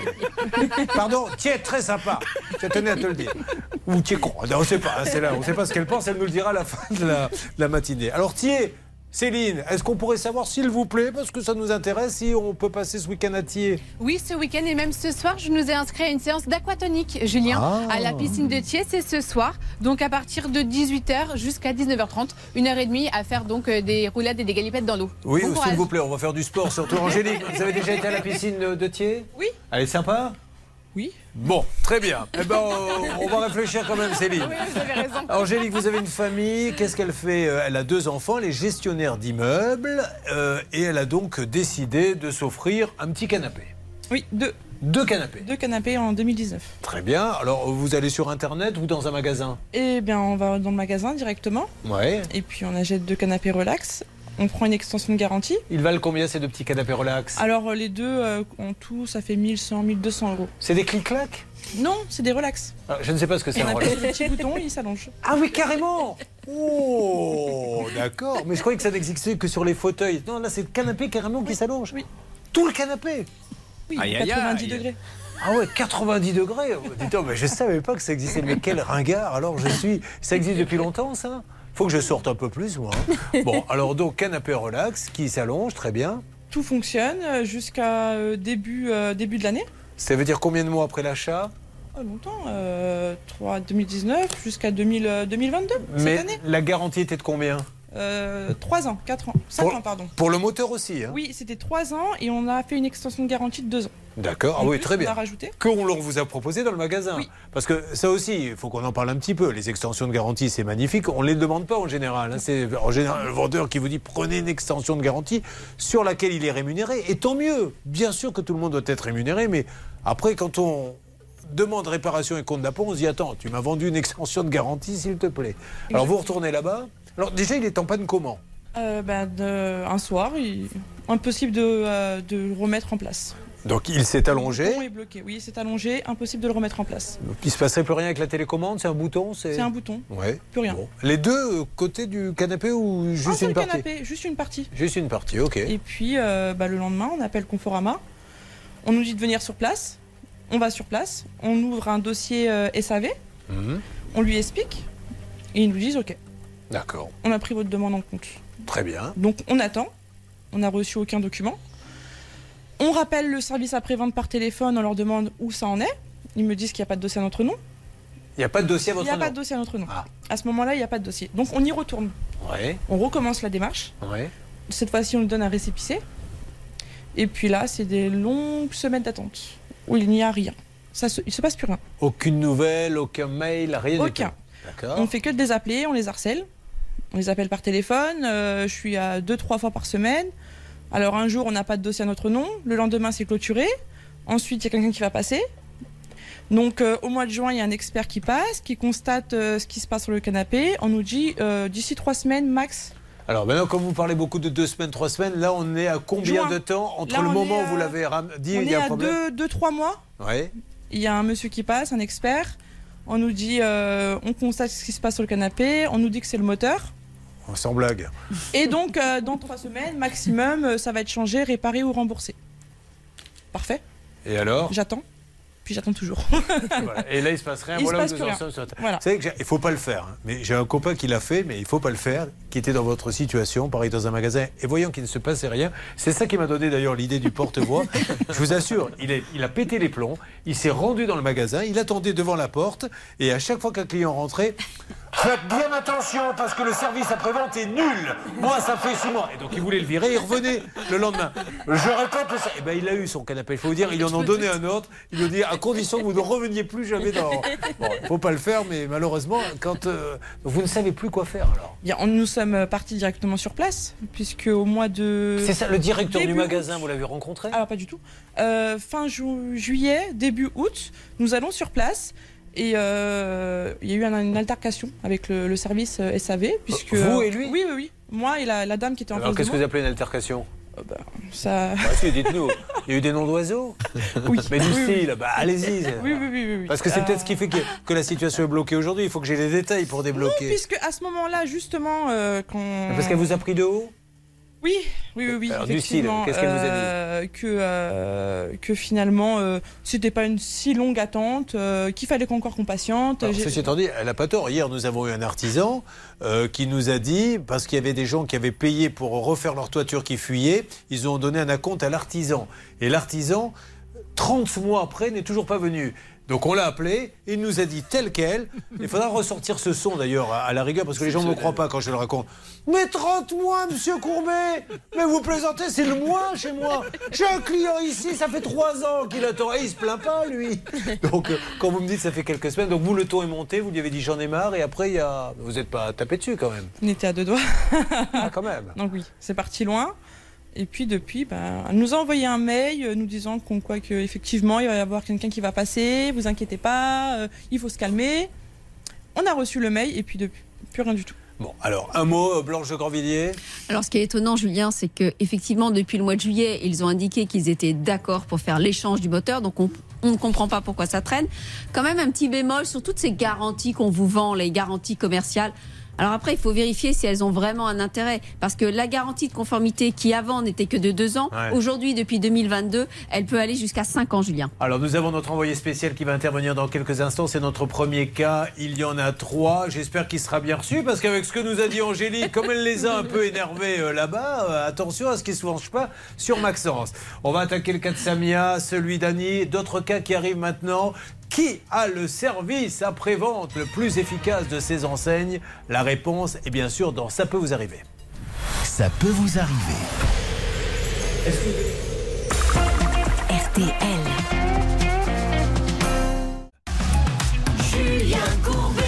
Pardon, tiens, très sympa. Je tenais à te le dire. Ou tiens, con. Non, on ne sait pas, hein, c'est là, on ne sait pas ce qu'elle pense, elle nous le dira à la fin de la, de la matinée. Alors, tiens, Céline, est-ce qu'on pourrait savoir, s'il vous plaît, parce que ça nous intéresse, si on peut passer ce week-end à Thiers? Oui, ce week-end et même ce soir, je nous ai inscrit à une séance d'aquatonique, Julien, Ah. à la piscine de Thiers. C'est ce soir, donc à partir de 18h jusqu'à 19h30, une heure et demie à faire donc euh, des roulades et des galipettes dans l'eau. Oui, Bon s'il vous plaît, on va faire du sport, surtout Angélique. Vous avez déjà été à la piscine de, de Thiers? Oui. Elle est sympa? Oui. Bon, très bien. Eh ben, on, on va réfléchir quand même, Céline. Oui, vous avez raison. Angélique, vous avez une famille. Qu'est-ce qu'elle fait Euh, Elle a deux enfants, elle est gestionnaire d'immeubles euh, et elle a donc décidé de s'offrir un petit canapé. Oui, deux. Deux canapés. Deux canapés en 2019. Très bien. Alors, vous allez sur Internet ou dans un magasin? Eh bien, on va dans le magasin directement. Ouais. Et puis, on achète deux canapés relax. On prend une extension de garantie. Ils valent combien ces deux petits canapés relax Alors, euh, les deux, euh, en tout, ça fait 1100, 1200 euros. C'est des clics-clacs? Non, c'est des relax. Ah, Je ne sais pas ce que c'est un relax. sur le petit bouton, il s'allonge. Ah oui, carrément Oh, d'accord. Mais je croyais que ça n'existait que sur les fauteuils. Non, là, c'est le canapé carrément qui s'allonge. Oui. Tout le canapé Oui, Aïe, aïe, 90 aïe. degrés. Ah ouais, 90 degrés Dites donc, mais je savais pas que ça existait. Mais quel ringard Alors je suis. Ça existe depuis longtemps, ça? Faut que je sorte un peu plus, moi. hein. Bon, alors donc canapé relax qui s'allonge, très bien. Tout fonctionne euh, jusqu'à euh, début, euh, début de l'année. Ça veut dire combien de mois après l'achat? Ah, longtemps, euh, 3, 2019 jusqu'à 2000, euh, 2022, Mais cette année. la garantie était de combien? Euh, 3 ans, 4 ans, 5 Pour- ans, pardon. Pour le moteur aussi. hein Oui, c'était 3 ans et on a fait une extension de garantie de 2 ans. D'accord, ah oui, plus, très on bien. a rajouté. Qu'on l'on vous a proposé dans le magasin. Parce que ça aussi, il faut qu'on en parle un petit peu. Les extensions de garantie, c'est magnifique. On ne les demande pas en général. hein. C'est en général le vendeur qui vous dit prenez une extension de garantie sur laquelle il est rémunéré. Et tant mieux. Bien sûr que tout le monde doit être rémunéré, mais après, quand on demande réparation et compte d'apport, on se dit attends, tu m'as vendu une extension de garantie, s'il te plaît. Alors vous retournez là-bas. Alors déjà, il est en panne comment Euh, de- un soir, il... impossible de, euh, de le remettre en place. Donc il s'est allongé. Le bouton est bloqué. Oui, c'est allongé, impossible de le remettre en place. Donc, il se passerait plus rien avec la télécommande C'est un bouton C'est un bouton. Ouais. Plus rien. Bon. Les deux euh, côtés du canapé ou juste Un seul une partie canapé, juste une partie. Juste une partie, ok. Et puis euh, bah, le lendemain, on appelle Conforama. On nous dit de venir sur place. On va sur place. On ouvre un dossier euh, SAV. Mhm. On lui explique. Et ils nous disent OK, D'accord. on a pris votre demande en compte. Très bien. Donc on attend. On n'a reçu aucun document. On rappelle le service après-vente par téléphone. On leur demande où ça en est. Ils me disent qu'il n'y a pas de dossier à notre nom. Il n'y a pas de dossier à Il votre n'y a nom pas de dossier à notre nom. À ce moment-là, il n'y a pas de dossier. Donc on y retourne. Ouais. On recommence la démarche. Ouais. Cette fois-ci, on nous donne un récépissé. Et puis là, c'est des longues semaines d'attente où il n'y a rien. Ça se, il se passe plus rien. Aucune nouvelle, aucun mail, rien du Aucun. tout. D'accord. On fait que de les appeler, on les harcèle. On les appelle par téléphone. euh, je suis à deux, trois fois par semaine. Alors un jour, on n'a pas de dossier à notre nom. Le lendemain, c'est clôturé. Ensuite, il y a quelqu'un qui va passer. Donc euh, au mois de juin, il y a un expert qui passe, qui constate euh, ce qui se passe sur le canapé. On nous dit euh, d'ici trois semaines max. Alors maintenant, comme vous parlez beaucoup de deux semaines, trois semaines, là on est à combien Juin. de temps entre Là, le moment est où vous à- l'avez dit on il y est a un à problème deux, deux, trois mois. Ouais. Il y a un monsieur qui passe, un expert. On nous dit, euh, on constate ce qui se passe sur le canapé. On nous dit que c'est le moteur. Oh, Sans blague. Et donc, euh, dans trois semaines maximum, euh, ça va être changé, réparé ou remboursé. Parfait. Et alors? J'attends. Puis j'attends toujours. Voilà. Et là, il se passe rien. Il voilà se où passe nous plus en rien. sommes sur- Voilà. Vous savez que il faut pas le faire. hein. Mais j'ai un copain qui l'a fait, mais il faut pas le faire, qui était dans votre situation, pareil dans un magasin, et voyant qu'il ne se passait rien. C'est ça qui m'a donné d'ailleurs l'idée du porte-voix. Je vous assure, il, est- il a pété les plombs, il s'est rendu dans le magasin, il attendait devant la porte, et à chaque fois qu'un client rentrait, Faites bien attention parce que le service après-vente est nul. Moi, ça fait six mois. Et donc, il voulait le virer. Il revenait le lendemain. Je répète ça. Et ben, il a eu son canapé. Il faut vous dire, ils en ont donné un autre. Il lui dit à condition que vous ne reveniez plus jamais dans. Bon, il faut pas le faire, mais malheureusement, quand euh, vous ne savez plus quoi faire alors. Bien, on- nous sommes partis directement sur place, puisque au mois de. C'est ça, le directeur du magasin, vous l'avez rencontré? Alors pas du tout. Euh, fin ju- juillet, début août, nous allons sur place. Et euh, il y a eu un- une altercation avec le, le service euh, SAV. Puisque, Vous et lui Oui, oui, oui. Moi et la, la dame qui était en Alors, face qu'est-ce que vous appelez une altercation Ça... Bah, si, dites-nous. Il y a eu des noms d'oiseaux Oui. Mais du Oui, oui. style, bah, allez-y. Oui, oui, oui, oui, oui. Parce que c'est Euh, peut-être ce qui fait que, que la situation est bloquée aujourd'hui. Il faut que j'ai les détails pour Non, débloquer. puisque à ce moment-là, justement, euh, quand. Parce qu'elle vous a pris de haut Oui, oui, oui, effectivement, qu'est-ce qu'elle vous a dit euh, que, euh, que finalement, euh, c'était pas une si longue attente, qu'il fallait qu'encore qu'on patiente. Ceci étant dit, elle n'a pas tort. Hier, nous avons eu un artisan qui nous a dit, parce qu'il y avait des gens qui avaient payé pour refaire leur toiture qui fuyaient, ils ont donné un acompte à l'artisan. Et l'artisan, 30 mois après, n'est toujours pas venu. Donc on l'a appelé, il nous a dit tel quel. Il faudra ressortir ce son d'ailleurs à, la rigueur parce que les gens ne me croient pas quand je le raconte. Mais 30 mois, monsieur Courbet Mais vous plaisantez, c'est le mois chez moi. J'ai un client ici, ça fait 3 ans qu'il attend et il se plaint pas lui. Donc euh, quand vous me dites ça fait quelques semaines, donc vous le ton est monté, vous lui avez dit j'en ai marre et après il y a... vous n'êtes pas tapé dessus quand même. On était à deux doigts. Ah quand même. Donc oui, c'est parti loin. Et puis depuis, ben, elle nous a envoyé un mail euh, nous disant qu'on quoi que effectivement il va y avoir quelqu'un qui va passer, vous inquiétez pas, euh, il faut se calmer. On a reçu le mail et puis depuis plus rien du tout. Bon, alors un mot, euh, Blanche de Grandvilliers. Alors, ce qui est étonnant, Julien, c'est que effectivement, depuis le mois de juillet, ils ont indiqué qu'ils étaient d'accord pour faire l'échange du moteur. Donc, on, on ne comprend pas pourquoi ça traîne. Quand même, un petit bémol sur toutes ces garanties qu'on vous vend, les garanties commerciales. Alors après, il faut vérifier si elles ont vraiment un intérêt. Parce que la garantie de conformité qui avant n'était que de deux ans, Ouais. aujourd'hui, depuis 2022, elle peut aller jusqu'à cinq ans, Julien. Alors nous avons notre envoyé spécial qui va intervenir dans quelques instants. C'est notre premier cas. Il y en a trois. J'espère qu'il sera bien reçu parce qu'avec ce que nous a dit Angélique, comme elle les a un peu énervés euh, là-bas, euh, attention à ce qu'ils ne se vengent pas sur Maxence. On va attaquer le cas de Samia, celui d'Annie, d'autres cas qui arrivent maintenant. Qui a le service après-vente le plus efficace de ces enseignes? La réponse est bien sûr dans Ça peut vous arriver. Ça peut vous arriver. RTL. Julien Courbet.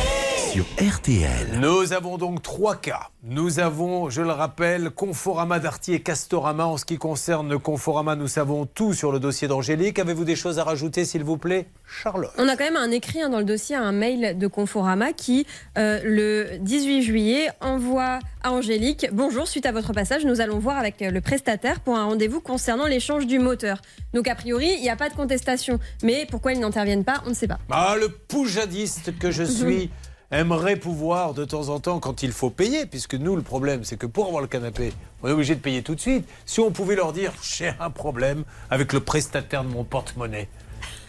Sur RTL. Nous avons donc trois cas. Nous avons, je le rappelle, Conforama Darty et Castorama. En ce qui concerne Conforama, nous savons tout sur le dossier d'Angélique. Avez-vous des choses à rajouter, s'il vous plaît Charlotte? On a quand même un écrit hein, dans le dossier, un mail de Conforama qui, euh, le 18 juillet, envoie à Angélique Bonjour, suite à votre passage, nous allons voir avec le prestataire pour un rendez-vous concernant l'échange du moteur. Donc, a priori, il n'y a pas de contestation. Mais pourquoi ils n'interviennent pas, on ne sait pas. Ah, le poujadiste que je suis aimerait pouvoir de temps en temps, quand il faut payer, puisque nous, le problème, c'est que pour avoir le canapé, on est obligé de payer tout de suite. Si on pouvait leur dire, j'ai un problème avec le prestataire de mon porte-monnaie.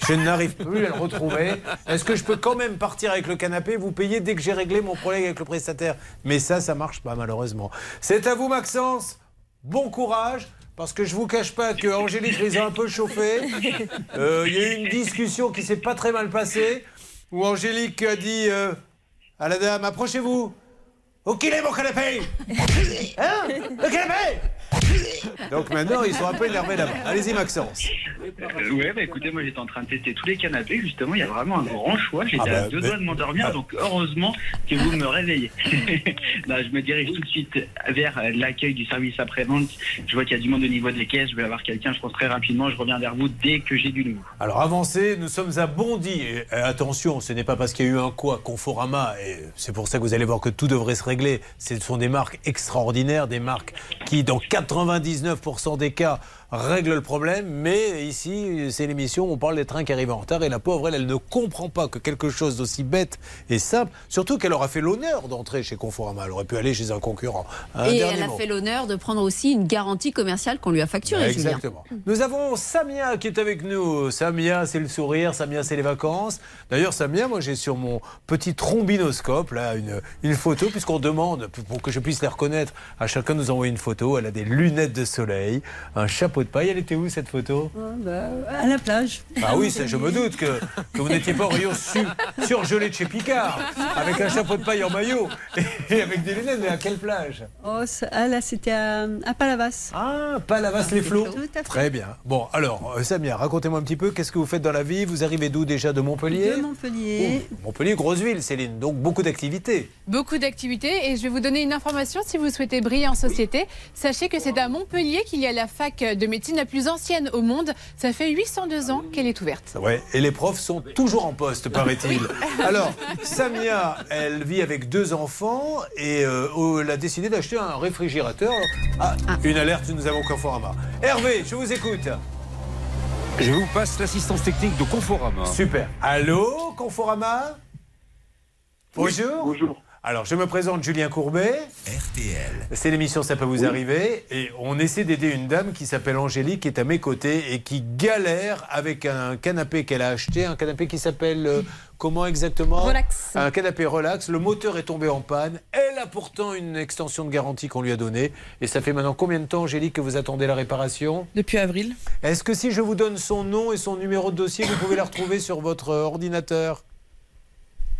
Je n'arrive plus à le retrouver. Est-ce que je peux quand même partir avec le canapé, vous payer dès que j'ai réglé mon problème avec le prestataire? Mais ça, ça marche pas malheureusement. C'est à vous Maxence. Bon courage. Parce que je vous cache pas que Angélique les a un peu chauffés. Euh, Il y a eu une discussion qui s'est pas très mal passée où Angélique a dit euh, à la dame approchez-vous. Où qu'il est mon canapé. Hein? Le canapé? Donc maintenant ils sont un peu énervés là-bas. Allez-y Maxence. Euh, ouais, bah écoutez, moi j'étais en train de tester tous les canapés, justement, il y a vraiment un grand choix. J'étais Ah bah, à deux mais- doigts de m'endormir, donc heureusement que vous me réveillez. Bah, je me dirige tout de suite vers euh, l'accueil du service après-vente. Je vois qu'il y a du monde au niveau des caisses, je vais avoir quelqu'un, je pense très rapidement, je reviens vers vous dès que j'ai du nouveau. Alors avancez, nous sommes à Bondy. Et, euh, attention, ce n'est pas parce qu'il y a eu un quoi Conforama, et c'est pour ça que vous allez voir que tout devrait se régler. Ce sont des marques extraordinaires, des marques qui, dans 99% des cas, règlent le problème. Mais ici, c'est l'émission où on parle des trains qui arrivent en retard. Et la pauvre, elle, elle ne comprend pas que quelque chose d'aussi bête et simple, surtout qu'elle aura fait l'honneur d'entrer chez Conforama. Elle aurait pu aller chez un concurrent. Un Et elle a fait l'honneur de prendre aussi une garantie commerciale qu'on lui a facturée, Julien. Exactement. Nous avons Samia qui est avec nous. Samia, c'est le sourire. Samia, c'est les vacances. D'ailleurs, Samia, moi, j'ai sur mon petit trombinoscope là une, une photo, puisqu'on demande pour que je puisse les reconnaître. À chacun nous envoie une photo. Elle a des lunettes de soleil, un chapeau de paille. Elle était où cette photo à la plage. Ah oui, ça, je me doute que, que vous n'étiez pas au rayon su- surgelé de chez Picard, avec un chapeau de paille en maillot et avec des lunettes. Mais à quelle plage? Oh, ça- ah, là, c'était à, à Palavas. Ah, Palavas-les-Flots. Fait. Très bien. Bon, alors, euh, Samia, racontez-moi un petit peu, qu'est-ce que vous faites dans la vie? Vous arrivez d'où déjà De Montpellier? De Montpellier. Oh, Montpellier, grosse ville, Céline, donc beaucoup d'activités. Beaucoup d'activités et je vais vous donner une information si vous souhaitez briller en société. Sachez que c'est à Montpellier qu'il y a la fac de médecine la plus ancienne au monde. Ça fait 802 ans qu'elle est ouverte. Ouais, et les profs sont toujours en poste, paraît-il. Alors, Samia, elle vit avec deux enfants et euh, elle a décidé d'acheter un réfrigérateur. Ah, une alerte, nous avons Conforama. Hervé, je vous écoute. Je vous passe l'assistance technique de Conforama. Super. Allô, Conforama? Bonjour. bonjour. Alors, je me présente Julien Courbet. RTL. C'est l'émission Ça peut vous arriver. Et on essaie d'aider une dame qui s'appelle Angélique, qui est à mes côtés et qui galère avec un canapé qu'elle a acheté. Un canapé qui s'appelle. euh, comment exactement Relax. Un canapé relax. Le moteur est tombé en panne. Elle a pourtant une extension de garantie qu'on lui a donnée. Et ça fait maintenant combien de temps, Angélique, que vous attendez la réparation? Depuis avril. Est-ce que si je vous donne son nom et son numéro de dossier, vous pouvez la retrouver sur votre ordinateur?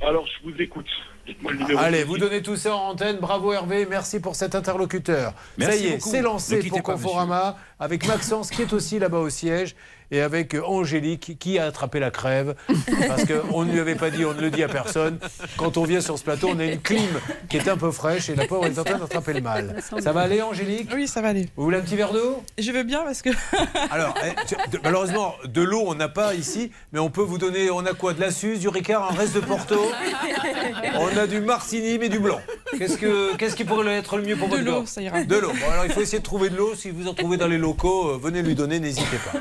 Alors, je vous écoute. Dites-moi le numéro. Allez, vous donnez tout ça en antenne. Bravo Hervé, merci pour cet interlocuteur. Merci ça y est, c'est lancé pour Conforama avec Maxence qui est aussi là-bas au siège et avec euh, Angélique qui a attrapé la crève parce qu'on ne lui avait pas dit, on ne le dit à personne. Quand on vient sur ce plateau, on a une clim qui est un peu fraîche et la pauvre est en train d'attraper le mal. Ça va aller, Angélique? Oui, ça va aller. Vous voulez un petit verre d'eau? Je veux bien parce que. Alors, eh, malheureusement, de l'eau, on n'a pas ici, mais on peut vous donner, on a quoi De la Suze, du Ricard, un reste de Porto? On a du Martini, mais du blanc. Qu'est-ce, que, qu'est-ce qui pourrait être le mieux pour De votre l'eau, ça ira. De l'eau. Bon, alors il faut essayer de trouver de l'eau. Si vous en trouvez dans les locaux, euh, venez lui donner, n'hésitez pas.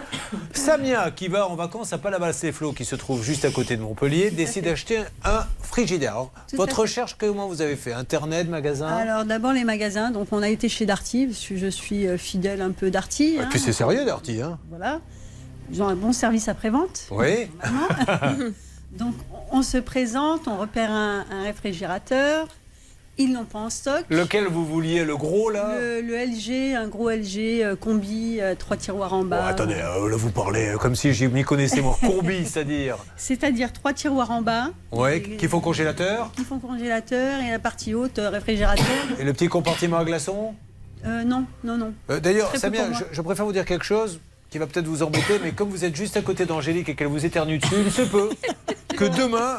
Samia, qui va en vacances à Palavas-les-Flots, qui se trouve juste à côté de Montpellier, décide d'acheter un frigidaire. Alors, votre recherche, comment vous avez fait Internet, magasin Alors d'abord les magasins, donc on a été chez Darty, je suis euh, fidèle un peu Darty. Et hein. puis c'est sérieux, Darty, hein Voilà. Ils ont un bon service après-vente. Oui. Donc on se présente, on repère un, un réfrigérateur. Ils n'ont pas en stock. Lequel vous vouliez, le gros là Le, le LG, un gros LG euh, combi, euh, trois tiroirs en bas. attendez, euh, là vous parlez comme si je m'y connaissais moi. Combi, c'est-à-dire C'est-à-dire trois tiroirs en bas, Ouais, qu'il faut congélateur qui font congélateur et la partie haute réfrigérateur. Et le petit compartiment à glaçons Euh, non, non, non. D'ailleurs, Samia, je préfère vous dire quelque chose. Qui va peut-être vous embêter, mais comme vous êtes juste à côté d'Angélique et qu'elle vous éternue dessus, il se peut que demain,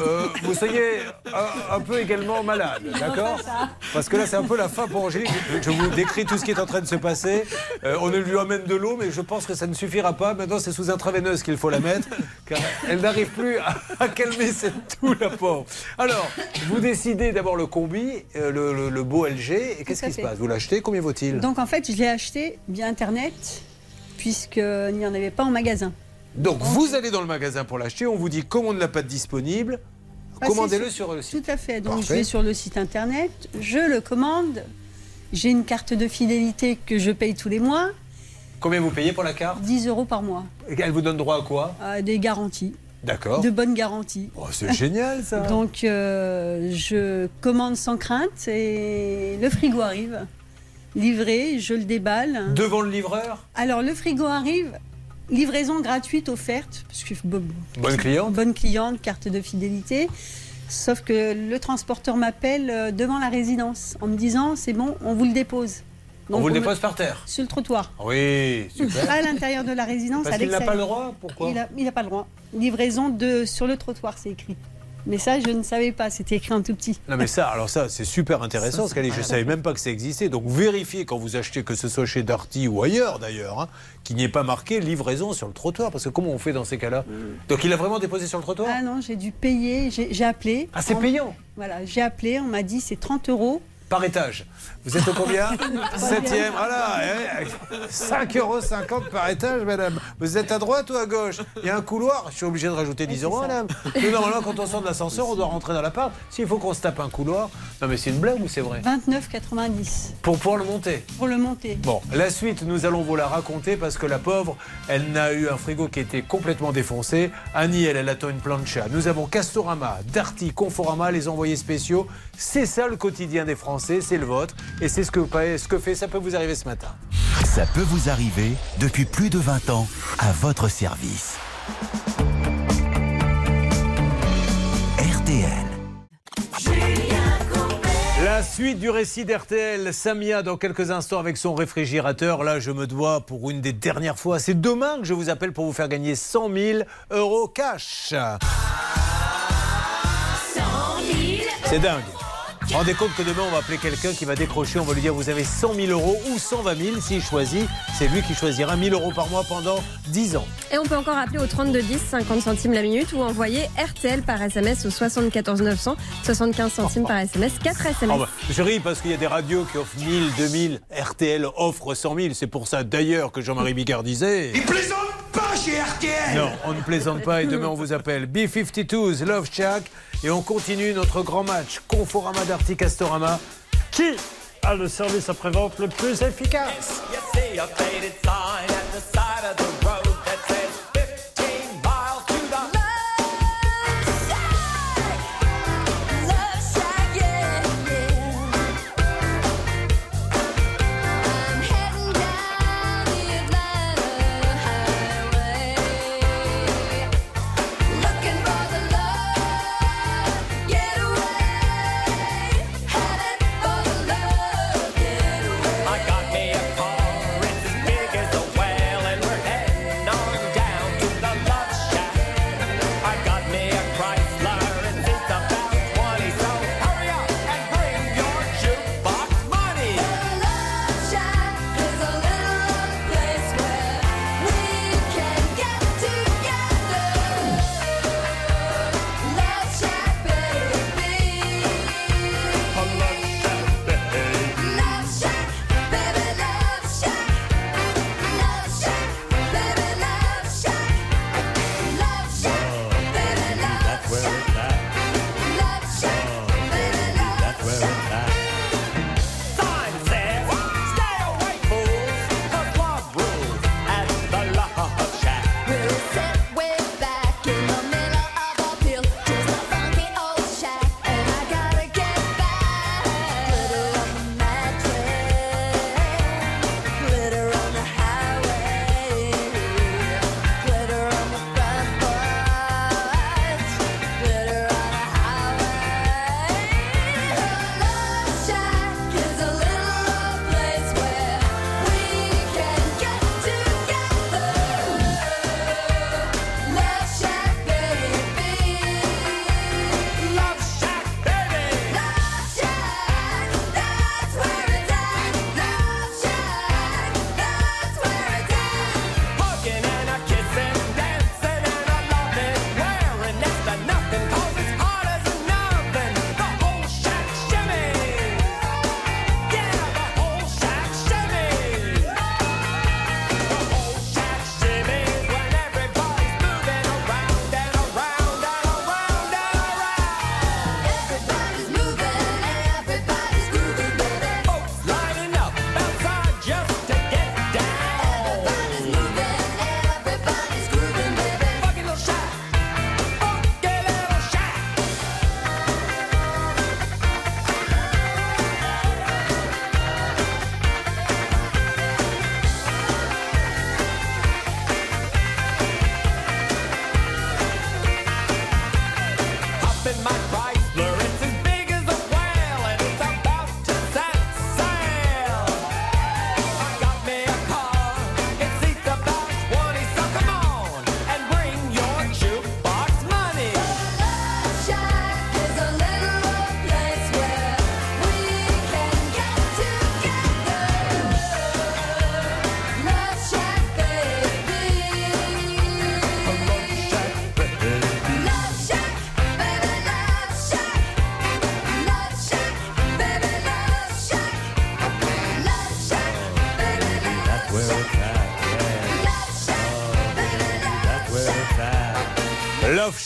euh, vous soyez un, un peu également malade, d'accord Parce que là, c'est un peu la fin pour Angélique. Je, vous décris tout ce qui est en train de se passer. Euh, on lui amène de l'eau, mais je pense que ça ne suffira pas. Maintenant, c'est sous intraveineuse qu'il faut la mettre, car elle n'arrive plus à, à calmer cette toux, la pauvre. Alors, vous décidez d'abord le combi, euh, le, le- le beau LG, et qu'est-ce qui se passe? Vous l'achetez, combien vaut-il? Donc en fait, je l'ai acheté via Internet, puisqu'il n'y en avait pas en magasin. Donc vous allez dans le magasin pour l'acheter, on vous dit comme on ne l'a pas disponible, Passez commandez-le sur le site. Tout à fait. Donc je vais sur le site Internet, je le commande. J'ai une carte de fidélité que je paye tous les mois, Combien vous payez pour la carte? 10 euros par mois. Et Elle vous donne droit à quoi? À des garanties, D'accord. de bonnes garanties. Oh, c'est génial ça. Donc euh, je commande sans crainte et le frigo arrive. Livré, je le déballe. Devant le livreur Alors le frigo arrive, livraison gratuite offerte, parce que bo- Bonne cliente bonne cliente, carte de fidélité. Sauf que le transporteur m'appelle euh, devant la résidence en me disant c'est bon, on vous le dépose. On vous le me- dépose par terre Sur le trottoir. Oui, super. À l'intérieur de la résidence. Parce qu'il n'a pas le droit Pourquoi Il n'a pas le droit. Livraison de sur le trottoir, c'est écrit. Mais ça, je ne savais pas, c'était écrit en tout petit. Non mais ça, alors ça, c'est super intéressant, Ça, parce qu'elle dit, je ne savais même pas que ça existait. Donc vérifiez quand vous achetez, que ce soit chez Darty ou ailleurs d'ailleurs, hein, qu'il n'y ait pas marqué livraison sur le trottoir. Parce que comment on fait dans ces cas-là Donc il a vraiment déposé sur le trottoir Ah non, j'ai dû payer, j'ai appelé. Ah, c'est payant Voilà, j'ai appelé, on m'a dit c'est 30 euros. Par étage. Vous êtes au combien Septième, voilà. 5,50 euros par étage, madame. Vous êtes à droite ou à gauche? Il y a un couloir, je suis obligé de rajouter 10 euros, madame. Nous, normalement, quand on sort de l'ascenseur, on doit rentrer dans l'appart. S'il faut qu'on se tape un couloir. Non, mais c'est une blague ou c'est vrai? 29,90 Pour pouvoir le monter pour le monter. Bon, la suite, nous allons vous la raconter parce que la pauvre, elle n'a eu un frigo qui était complètement défoncé. Annie, elle, elle attend une plancha. Nous avons Castorama, Darty, Conforama, les envoyés spéciaux. C'est ça le quotidien des Français, c'est le vôtre. Et c'est ce que, ce que fait, ça peut vous arriver ce matin. Ça peut vous arriver depuis plus de 20 ans à votre service. RTL. La suite du récit d'RTL, Samia dans quelques instants avec son réfrigérateur. Là, je me dois pour une des dernières fois. C'est demain que je vous appelle pour vous faire gagner 100 000 euros cash. C'est dingue. Rendez compte que demain, on va appeler quelqu'un qui va décrocher. On va lui dire vous avez 100 000 euros ou 120 000 s'il choisit. C'est lui qui choisira 1000 euros par mois pendant 10 ans. Et on peut encore appeler au 3210, 50 centimes la minute ou envoyer RTL par SMS au 74 900, 75 centimes par SMS, 4 SMS. Bah, je ris parce qu'il y a des radios qui offrent 1000, 2000. RTL offre 100 000. C'est pour ça d'ailleurs que Jean-Marie Bigard disait. Il plaisante pas chez RTL Non, on ne plaisante pas et demain on vous appelle. B-52s, Love Shack. Et on continue notre grand match. Conforama d'Arty Castorama. Qui a le service après-vente le plus efficace?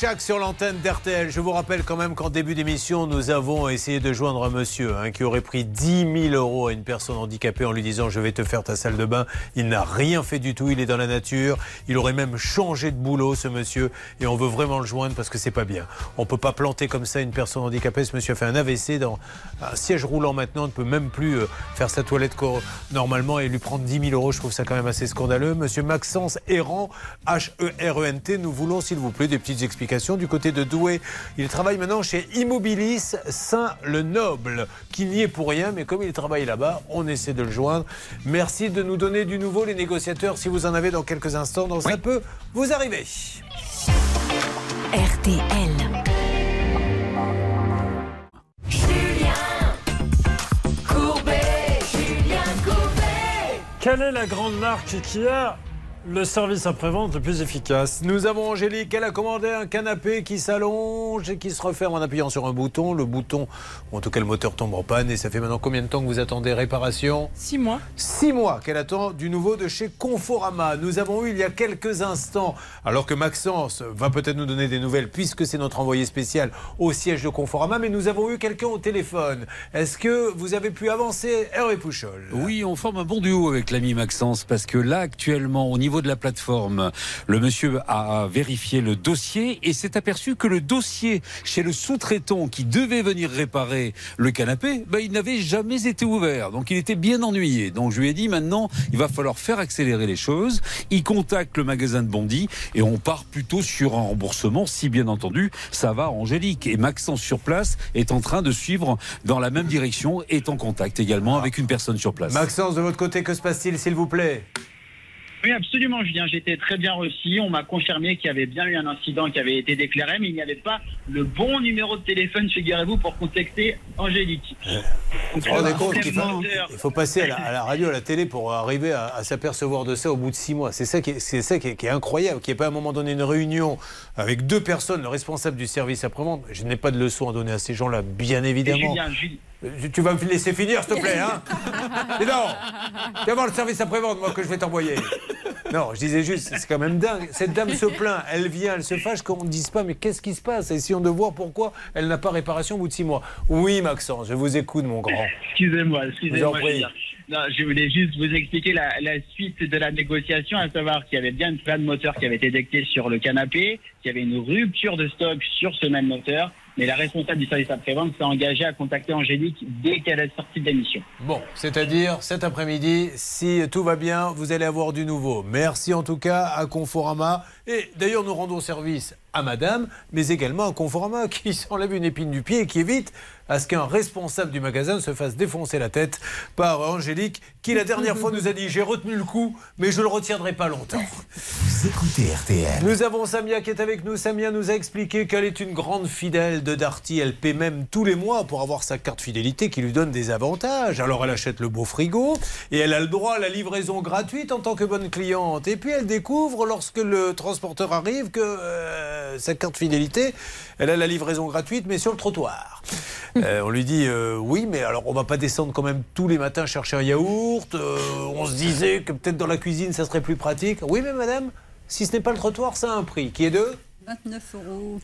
Shack sur l'antenne d'RTL. Je vous rappelle quand même qu'en début d'émission, nous avons essayé de joindre un monsieur hein, qui aurait pris 10 000 euros à une personne handicapée en lui disant Je vais te faire ta salle de bain. Il n'a rien fait du tout, il est dans la nature. Il aurait même changé de boulot, ce monsieur. Et on veut vraiment le joindre parce que c'est pas bien. On peut pas planter comme ça une personne handicapée. Ce monsieur a fait un AVC dans un siège roulant maintenant. On ne peut même plus euh, faire sa toilette normalement et lui prendre 10 000 euros. Je trouve ça quand même assez scandaleux. Monsieur Maxence Errant, H-E-R-E-N-T, nous voulons, s'il vous plaît, des petites explications du côté de Douai. Il travaille maintenant chez Immobilis Saint-le-Noble, qui n'y est pour rien, mais comme il travaille là-bas, on essaie de le joindre. Merci de nous donner du nouveau, les négociateurs, si vous en avez dans quelques instants, donc ça peut vous arriver. RTL. Courbet, Julien Courbet. Quelle est la grande marque qui a le service après-vente le plus efficace Nous avons Angélique, elle a commandé un canapé qui s'allonge et qui se referme en appuyant sur un bouton. Le bouton, ou en tout cas le moteur tombe en panne. Et ça fait maintenant combien de temps que vous attendez réparation? Six mois. Six mois qu'elle attend du nouveau de chez Conforama. Nous avons eu il y a quelques instants, alors que Maxence va peut-être nous donner des nouvelles, puisque c'est notre envoyé spécial au siège de Conforama, mais nous avons eu quelqu'un au téléphone. Est-ce que vous avez pu avancer, Hervé Pouchol? Oui, on forme un bon duo avec l'ami Maxence parce que là, actuellement, au niveau de la plateforme, le monsieur a vérifié le dossier et s'est aperçu que le dossier chez le sous-traitant qui devait venir réparer le canapé, ben, il n'avait jamais été ouvert. Donc il était bien ennuyé. Donc je lui ai dit maintenant, il va falloir faire accélérer les choses. Il contacte le magasin de Bondy et on part plutôt sur un remboursement si bien entendu ça va Angélique. Et Maxence sur place est en train de suivre dans la même direction, est en contact également avec une personne sur place. Maxence, de votre côté, que se passe-t-il, s'il vous plaît? Oui, absolument, Julien. J'étais très bien reçu. On m'a confirmé qu'il y avait bien eu un incident qui avait été déclaré, mais il n'y avait pas le bon numéro de téléphone, figurez-vous, pour contacter Angélique. Vous vous rendez compte qu'il faut, il faut passer à la, à la radio, à la télé pour arriver à, à s'apercevoir de ça au bout de six mois. C'est ça qui est, c'est ça qui est, qui est incroyable, qu'il n'y ait pas à un moment donné une réunion avec deux personnes, le responsable du service après-vente. Je n'ai pas de leçon à donner à ces gens-là, bien évidemment. Julien, Julien- Euh, Tu vas me laisser finir, s'il te plaît, hein Et non Tu vas voir le service après-vente, moi, que je vais t'envoyer. Non, je disais juste, c'est quand même dingue. Cette dame se plaint, elle vient, elle se fâche qu'on ne dise pas, mais qu'est-ce qui se passe Essayons de voir pourquoi elle n'a pas réparation au bout de six mois. Oui, Maxence, je vous écoute, mon grand. Excusez-moi, excusez-moi. Non, je voulais juste vous expliquer la, la suite de la négociation, à savoir qu'il y avait bien une panne moteur qui avait été détectée sur le canapé, qu'il y avait une rupture de stock sur ce même moteur, mais la responsable du service après-vente s'est engagée à contacter Angélique dès qu'elle est sortie de l'émission. Bon, c'est-à-dire cet après-midi, si tout va bien, vous allez avoir du nouveau. Merci en tout cas à Conforama. Et d'ailleurs, nous rendons service à madame, mais également à Conforama qui s'enlève une épine du pied et qui évite à ce qu'un responsable du magasin se fasse défoncer la tête par Angélique qui la dernière fois nous a dit j'ai retenu le coup, mais je le retiendrai pas longtemps. Vous écoutez RTL. Nous avons Samia qui est avec nous. Samia nous a expliqué qu'elle est une grande fidèle de Darty. Elle paie même tous les mois pour avoir sa carte fidélité qui lui donne des avantages. Alors elle achète le beau frigo et elle a le droit à la livraison gratuite en tant que bonne cliente. Et puis elle découvre lorsque le transporteur arrive que euh, sa carte fidélité, elle a la livraison gratuite mais sur le trottoir. Euh, on lui dit euh, oui, mais alors on va pas descendre quand même tous les matins chercher un yaourt. Euh, on se disait que peut-être dans la cuisine ça serait plus pratique. Oui, mais madame, si ce n'est pas le trottoir, ça a un prix qui est de 29,90 euros,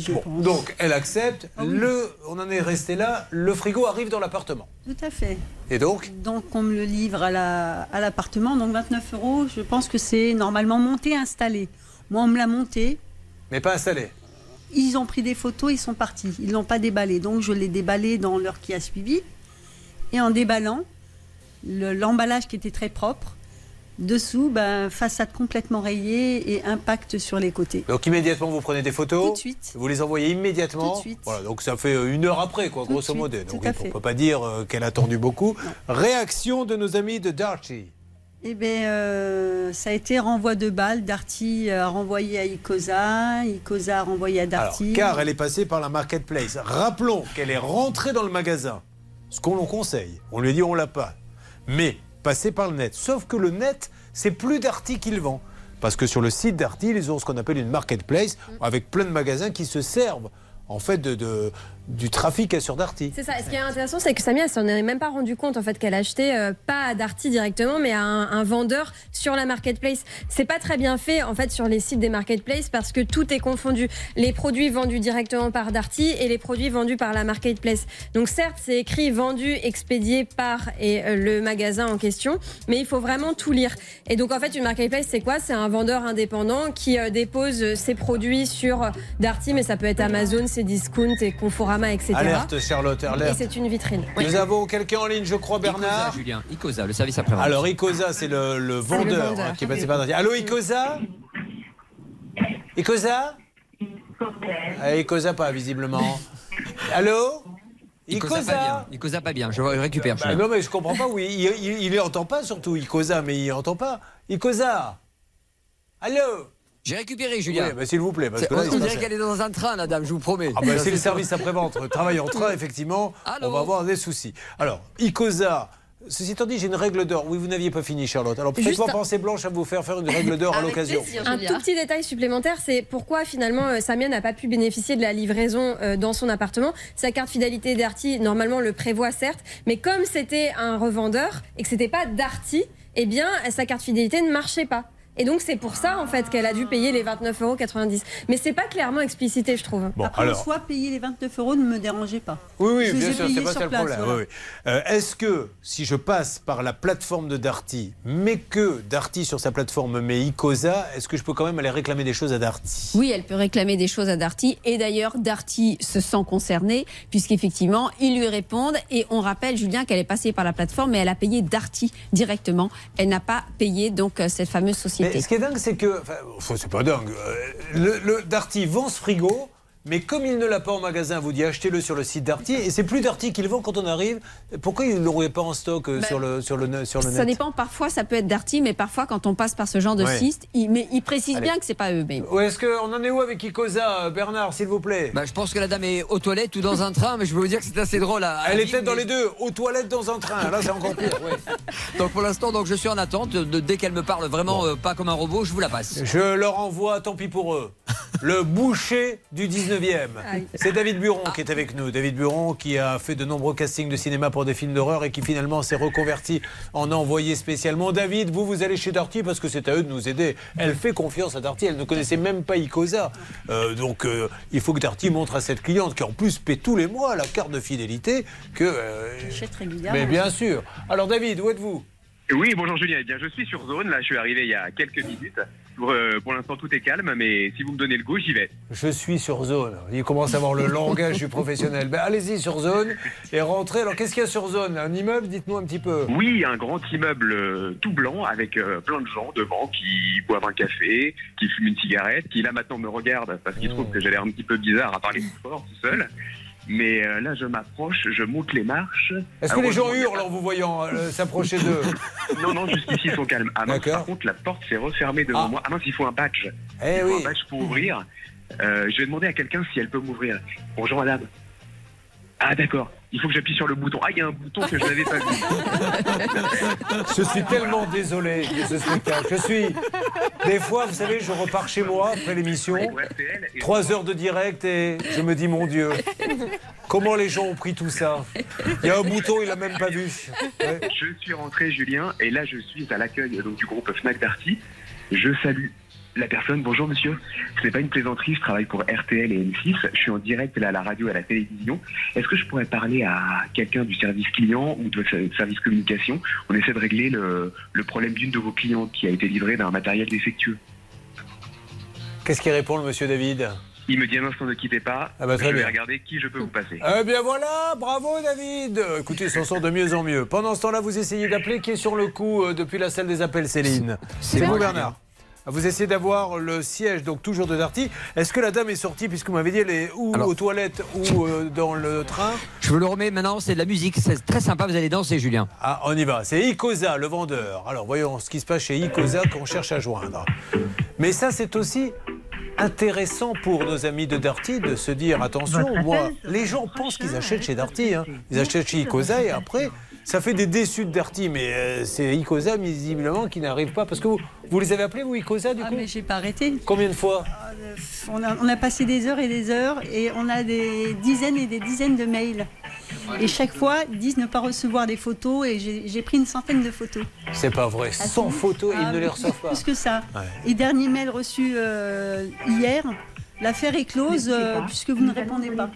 je Bon, pense. donc elle accepte. Ah oui. Le, on en est resté là. Le frigo arrive dans l'appartement. Tout à fait. Et donc Donc on me le livre à la- à l'appartement, donc 29 euros, je pense que c'est normalement monté, installé. Moi on me l'a monté, Mais pas installé. Ils ont pris des photos, ils sont partis. Ils l'ont pas déballé, donc je l'ai déballé dans l'heure qui a suivi. Et en déballant, le- l'emballage qui était très propre, dessous, ben, façade complètement rayée et impact sur les côtés. Donc immédiatement vous prenez des photos. Tout de suite. Vous les envoyez immédiatement. Tout de suite. Voilà, donc ça fait une heure après, quoi, Tout grosso modo. Donc on ne peut pas dire euh, qu'elle a attendu beaucoup. Réaction de nos amis de Darty. Eh bien, euh, ça a été renvoi de balles. Darty a renvoyé à Icosa, Icosa a renvoyé à Alors, Darty. car elle est passée par la marketplace. Rappelons qu'elle est rentrée dans le magasin. Ce qu'on l'on conseille. On lui dit on l'a pas. Mais passer par le net. Sauf que le net, c'est plus Darty qui le vend. Parce que sur le site Darty, ils ont ce qu'on appelle une marketplace avec plein de magasins qui se servent en fait de, de, du trafic sur Darty. C'est ça. Ce qui est intéressant, c'est que Samia elle s'en est même pas rendu compte en fait qu'elle achetait euh, pas à Darty directement, mais à un, vendeur sur la marketplace. C'est pas très bien fait en fait sur les sites des marketplaces parce que tout est confondu. Les produits vendus directement par Darty et les produits vendus par la marketplace. Donc certes, c'est écrit vendu, expédié par et euh, le magasin en question, mais il faut vraiment tout lire. Et donc en fait, une marketplace, c'est quoi? C'est un vendeur indépendant qui euh, dépose ses produits sur Darty, mais ça peut être Amazon, c'est Discount et Conforama, etc. Alerte, Charlotte, Et alerte. c'est une vitrine. Nous avons quelqu'un en ligne, je crois, Bernard. Julien, Icosa, le service après-vente. Alors, Icosa, c'est le, le vendeur vendeur. hein, qui est passé par. Allô, Icosa Icosa ah, Icosa, pas visiblement. Allô Icosa pas bien. Icosa pas bien. Je récupère. Bah, non, mais je comprends pas. Oui, il, il, il entend pas surtout Icosa, mais il entend pas. Icosa Allô J'ai récupéré, Julien. Oui, bah, s'il vous plaît, parce que là, on, dirait qu'elle est dans un train, la dame, je vous promets. Ah bah, c'est le service après-vente. Travail en train, effectivement, on va avoir des soucis. Alors, Icosa, ceci étant dit, j'ai une règle d'or. Oui, vous n'aviez pas fini, Charlotte. Alors, faites-moi un- penser blanche à vous faire faire une règle d'or à l'occasion. Un tout petit détail supplémentaire, c'est pourquoi finalement euh, Samia n'a pas pu bénéficier de la livraison euh, dans son appartement. Sa carte fidélité Darty, normalement, le prévoit certes, mais comme c'était un revendeur et que c'était pas Darty, eh bien, sa carte fidélité ne marchait pas. Et donc c'est pour ça en fait qu'elle a dû payer les 29,90 euros. Mais c'est pas clairement explicité, je trouve. Bon, Après, alors. en soi, payer les 29 euros ne me dérangeait pas. Oui, oui, Je bien sûr, c'est pas sur ça le problème. voilà. Oui, oui. Euh, Est-ce que si je passe par la plateforme de Darty, mais que Darty sur sa plateforme met Icosa, est-ce que je peux quand même aller réclamer des choses à Darty? Oui, elle peut réclamer des choses à Darty. Et d'ailleurs, Darty se sent concernée, puisqu'effectivement, ils lui répondent. Et on rappelle, Julien, qu'elle est passée par la plateforme, mais elle a payé Darty directement. Elle n'a pas payé donc euh, cette fameuse société. Mais ce qui est dingue, c'est que. Enfin, c'est pas dingue. Euh, Le, le Darty vend ce frigo. Mais comme il ne l'a pas en magasin, vous dit achetez-le sur le site Darty et c'est plus Darty qui le vend quand on arrive. Pourquoi il ne l'aurait pas en stock euh, Ben, sur le sur le sur le Ça net dépend, parfois ça peut être Darty, mais parfois quand on passe par ce genre de Ouais. site, il, mais il précise Allez. bien que c'est pas eux. Mais... Ou est-ce qu'on en est où avec Icosa, euh, Bernard, s'il vous plaît? Bah, je pense que la dame est aux toilettes ou dans un train, mais je peux vous dire que c'est assez drôle. À, à Elle est peut-être dans mais- les deux, aux toilettes dans un train. Là, c'est encore pire. Donc pour l'instant, donc je suis en attente. De- dès qu'elle me parle vraiment euh, pas comme un robot, je vous la passe. Je leur envoie, tant pis pour eux, le boucher du 19e. C'est David Buron qui est avec nous. David Buron qui a fait de nombreux castings de cinéma pour des films d'horreur et qui finalement s'est reconverti en envoyé spécialement. David, vous, vous allez chez Darty parce que c'est à eux de nous aider. Elle fait confiance à Darty. Elle ne connaissait même pas Icosa. Euh, donc euh, il faut que Darty montre à cette cliente qui en plus paie tous les mois la carte de fidélité que... euh, mais bien sûr. Alors David, où êtes-vous? Oui, bonjour Julien. Eh bien, je suis sur zone. Là, je suis arrivé il y a quelques minutes. Pour, euh, pour l'instant, tout est calme, mais si vous me donnez le goût, j'y vais. Je suis sur zone. Il commence à avoir le langage du professionnel. Ben, Allez-y sur zone et rentrez. Alors qu'est-ce qu'il y a sur zone? Un immeuble? Dites-nous un petit peu. Oui, un grand immeuble euh, tout blanc avec euh, plein de gens devant qui boivent un café, qui fument une cigarette, qui là maintenant me regardent parce qu'ils trouvent que j'ai l'air un petit peu bizarre à parler tout fort tout seul. Mais euh, là, je m'approche, je monte les marches. Est-ce que les gens hurlent en vous voyant euh, s'approcher d'eux Non, non, jusqu'ici, ils sont calmes. Ah mince, par contre, la porte s'est refermée devant moi. Ah mince, il faut un badge. Eh il faut un badge pour ouvrir. Euh, je vais demander à quelqu'un si elle peut m'ouvrir. Bonjour madame. Ah d'accord, il faut que j'appuie sur le bouton. Ah, il y a un bouton que je n'avais pas vu. Je suis tellement désolé de ce spectacle. Je suis. Des fois, vous savez, je repars chez moi après l'émission. Trois heures de direct et je me dis, mon Dieu, comment les gens ont pris tout ça? Il y a un bouton, il a même pas vu. Ouais. Je suis rentré, Julien, et là je suis à l'accueil du groupe Fnac Darty. Je salue la personne. Bonjour monsieur. Ce n'est pas une plaisanterie, je travaille pour RTL et M6. Je suis en direct là, à la radio et à la télévision. Est-ce que je pourrais parler à quelqu'un du service client ou de ce- service communication? On essaie de régler le, le problème d'une de vos clientes qui a été livrée d'un matériel défectueux. Qu'est-ce qu'il répond, le monsieur David? Il me dit un instant ne quittez pas. Ah bah, très je vais bien. regarder qui je peux vous passer. Eh bien voilà, bravo David Écoutez, ils s'en sortent de mieux en mieux. Pendant ce temps-là, vous essayez d'appeler qui est sur le coup euh, depuis la salle des appels, Céline? C'est vous, Bernard vous essayez d'avoir le siège, donc toujours de Darty. Est-ce que la dame est sortie, puisque vous m'avez dit, elle est ou aux toilettes ou euh, dans le train Je vous le remets maintenant, c'est de la musique, c'est très sympa, vous allez danser Julien. Ah, on y va. C'est Icosa, le vendeur. Alors, voyons ce qui se passe chez Icosa qu'on cherche à joindre. Mais ça, c'est aussi intéressant pour nos amis de Darty de se dire attention, moi, les gens pensent qu'ils achètent chez Darty. hein. Ils achètent chez Icosa et après, Ça fait des déçus de Darty, mais euh, c'est Icosa, visiblement, qui n'arrive pas. Parce que vous, vous les avez appelés, vous, Icosa, du Ah, coup mais j'ai pas arrêté. Combien de fois On a, on a passé des heures et des heures et on a des dizaines et des dizaines de mails. Et chaque fois, ils disent ne pas recevoir des photos et j'ai j'ai pris une centaine de photos. C'est pas vrai. Ah, Sans si. photo, ils Ah, ne les reçoivent pas. Plus que ça. Ouais. Et dernier mail reçu euh, hier, l'affaire est close euh, puisque vous ne répondez pas.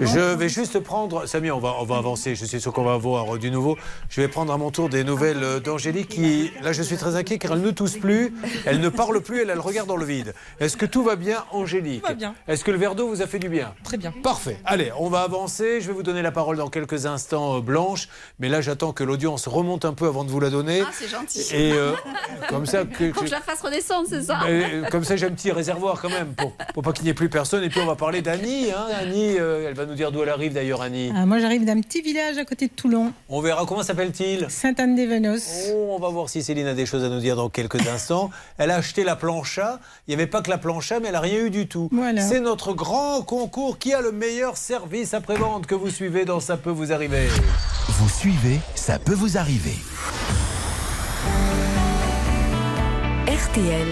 Je vais juste prendre, Samy, on va, on va avancer, je suis sûr qu'on va avoir du nouveau. Je vais prendre à mon tour des nouvelles euh, d'Angélique qui, là je suis très inquiet car elle ne tousse plus, elle ne parle plus, elle a le regard dans le vide. Est-ce que tout va bien Angélique Tout va bien. Est-ce que le verre d'eau vous a fait du bien Très bien. Parfait. Allez, on va avancer. Je vais vous donner la parole dans quelques instants, euh, Blanche. Mais là, j'attends que l'audience remonte un peu avant de vous la donner. Ah, c'est gentil. Et euh, comme ça, que, Faut que je la fasse redescendre, c'est ça mais, euh, comme ça, j'ai un petit réservoir quand même pour, pour pas qu'il n'y ait plus personne. Et puis, on va parler d'Annie. Hein. Annie, euh, elle va nous dire d'où elle arrive d'ailleurs, Annie. Ah, moi, j'arrive d'un petit village à côté de Toulon, On verra comment s'appelle-t-il? Sainte-Anne-des-Venos. Oh, on va voir si Céline a des choses à nous dire dans quelques instants. Elle a acheté la plancha. Il n'y avait pas que la plancha, mais elle n'a rien eu du tout. Voilà. C'est notre grand concours. Qui a le meilleur service après-vente que vous suivez dans Ça peut vous arriver Vous suivez, ça peut vous arriver. RTL.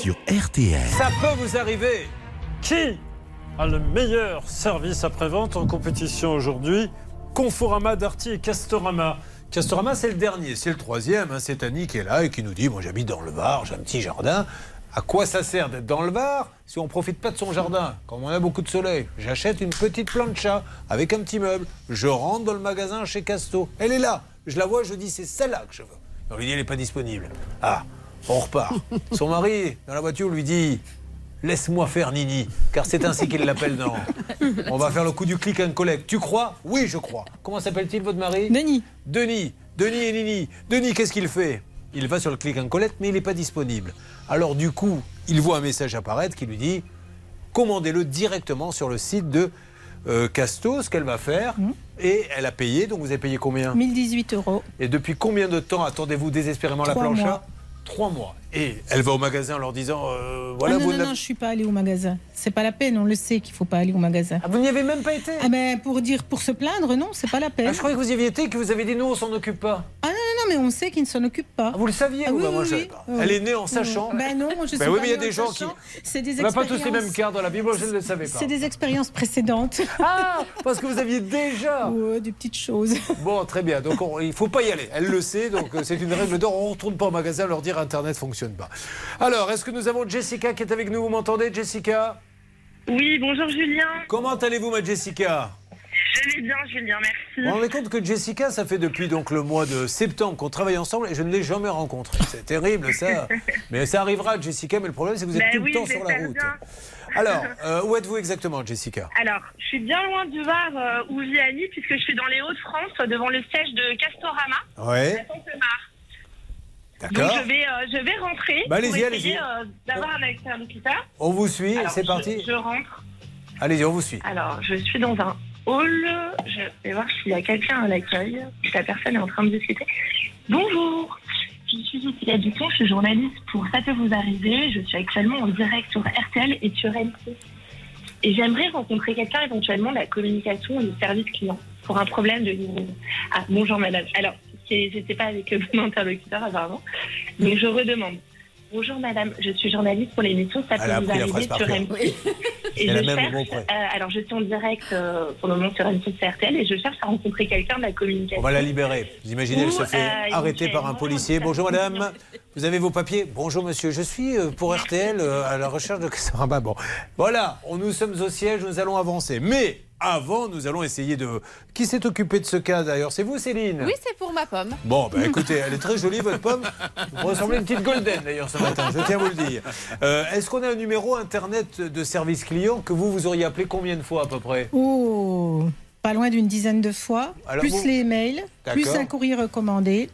Sur RTL. Ça peut vous arriver Qui a le meilleur service après-vente en compétition aujourd'hui? Conforama, Darty et Castorama. Castorama, c'est le dernier, c'est le troisième. hein. C'est Annie qui est là et qui nous dit Moi, j'habite dans le Var, j'ai un petit jardin. À quoi ça sert d'être dans le Var si on ne profite pas de son jardin? Comme on a beaucoup de soleil, j'achète une petite plancha avec un petit meuble. Je rentre dans le magasin chez Casto. Elle est là. Je la vois, je dis C'est celle-là que je veux. On lui dit Elle n'est pas disponible. Ah, on repart. Son mari, dans la voiture, lui dit Laisse-moi faire Nini, car c'est ainsi qu'il l'appelle dans. On va faire le coup du click and collect. Tu crois? Oui, je crois. Comment s'appelle-t-il votre mari? Denis. Denis. Denis et Nini. Denis, qu'est-ce qu'il fait? Il va sur le click and collect, mais il n'est pas disponible. Alors du coup, il voit un message apparaître qui lui dit commandez-le directement sur le site de euh, Casto, ce qu'elle va faire. Et elle a payé, donc vous avez payé combien? 1018 euros. Et depuis combien de temps attendez-vous désespérément la plancha mois. Trois mois. Et elle va au magasin en leur disant euh, voilà, Ah non, vous non, non, je suis pas allée au magasin. C'est pas la peine, on le sait qu'il faut pas aller au magasin. Ah, vous n'y avez même pas été Ah ben, pour dire, pour se plaindre, non, c'est pas la peine. Ah, je croyais que vous y aviez été et que vous avez dit nous, on s'en occupe pas. Ah non, non, non, mais on sait qu'il ne s'en occupe pas. vous le saviez ah, oui, Bah, moi, oui, je oui. savais pas. Oui. Elle est née en sachant. Ben non, je sais Ben oui, pas mais il y a des gens qui. C'est des On n'a pas tous les mêmes cartes dans la Bible, je ne le savais pas. C'est des expériences précédentes. Ah, parce que vous aviez déjà. Ouais, des petites choses. Bon, très bien. Donc, on- il ne faut pas y aller. Elle le sait. Donc, euh, c'est une règle d'or. On ne retourne pas au magasin leur dire Internet ne fonctionne pas. Alors, est-ce que nous avons Jessica qui est avec nous Vous m'entendez, Jessica? Oui, bonjour Julien. Comment allez-vous, ma Jessica? Je vais bien, Julien, Vous vous merci. rendez compte que Jessica, ça fait depuis donc le mois de septembre qu'on travaille ensemble et je ne l'ai jamais rencontrée. C'est terrible, ça. Mais ça arrivera, Jessica. Mais le problème, c'est que vous êtes Ben tout oui, le temps sur la route. bien. Alors, euh, où êtes-vous exactement, Jessica? Alors, je suis bien loin du Var euh, où vit Annie, puisque je suis dans les Hauts-de-France, devant le siège de Castorama. Ouais. à. Donc D'accord. je vais, euh, je vais rentrer Bah, pour allez-y, essayer allez-y. euh, d'avoir un interlocuteur. On vous suit. Alors, C'est je- parti. Je rentre. Allez-y, on vous suit. Alors, je suis dans un hall. Je vais voir s'il y a quelqu'un à l'accueil, la personne est en train de discuter. Bonjour, je suis Cécilia Dupont, je suis journaliste pour Ça peut vous arriver. Je suis actuellement en direct sur RTL et sur M6. Et j'aimerais rencontrer quelqu'un éventuellement de la communication et du service client pour un problème de livraison. Ah, bonjour madame. Alors, j'étais pas avec bon interlocuteur apparemment, mais je redemande. Bonjour madame, je suis journaliste pour l'émission Ça peut vous arriver sur cœur. M6. Et je cherche, euh, alors je suis en direct euh, pour le moment sur M6 RTL et je cherche à rencontrer quelqu'un de la communication. On va la libérer. Vous imaginez, elle se fait euh, arrêter par un policier. Bonjour madame, vous avez vos papiers? Bonjour monsieur, je suis euh, pour RTL euh, à la recherche de Castorama. Bon, voilà, on, nous sommes au siège, nous allons avancer. Mais avant, nous allons essayer de... Qui s'est occupé de ce cas d'ailleurs? C'est vous Céline? Oui, c'est pour ma pomme. Bon, bah écoutez, elle est très jolie votre pomme. Vous ressemblez à une petite golden d'ailleurs ce matin, je tiens à vous le dire. Euh, Est-ce qu'on a un numéro internet de service client que vous, vous auriez appelé combien de fois à peu près? Oh, pas loin d'une dizaine de fois. Alors plus vous- les mails, plus un courrier recommandé.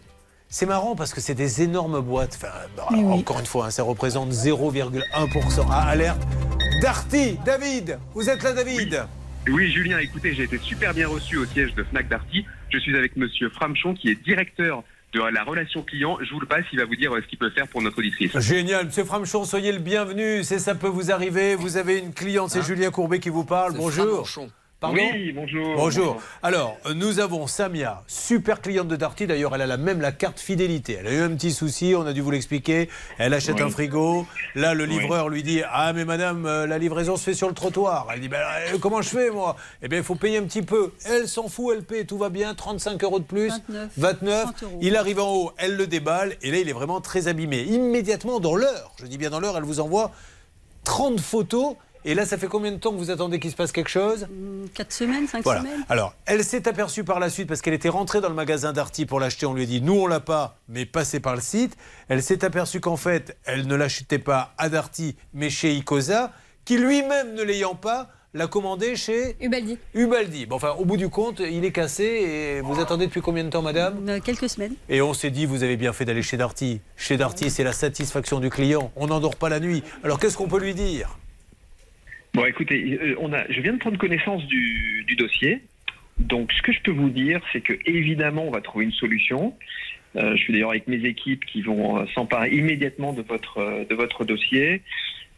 C'est marrant parce que c'est des énormes boîtes. Enfin, bah, oui. Encore une fois, hein, ça représente 0,1%. Ah, alerte. Darty, David, vous êtes là, David? Oui, Julien, écoutez, j'ai été super bien reçu au siège de Fnac Darty. Je suis avec Monsieur Framchon, qui est directeur de la relation client. Je vous le passe, il va vous dire euh, ce qu'il peut faire pour notre auditrice. Génial, Monsieur Framchon, soyez le bienvenu. C'est ça peut vous arriver. Vous avez une cliente, c'est Julien Courbet qui vous parle. Bonjour. Framchon. Pardon Oui, bonjour. Bonjour. Alors, euh, nous avons Samia, super cliente de Darty. D'ailleurs, elle a la même la carte fidélité. Elle a eu un petit souci, on a dû vous l'expliquer. Elle achète Oui. un frigo. Là, le Oui. livreur lui dit Ah, mais madame, euh, la livraison se fait sur le trottoir. Elle dit Ben, euh, Comment je fais, moi? Eh bien, il faut payer un petit peu. Elle s'en fout, elle paie, tout va bien. 35 euros de plus. 29. 29. 30 euros. Il arrive en haut, elle le déballe. Et là, il est vraiment très abîmé. Immédiatement, dans l'heure, je dis bien dans l'heure, elle vous envoie 30 photos. Et là, ça fait combien de temps que vous attendez qu'il se passe quelque chose? 4 semaines, 5 voilà. semaines. Alors, elle s'est aperçue par la suite parce qu'elle était rentrée dans le magasin Darty pour l'acheter. On lui a dit, nous on l'a pas, mais passez par le site. Elle s'est aperçue qu'en fait, elle ne l'achetait pas à Darty, mais chez Icosa, qui lui-même ne l'ayant pas, l'a commandé chez Ubaldi. Ubaldi. Bon, enfin, au bout du compte, il est cassé. Et vous attendez depuis combien de temps, madame? Euh, Quelques semaines. et on s'est dit, vous avez bien fait d'aller chez Darty. Chez Darty, c'est la satisfaction du client. On n'endort pas la nuit. Alors qu'est-ce qu'on peut lui dire? Bon, écoutez, euh, on a, je viens de prendre connaissance du, du dossier. Donc, ce que je peux vous dire, c'est que évidemment, on va trouver une solution. Euh, je suis d'ailleurs avec mes équipes qui vont euh, s'emparer immédiatement de votre euh, de votre dossier.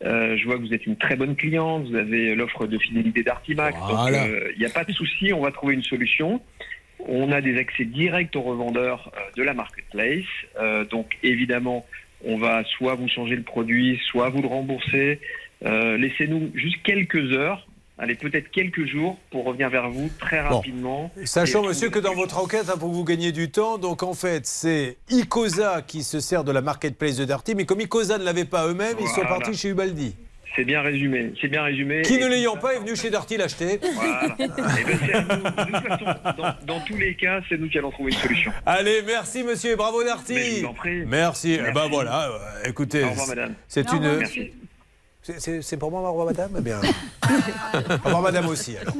Euh, je vois que vous êtes une très bonne cliente. Vous avez l'offre de fidélité d'Artimax. Voilà. Donc, il n'y a pas de souci. On va trouver une solution. On a des accès directs aux revendeurs de la marketplace. Euh, donc, évidemment, on va soit vous changer le produit, soit vous le rembourser. Euh, Laissez-nous juste quelques heures, allez peut-être quelques jours pour revenir vers vous très Bon. rapidement. Sachant, monsieur, que dans votre enquête, hein, pour que vous gagniez du temps, donc en fait, c'est Icosa qui se sert de la marketplace de Darty, mais comme Icosa ne l'avait pas eux-mêmes, ils sont partis chez Ubaldi. C'est bien résumé, c'est bien résumé. Qui ne l'ayant pas est venu chez Darty l'acheter. Voilà. Eh ben. De toute façon, dans, dans tous les cas, c'est nous qui allons trouver une solution. Allez, merci monsieur, et bravo Darty. Mais je vous en prie. Merci. Eh ben voilà, euh, écoutez, Au revoir, madame. c'est une. revoir, merci. C'est- pour moi, au revoir madame Eh bien. au revoir madame aussi. alors.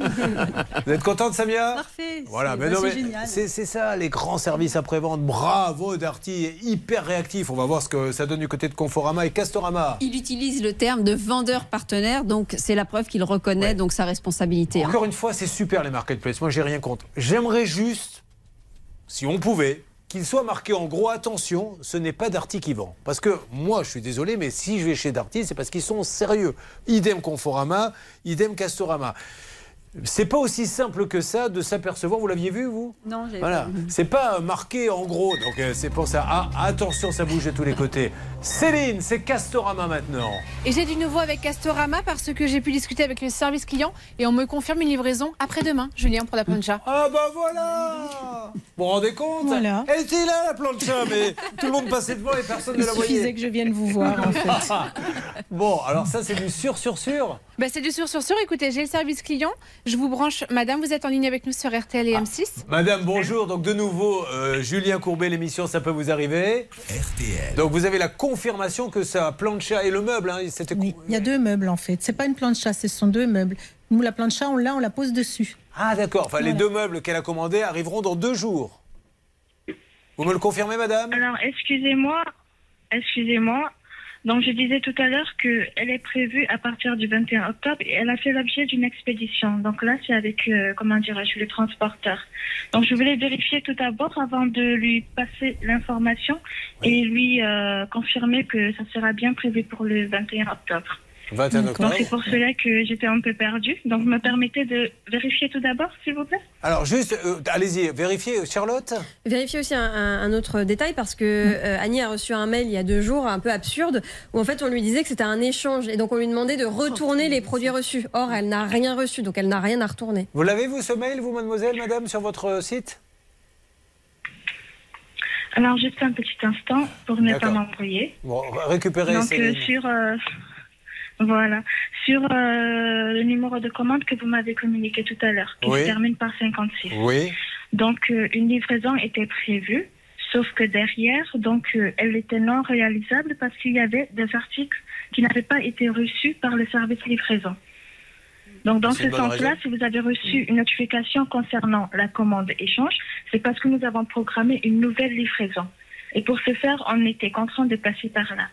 Vous êtes contente, Samia? Parfait. Voilà, c'est- mais non, c'est mais génial. c'est c'est ça, les grands services après-vente. Bravo, Darty, hyper réactif. On va voir ce que ça donne du côté de Conforama et Castorama. Il utilise le terme de vendeur partenaire, donc c'est la preuve qu'il reconnaît donc sa responsabilité. hein. Encore une fois, c'est super les marketplaces. Moi, j'ai rien contre. J'aimerais juste, si on pouvait, qu'il soit marqué en gros attention, ce n'est pas Darty qui vend. Parce que moi, je suis désolé, mais si je vais chez Darty, c'est parce qu'ils sont sérieux. Idem Conforama, idem Castorama. C'est pas aussi simple que ça de s'apercevoir. Vous l'aviez vu, vous? Non, j'avais Voilà, pas. c'est pas euh, marqué en gros, donc euh, c'est pour ça. Ah, attention, ça bouge de tous les côtés. Céline, c'est Castorama maintenant. Et j'ai du nouveau avec Castorama parce que j'ai pu discuter avec le service client et on me confirme une livraison après-demain, Julien, pour la plancha. Ah bah voilà Vous vous rendez compte? Voilà. Elle était là, la plancha, mais tout le monde passait devant et personne Il ne la voyait. suffisait que je vienne vous voir, en fait. bon, alors ça, c'est du sûr. Bah, c'est du sûr sur sûr. Écoutez, j'ai le service client. Je vous branche. Madame, vous êtes en ligne avec nous sur RTL et M6. Madame, bonjour. Donc, de nouveau, euh, Julien Courbet, l'émission, ça peut vous arriver. RTL. Donc, vous avez la confirmation que ça plancha et le meuble, hein, c'était Oui, il y a deux meubles, en fait. C'est pas une plancha, ce sont deux meubles. Nous, la plancha, on l'a, on la pose dessus. Ah, d'accord. Enfin, les Voilà. deux meubles qu'elle a commandés arriveront dans deux jours. Vous me le confirmez, madame? Alors, excusez-moi, excusez-moi. Donc, je disais tout à l'heure qu'elle est prévue à partir du 21 octobre et elle a fait l'objet d'une expédition. Donc là, c'est avec, euh, comment dirais-je, le transporteur. Donc, je voulais vérifier tout d'abord avant de lui passer l'information et lui euh, confirmer que ça sera bien prévu pour le 21 octobre. 21 Donc, octobre. c'est pour cela que j'étais un peu perdue. Donc, me permettez de vérifier tout d'abord, s'il vous plaît? Alors, juste, euh, allez-y, vérifiez, Charlotte. Vérifiez aussi un, un- un autre détail parce que euh, Annie a reçu un mail il y a deux jours un peu absurde où en fait on lui disait que c'était un échange et donc on lui demandait de retourner les produits reçus. Or elle n'a rien reçu donc elle n'a rien à retourner. Vous l'avez, vous, ce mail, vous, mademoiselle, madame, sur votre euh, site? Alors, juste un petit instant pour ne pas m'envoyer. Bon, récupérez, Donc, euh, sur, euh, voilà, sur euh, le numéro de commande que vous m'avez communiqué tout à l'heure, qui Oui. se termine par 56. Oui. Donc, euh, une livraison était prévue, sauf que derrière, donc, euh, elle était non réalisable parce qu'il y avait des articles qui n'avaient pas été reçus par le service livraison. Donc, dans ce sens-là, si vous avez reçu une notification concernant la commande échange, c'est parce que nous avons programmé une nouvelle livraison. Et pour ce faire, on était contraint de passer par là.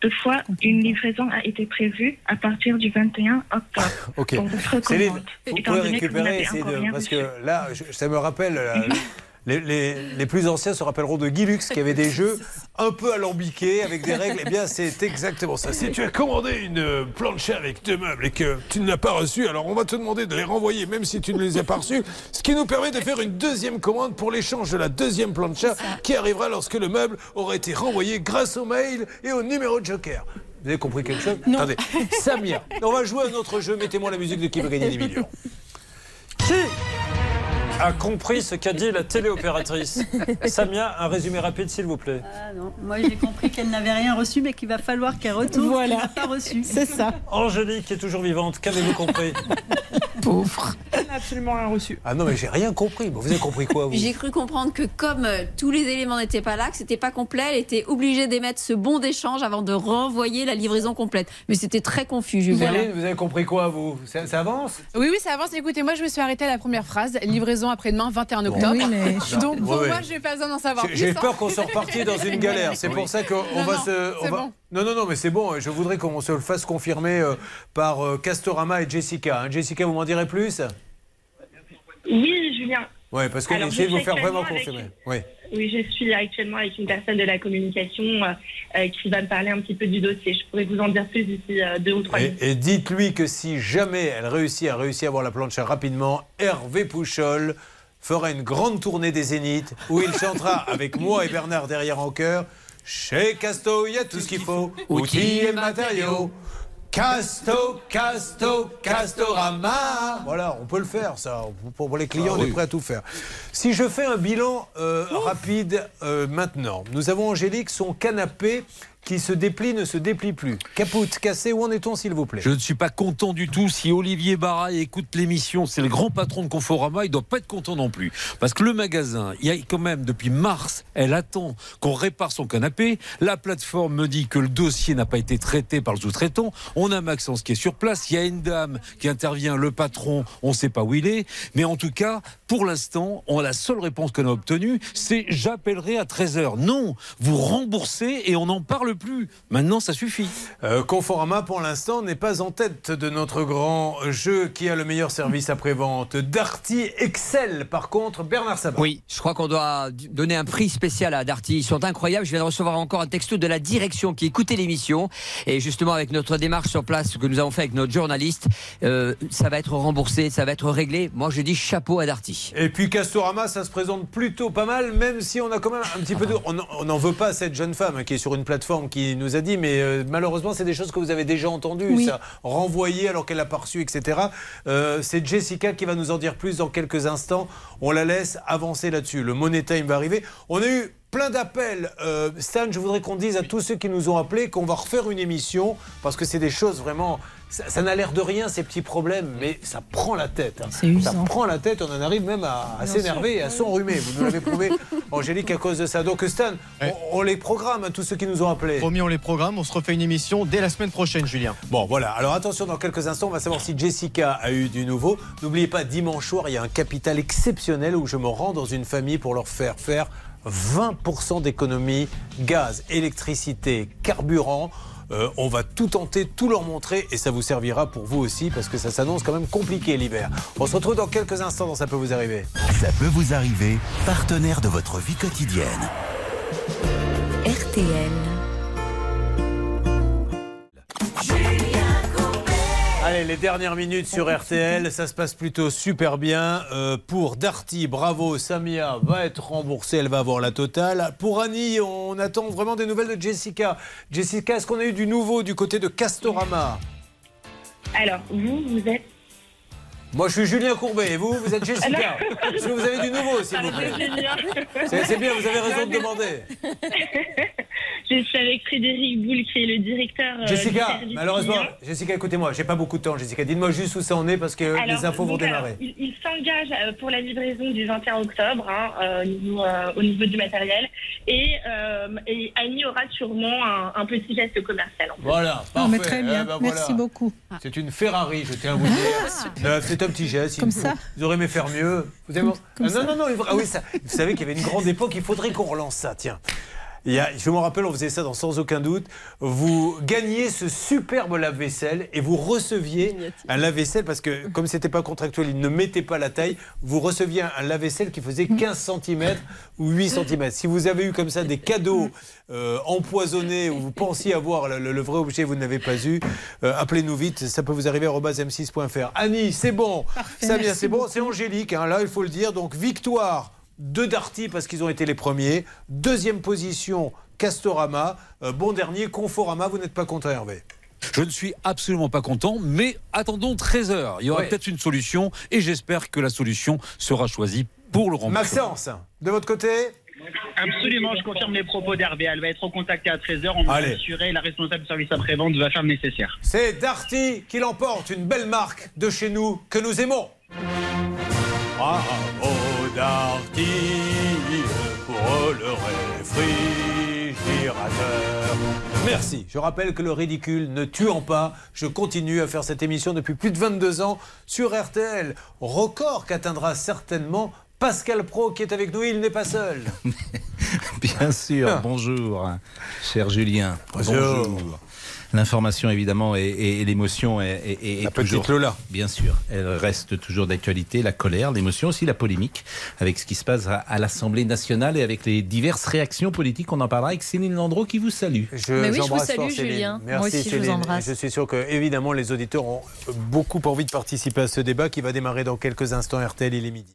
Toutefois, une livraison a été prévue à partir du 21 octobre. Ok. Pour votre Céline, vous pouvez donné que vous récupérer, de- parce que là, je- ça me rappelle la, Les, les- les plus anciens se rappelleront de Guy Lux qui avait des jeux un peu alambiqués avec des règles. Eh bien, c'est exactement ça. Si tu as commandé une plancha avec deux meubles et que tu ne l'as pas reçu, alors on va te demander de les renvoyer même si tu ne les as pas reçus. Ce qui nous permet de faire une deuxième commande pour l'échange de la deuxième plancha qui arrivera lorsque le meuble aura été renvoyé grâce au mail et au numéro de joker. Vous avez compris quelque chose? Attendez, Samia, on va jouer à un autre jeu. Mettez-moi la musique de qui va gagner des millions. Qui a compris ce qu'a dit la téléopératrice Samia, un résumé rapide, s'il vous plaît. Ah non, moi j'ai compris qu'elle n'avait rien reçu, mais qu'il va falloir qu'elle retourne. Voilà. n'a pas reçu. C'est ça. Angélique est toujours vivante, qu'avez-vous compris? Pauvre. Elle n'a absolument rien reçu. Ah non, mais j'ai rien compris. Bon, vous avez compris quoi, vous? J'ai cru comprendre que comme euh, tous les éléments n'étaient pas là, que c'était pas complet, elle était obligée d'émettre ce bon d'échange avant de renvoyer la livraison complète. Mais c'était très confus, Julien. Céline, vous avez compris quoi, vous? Ça, ça avance? Oui, oui, ça avance. Écoutez, moi, je me suis arrêtée à la première phrase. Livraison après-demain, 21 octobre. Oui, mais- Donc, pour Ouais, moi, je n'ai pas besoin d'en savoir J'ai- plus. J'ai hein. peur qu'on soit reparti dans une galère. C'est pour ça qu'on va non, se. va- bon. Non, non, non, mais c'est bon. Je voudrais qu'on se le fasse confirmer euh, par euh, Castorama et Jessica. Hein, Jessica, vous m'en direz plus? Oui, Julien. Oui, parce que Alors, essayez de vous faire vraiment confirmer. Oui. Oui, je suis actuellement avec une personne de la communication euh, euh, qui va me parler un petit peu du dossier. Je pourrais vous en dire plus d'ici euh, deux ou trois Et, minutes. et dites-lui que si jamais elle réussit à réussir à avoir la planche rapidement, Hervé Pouchol fera une grande tournée des Zéniths où il chantera avec moi et Bernard derrière en chœur. Chez Casto, il y a tout ce qu'il faut, outils et matériaux. Casto, Casto, Castorama. Voilà, on peut le faire, ça. Pour les clients, Ah on est prêt à tout faire. Si je fais un bilan euh, rapide euh, maintenant, nous avons Angélique, son canapé qui se déplie ne se déplie plus. Capote, cassé, où en est-on, s'il vous plaît Je ne suis pas content du tout. Si Olivier Barra écoute l'émission, c'est le grand patron de Conforama, il doit pas être content non plus. Parce que le magasin, il y a quand même depuis mars, elle attend qu'on répare son canapé. La plateforme me dit que le dossier n'a pas été traité par le sous-traitant. On a Maxence qui est sur place. Il y a une dame qui intervient, le patron, on ne sait pas où il est. Mais en tout cas, pour l'instant, la seule réponse qu'on a obtenue, c'est j'appellerai à 13h. Non, vous remboursez et on n'en parle plus. Maintenant, ça suffit. Euh, Conforama, pour l'instant, n'est pas en tête de notre grand jeu qui a le meilleur service après-vente. Darty excelle, par contre, Bernard Sabat. Oui, je crois qu'on doit donner un prix spécial à Darty. Ils sont incroyables. Je viens de recevoir encore un texto de la direction qui écoutait l'émission. Et justement, avec notre démarche sur place que nous avons fait avec notre journaliste, euh, ça va être remboursé, ça va être réglé. Moi, je dis chapeau à Darty. Et puis Castorama, ça se présente plutôt pas mal, même si on a quand même un petit peu de. On on n'en veut pas à cette jeune femme qui est sur une plateforme qui nous a dit, mais euh, malheureusement, c'est des choses que vous avez déjà entendues, Oui. ça. Renvoyé alors qu'elle n'a pas reçu, etc. Euh, c'est Jessica qui va nous en dire plus dans quelques instants. On la laisse avancer là-dessus. Le Money Time va arriver. On a eu plein d'appels. Euh, Stan, je voudrais qu'on dise à tous ceux qui nous ont appelés qu'on va refaire une émission parce que c'est des choses vraiment. Ça, ça n'a l'air de rien, ces petits problèmes, mais ça prend la tête. hein. Ça prend la tête, on en arrive même à, s'énerver et à s'enrhumer. Vous nous l'avez prouvé, Angélique, à cause de ça. Donc, Stan, on, on les programme, hein, tous ceux qui nous ont appelés. Promis, on les programme. On se refait une émission dès la semaine prochaine, Julien. Bon, voilà. Alors attention, dans quelques instants, on va savoir si Jessica a eu du nouveau. N'oubliez pas, dimanche soir, il y a un capital exceptionnel où je me rends dans une famille pour leur faire faire 20% d'économie gaz, électricité, carburant. Euh, on va tout tenter, tout leur montrer et ça vous servira pour vous aussi parce que ça s'annonce quand même compliqué l'hiver. On se retrouve dans quelques instants dans Ça peut vous arriver. Ça peut vous arriver, partenaire de votre vie quotidienne. RTL. Allez, les dernières minutes sur RTL, ça se passe plutôt super bien. Euh, pour Darty, bravo, Samia va être remboursée, elle va avoir la totale. Pour Annie, on attend vraiment des nouvelles de Jessica. Jessica, est-ce qu'on a eu du nouveau du côté de Castorama? Alors, vous, vous êtes. Moi, je suis Julien Courbet et vous, vous êtes Jessica. Est-ce que vous avez du nouveau, s'il vous plaît C'est bien, vous avez raison de demander. Je suis avec Frédéric Boule, qui est le directeur. euh, du Jessica, service malheureusement, client. Jessica, écoutez-moi, j'ai pas beaucoup de temps, Jessica. Dites-moi juste où ça en est parce que Alors, les infos vont alors, démarrer. il il s'engage euh, pour la livraison du 21 octobre hein, euh, au, niveau, euh, au niveau du matériel. Et, euh, et Annie aura sûrement un, un petit geste commercial. En. Voilà, Non, mais parfait. très bien. Eh ben Merci beaucoup. C'est une Ferrari, je tiens à vous dire. Euh, C'est un petit geste. Comme ça Vous aurez aimé faire mieux. Vous avez... comme Ah, non, non, non. faut- Ah oui, ça. Vous savez qu'il y avait une grande époque. Il faudrait qu'on relance ça. Tiens. Il y a- je me rappelle, on faisait ça dans Sans aucun doute. Vous gagniez ce superbe lave-vaisselle et vous receviez un lave-vaisselle parce que, comme c'était pas contractuel, il ne mettait pas la taille. Vous receviez un, lave-vaisselle qui faisait 15 cm ou 8 cm. Si vous avez eu comme ça des cadeaux euh, empoisonnés où vous pensiez avoir le, le- le vrai objet, vous ne l'avez pas eu, euh, appelez-nous vite. Ça peut vous arriver à m6.fr. Annie, c'est bon. Samia, c'est bon. C'est Angélique, hein, là, il faut le dire. Donc, victoire de Darty parce qu'ils ont été les premiers. Deuxième position, Castorama. Euh, bon dernier, Conforama. Vous n'êtes pas content, Hervé Je ne suis absolument pas content, mais attendons 13 heures. Il y aura Ouais. peut-être une solution et j'espère que la solution sera choisie pour le remboursement. Maxence, de votre côté Absolument, je confirme les propos d'Hervé. Elle va être recontactée à 13h. On Allez. assuré, la responsable du service après-vente va faire le nécessaire. C'est Darty qui l'emporte, une belle marque de chez nous que nous aimons. Bravo pour le réfrigérateur. Merci. Je rappelle que le ridicule ne tuant pas, je continue à faire cette émission depuis plus de 22 ans sur RTL. Record qu'atteindra certainement Pascal Pro qui est avec nous. Il n'est pas seul. Bien sûr, Ah. bonjour, cher Julien. Bonjour. L'information, évidemment, et, et- et l'émotion est, est- est La petite toujours. Lola. Bien sûr, elle reste toujours d'actualité. La colère, l'émotion, aussi la polémique avec ce qui se passe à, à l'Assemblée nationale et avec les diverses réactions politiques. On en parlera avec Céline Landreau qui vous salue. Je, Mais oui, je vous salue. Julien. Merci Moi aussi, je vous embrasse. Je suis sûr que, évidemment, les auditeurs ont beaucoup envie de participer à ce débat qui va démarrer dans quelques instants. RTL, il est midi.